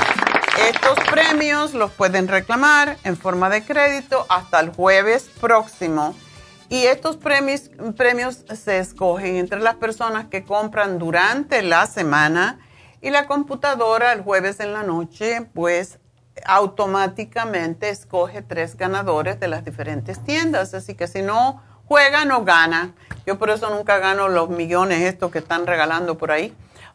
estos premios los pueden reclamar en forma de crédito hasta el jueves próximo. Y estos premios, premios se escogen entre las personas que compran durante la semana y la computadora el jueves en la noche, pues automáticamente escoge tres ganadores de las diferentes tiendas. Así que si no juega, no gana. Yo por eso nunca gano los millones estos que están regalando por ahí,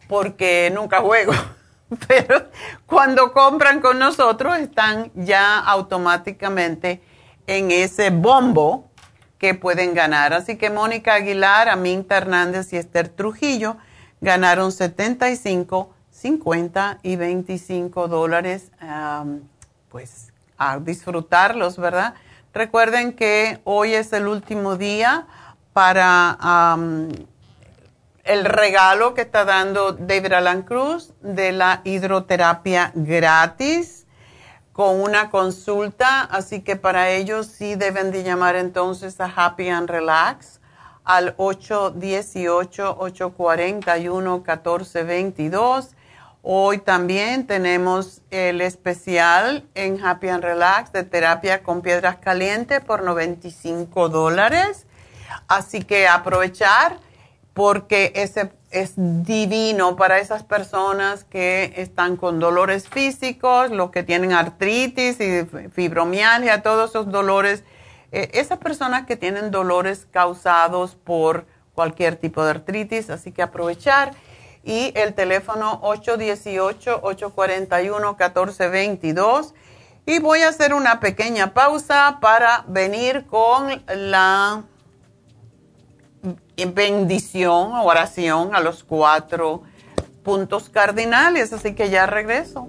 porque nunca juego. pero cuando compran con nosotros están ya automáticamente en ese bombo que pueden ganar. Así que Mónica Aguilar, Aminta Hernández y Esther Trujillo ganaron 75, 50 y 25 dólares. pues a disfrutarlos, ¿verdad? Recuerden que hoy es el último día para el regalo que está dando David Alan Cruz de la hidroterapia gratis con una consulta, así que para ellos sí deben de llamar entonces a Happy and Relax al 818-841-1422. Hoy también tenemos el especial en Happy and Relax de terapia con piedras calientes por 95 dólares. Así que aprovechar porque ese es divino para esas personas que están con dolores físicos, los que tienen artritis y fibromialgia, todos esos dolores. Eh, esas personas que tienen dolores causados por cualquier tipo de artritis, así que aprovechar. Y el teléfono 818-841-1422. Y voy a hacer una pequeña pausa para venir con la bendición, oración a los cuatro puntos cardinales. Así que ya regreso.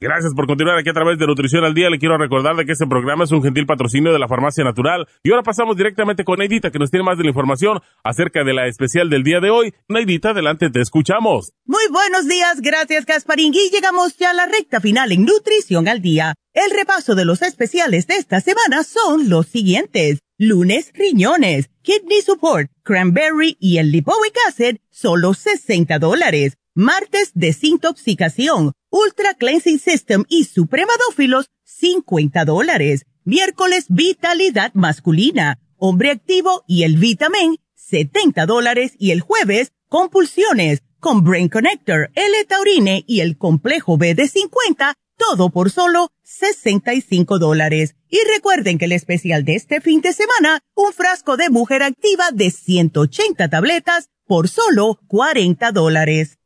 Gracias por continuar aquí a través de Nutrición al Día. Le quiero recordar de que este programa es un gentil patrocinio de la Farmacia Natural. Y ahora pasamos directamente con Neidita, que nos tiene más de la información acerca de la especial del día de hoy. Neidita, adelante, te escuchamos. Muy buenos días, gracias Gasparín. Y llegamos ya a la recta final en Nutrición al Día. El repaso de los especiales de esta semana son los siguientes. Lunes, riñones, kidney support, cranberry y el lipoic acid, solo 60 dólares. Martes, desintoxicación Ultra Cleansing System y Supremadófilos, 50 dólares. Miércoles, Vitalidad Masculina, Hombre Activo y el Vitamin, 70 dólares. Y el jueves, Compulsiones, con Brain Connector, L-Taurine y el Complejo B de 50, todo por solo 65 dólares. Y recuerden que el especial de este fin de semana, un frasco de mujer activa de 180 tabletas por solo 40 dólares.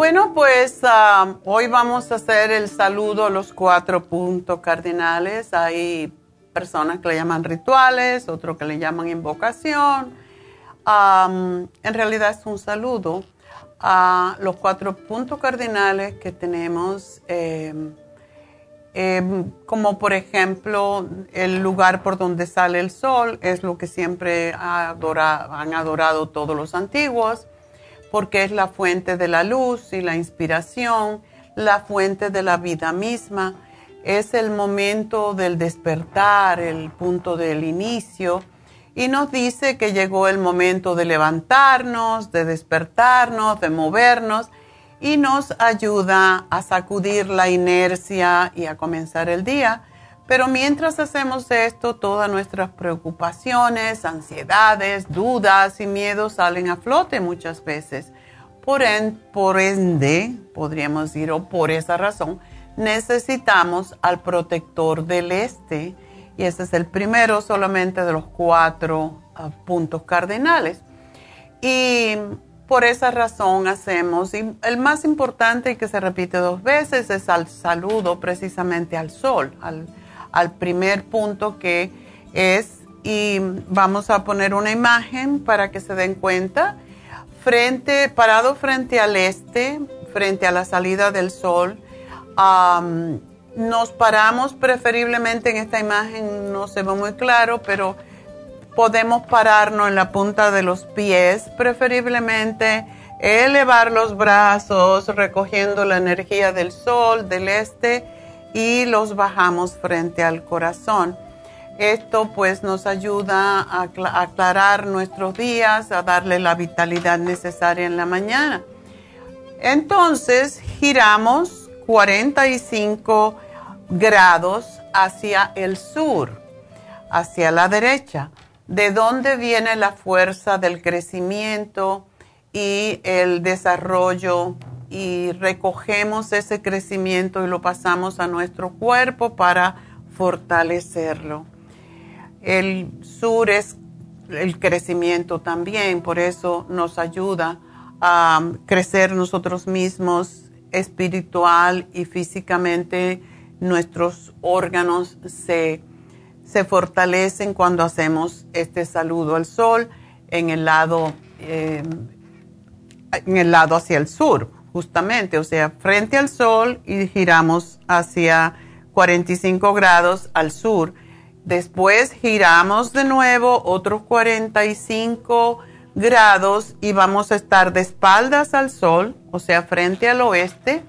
Bueno, pues ah, hoy vamos a hacer el saludo a los cuatro puntos cardinales. Hay personas que le llaman rituales, otros que le llaman invocación. en realidad es un saludo a los cuatro puntos cardinales que tenemos, em, em, como por ejemplo el lugar por donde sale el sol, es lo que siempre han adorado todos los antiguos porque es la fuente de la luz y la inspiración, la fuente de la vida misma. Es el momento del despertar, el punto del inicio. Y nos dice que llegó el momento de levantarnos, de despertarnos, de movernos y nos ayuda a sacudir la inercia y a comenzar el día pero mientras hacemos esto, todas nuestras preocupaciones, ansiedades, dudas y miedos salen a flote muchas veces. Por, ende, podríamos decir, o por esa razón, necesitamos al protector del este. Y ese es el primero solamente de los cuatro ah, puntos cardinales. Y por esa razón hacemos, y el más importante y que se repite dos veces es al saludo precisamente al sol, al al primer punto que es, y vamos a poner una imagen para que se den cuenta, frente, parado frente al este, frente a la salida del sol. nos paramos preferiblemente en esta imagen, no se ve muy claro, pero podemos pararnos en la punta de los pies, preferiblemente elevar los brazos, recogiendo la energía del sol, del este y los bajamos frente al corazón. Esto pues nos ayuda a aclarar nuestros días, a darle la vitalidad necesaria en la mañana. Entonces giramos 45 grados hacia el sur, hacia la derecha, de donde viene la fuerza del crecimiento y el desarrollo y recogemos ese crecimiento y lo pasamos a nuestro cuerpo para fortalecerlo. El sur es el crecimiento también, por eso nos ayuda a crecer nosotros mismos espiritual y físicamente. Nuestros órganos se, fortalecen cuando hacemos este saludo al sol en el lado, eh, en el lado hacia el sur justamente, o sea, frente al sol y giramos hacia 45 grados al sur. Después giramos de nuevo otros 45 grados y vamos a estar de espaldas al sol, o sea, frente al oeste.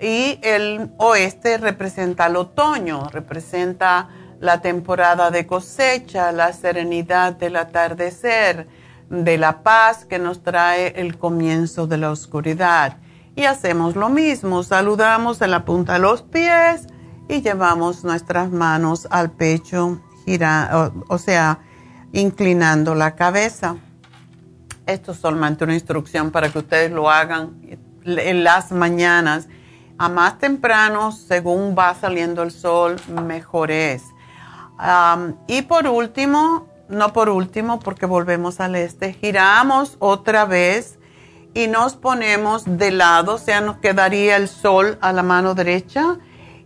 Y el oeste representa el otoño, representa la temporada de cosecha, la serenidad del atardecer de la paz que nos trae el comienzo de la oscuridad. Y hacemos lo mismo, saludamos en la punta de los pies y llevamos nuestras manos al pecho, gira, o, sea, inclinando la cabeza. esto es solamente una instrucción para que ustedes lo hagan en las mañanas. A más temprano, según va saliendo el sol, mejor es. y por último, no por último, porque volvemos al este, giramos otra vez y nos ponemos de lado, o sea, nos quedaría el sol a la mano derecha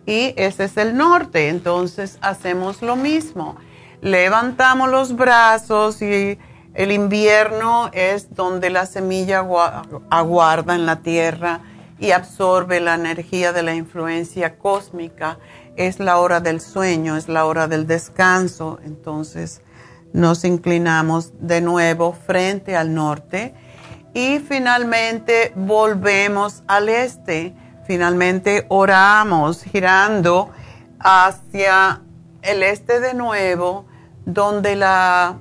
y ese es el norte. Entonces hacemos lo mismo. Levantamos los brazos y el invierno es donde la semilla aguarda en la tierra y absorbe la energía de la influencia cósmica. Es la hora del sueño, es la hora del descanso. Entonces nos inclinamos de nuevo frente al norte y finalmente volvemos al este. Finalmente oramos girando hacia el este de nuevo, donde la,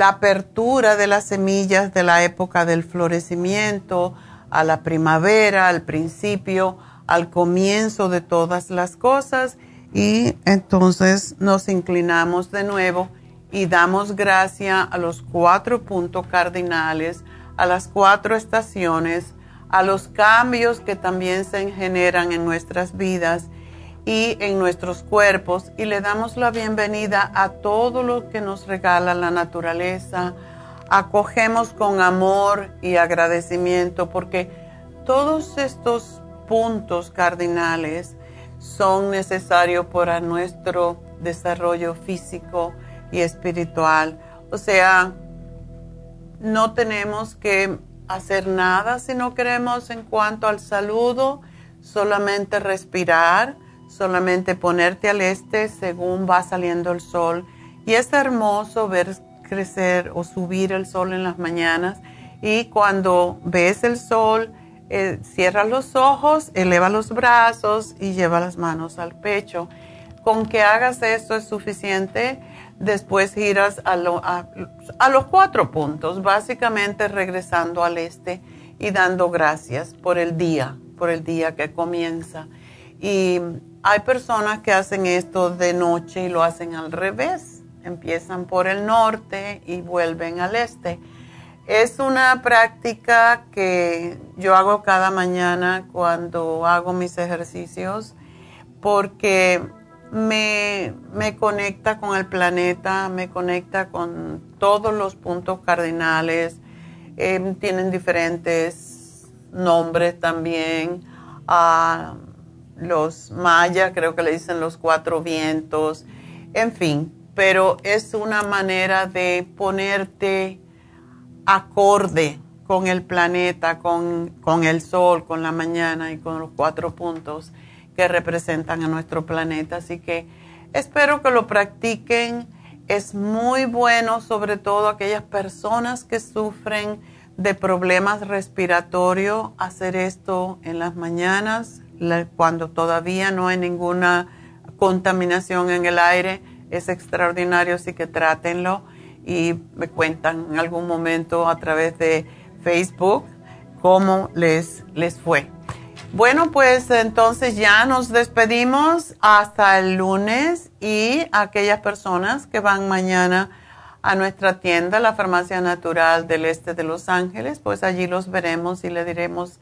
apertura de las semillas de la época del florecimiento, a la primavera, al principio, al comienzo de todas las cosas. Y entonces nos inclinamos de nuevo y damos gracia a los cuatro puntos cardinales, a las cuatro estaciones, a los cambios que también se generan en nuestras vidas y en nuestros cuerpos y le damos la bienvenida a todo lo que nos regala la naturaleza. Acogemos con amor y agradecimiento porque todos estos puntos cardinales son necesarios para nuestro desarrollo físico y espiritual. O sea, no tenemos que hacer nada si no queremos en cuanto al saludo, solamente respirar, solamente ponerte al este según va saliendo el sol. Y es hermoso ver crecer o subir el sol en las mañanas. Y cuando ves el sol, eh, cierra los ojos, eleva los brazos y lleva las manos al pecho. Con que hagas esto es suficiente Después giras a, los cuatro puntos, básicamente regresando al este y dando gracias por el día, por el día que comienza. Y hay personas que hacen esto de noche y lo hacen al revés. Empiezan por el norte y vuelven al este. Es una práctica que yo hago cada mañana cuando hago mis ejercicios porque me, conecta con el planeta, me conecta con todos los puntos cardinales. Em, tienen diferentes nombres también. a los mayas, creo que le dicen los cuatro vientos. En fin, pero es una manera de ponerte acorde con el planeta, con, con el sol, con la mañana y con los cuatro puntos que representan a nuestro planeta. Así que espero que lo practiquen. Es muy bueno, sobre todo aquellas personas que sufren de problemas respiratorios, hacer esto en las mañanas, cuando todavía no hay ninguna contaminación en el aire. Es extraordinario, así que trátenlo y me cuentan en algún momento a través de Facebook cómo les, les fue. Bueno, pues entonces ya nos despedimos hasta el lunes y aquellas personas que van mañana a nuestra tienda, la Farmacia Natural del Este de Los Ángeles, pues allí los veremos y le diremos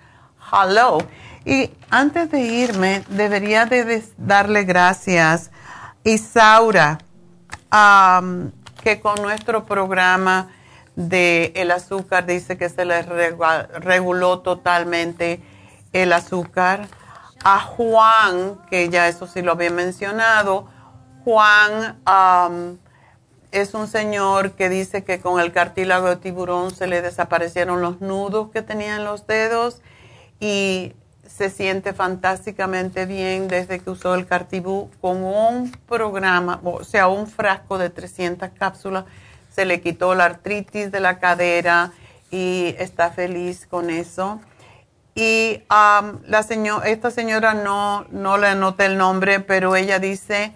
hello. Y antes de irme, debería de darle gracias a Isaura, que con nuestro programa de el azúcar dice que se le reguló totalmente el azúcar. A Juan, que ya eso sí lo había mencionado, Juan es un señor que dice que con el cartílago de tiburón se le desaparecieron los nudos que tenía en los dedos y se siente fantásticamente bien desde que usó el cartibú con un programa, o sea, un frasco de 300 cápsulas. Se le quitó la artritis de la cadera y está feliz con eso. Y la esta señora no, no le anoté el nombre, pero ella dice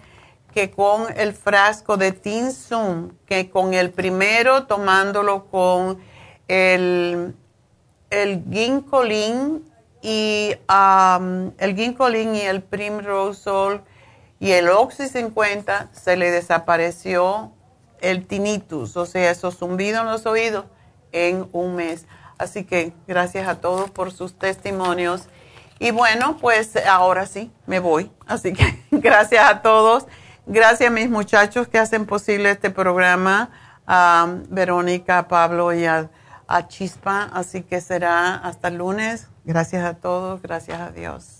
que con el frasco de Tinsum, que con el primero tomándolo con el, el y el ginkolin y el primrosol y el Oxy 50 se le desapareció el tinnitus, o sea, esos zumbidos en los oídos en un mes. Así que gracias a todos por sus testimonios. Y bueno, pues ahora sí, me voy. Así que gracias a todos. Gracias a mis muchachos que hacen posible este programa, a Verónica, a Pablo y a, Chispa. Así que será hasta el lunes. Gracias a todos, gracias a Dios.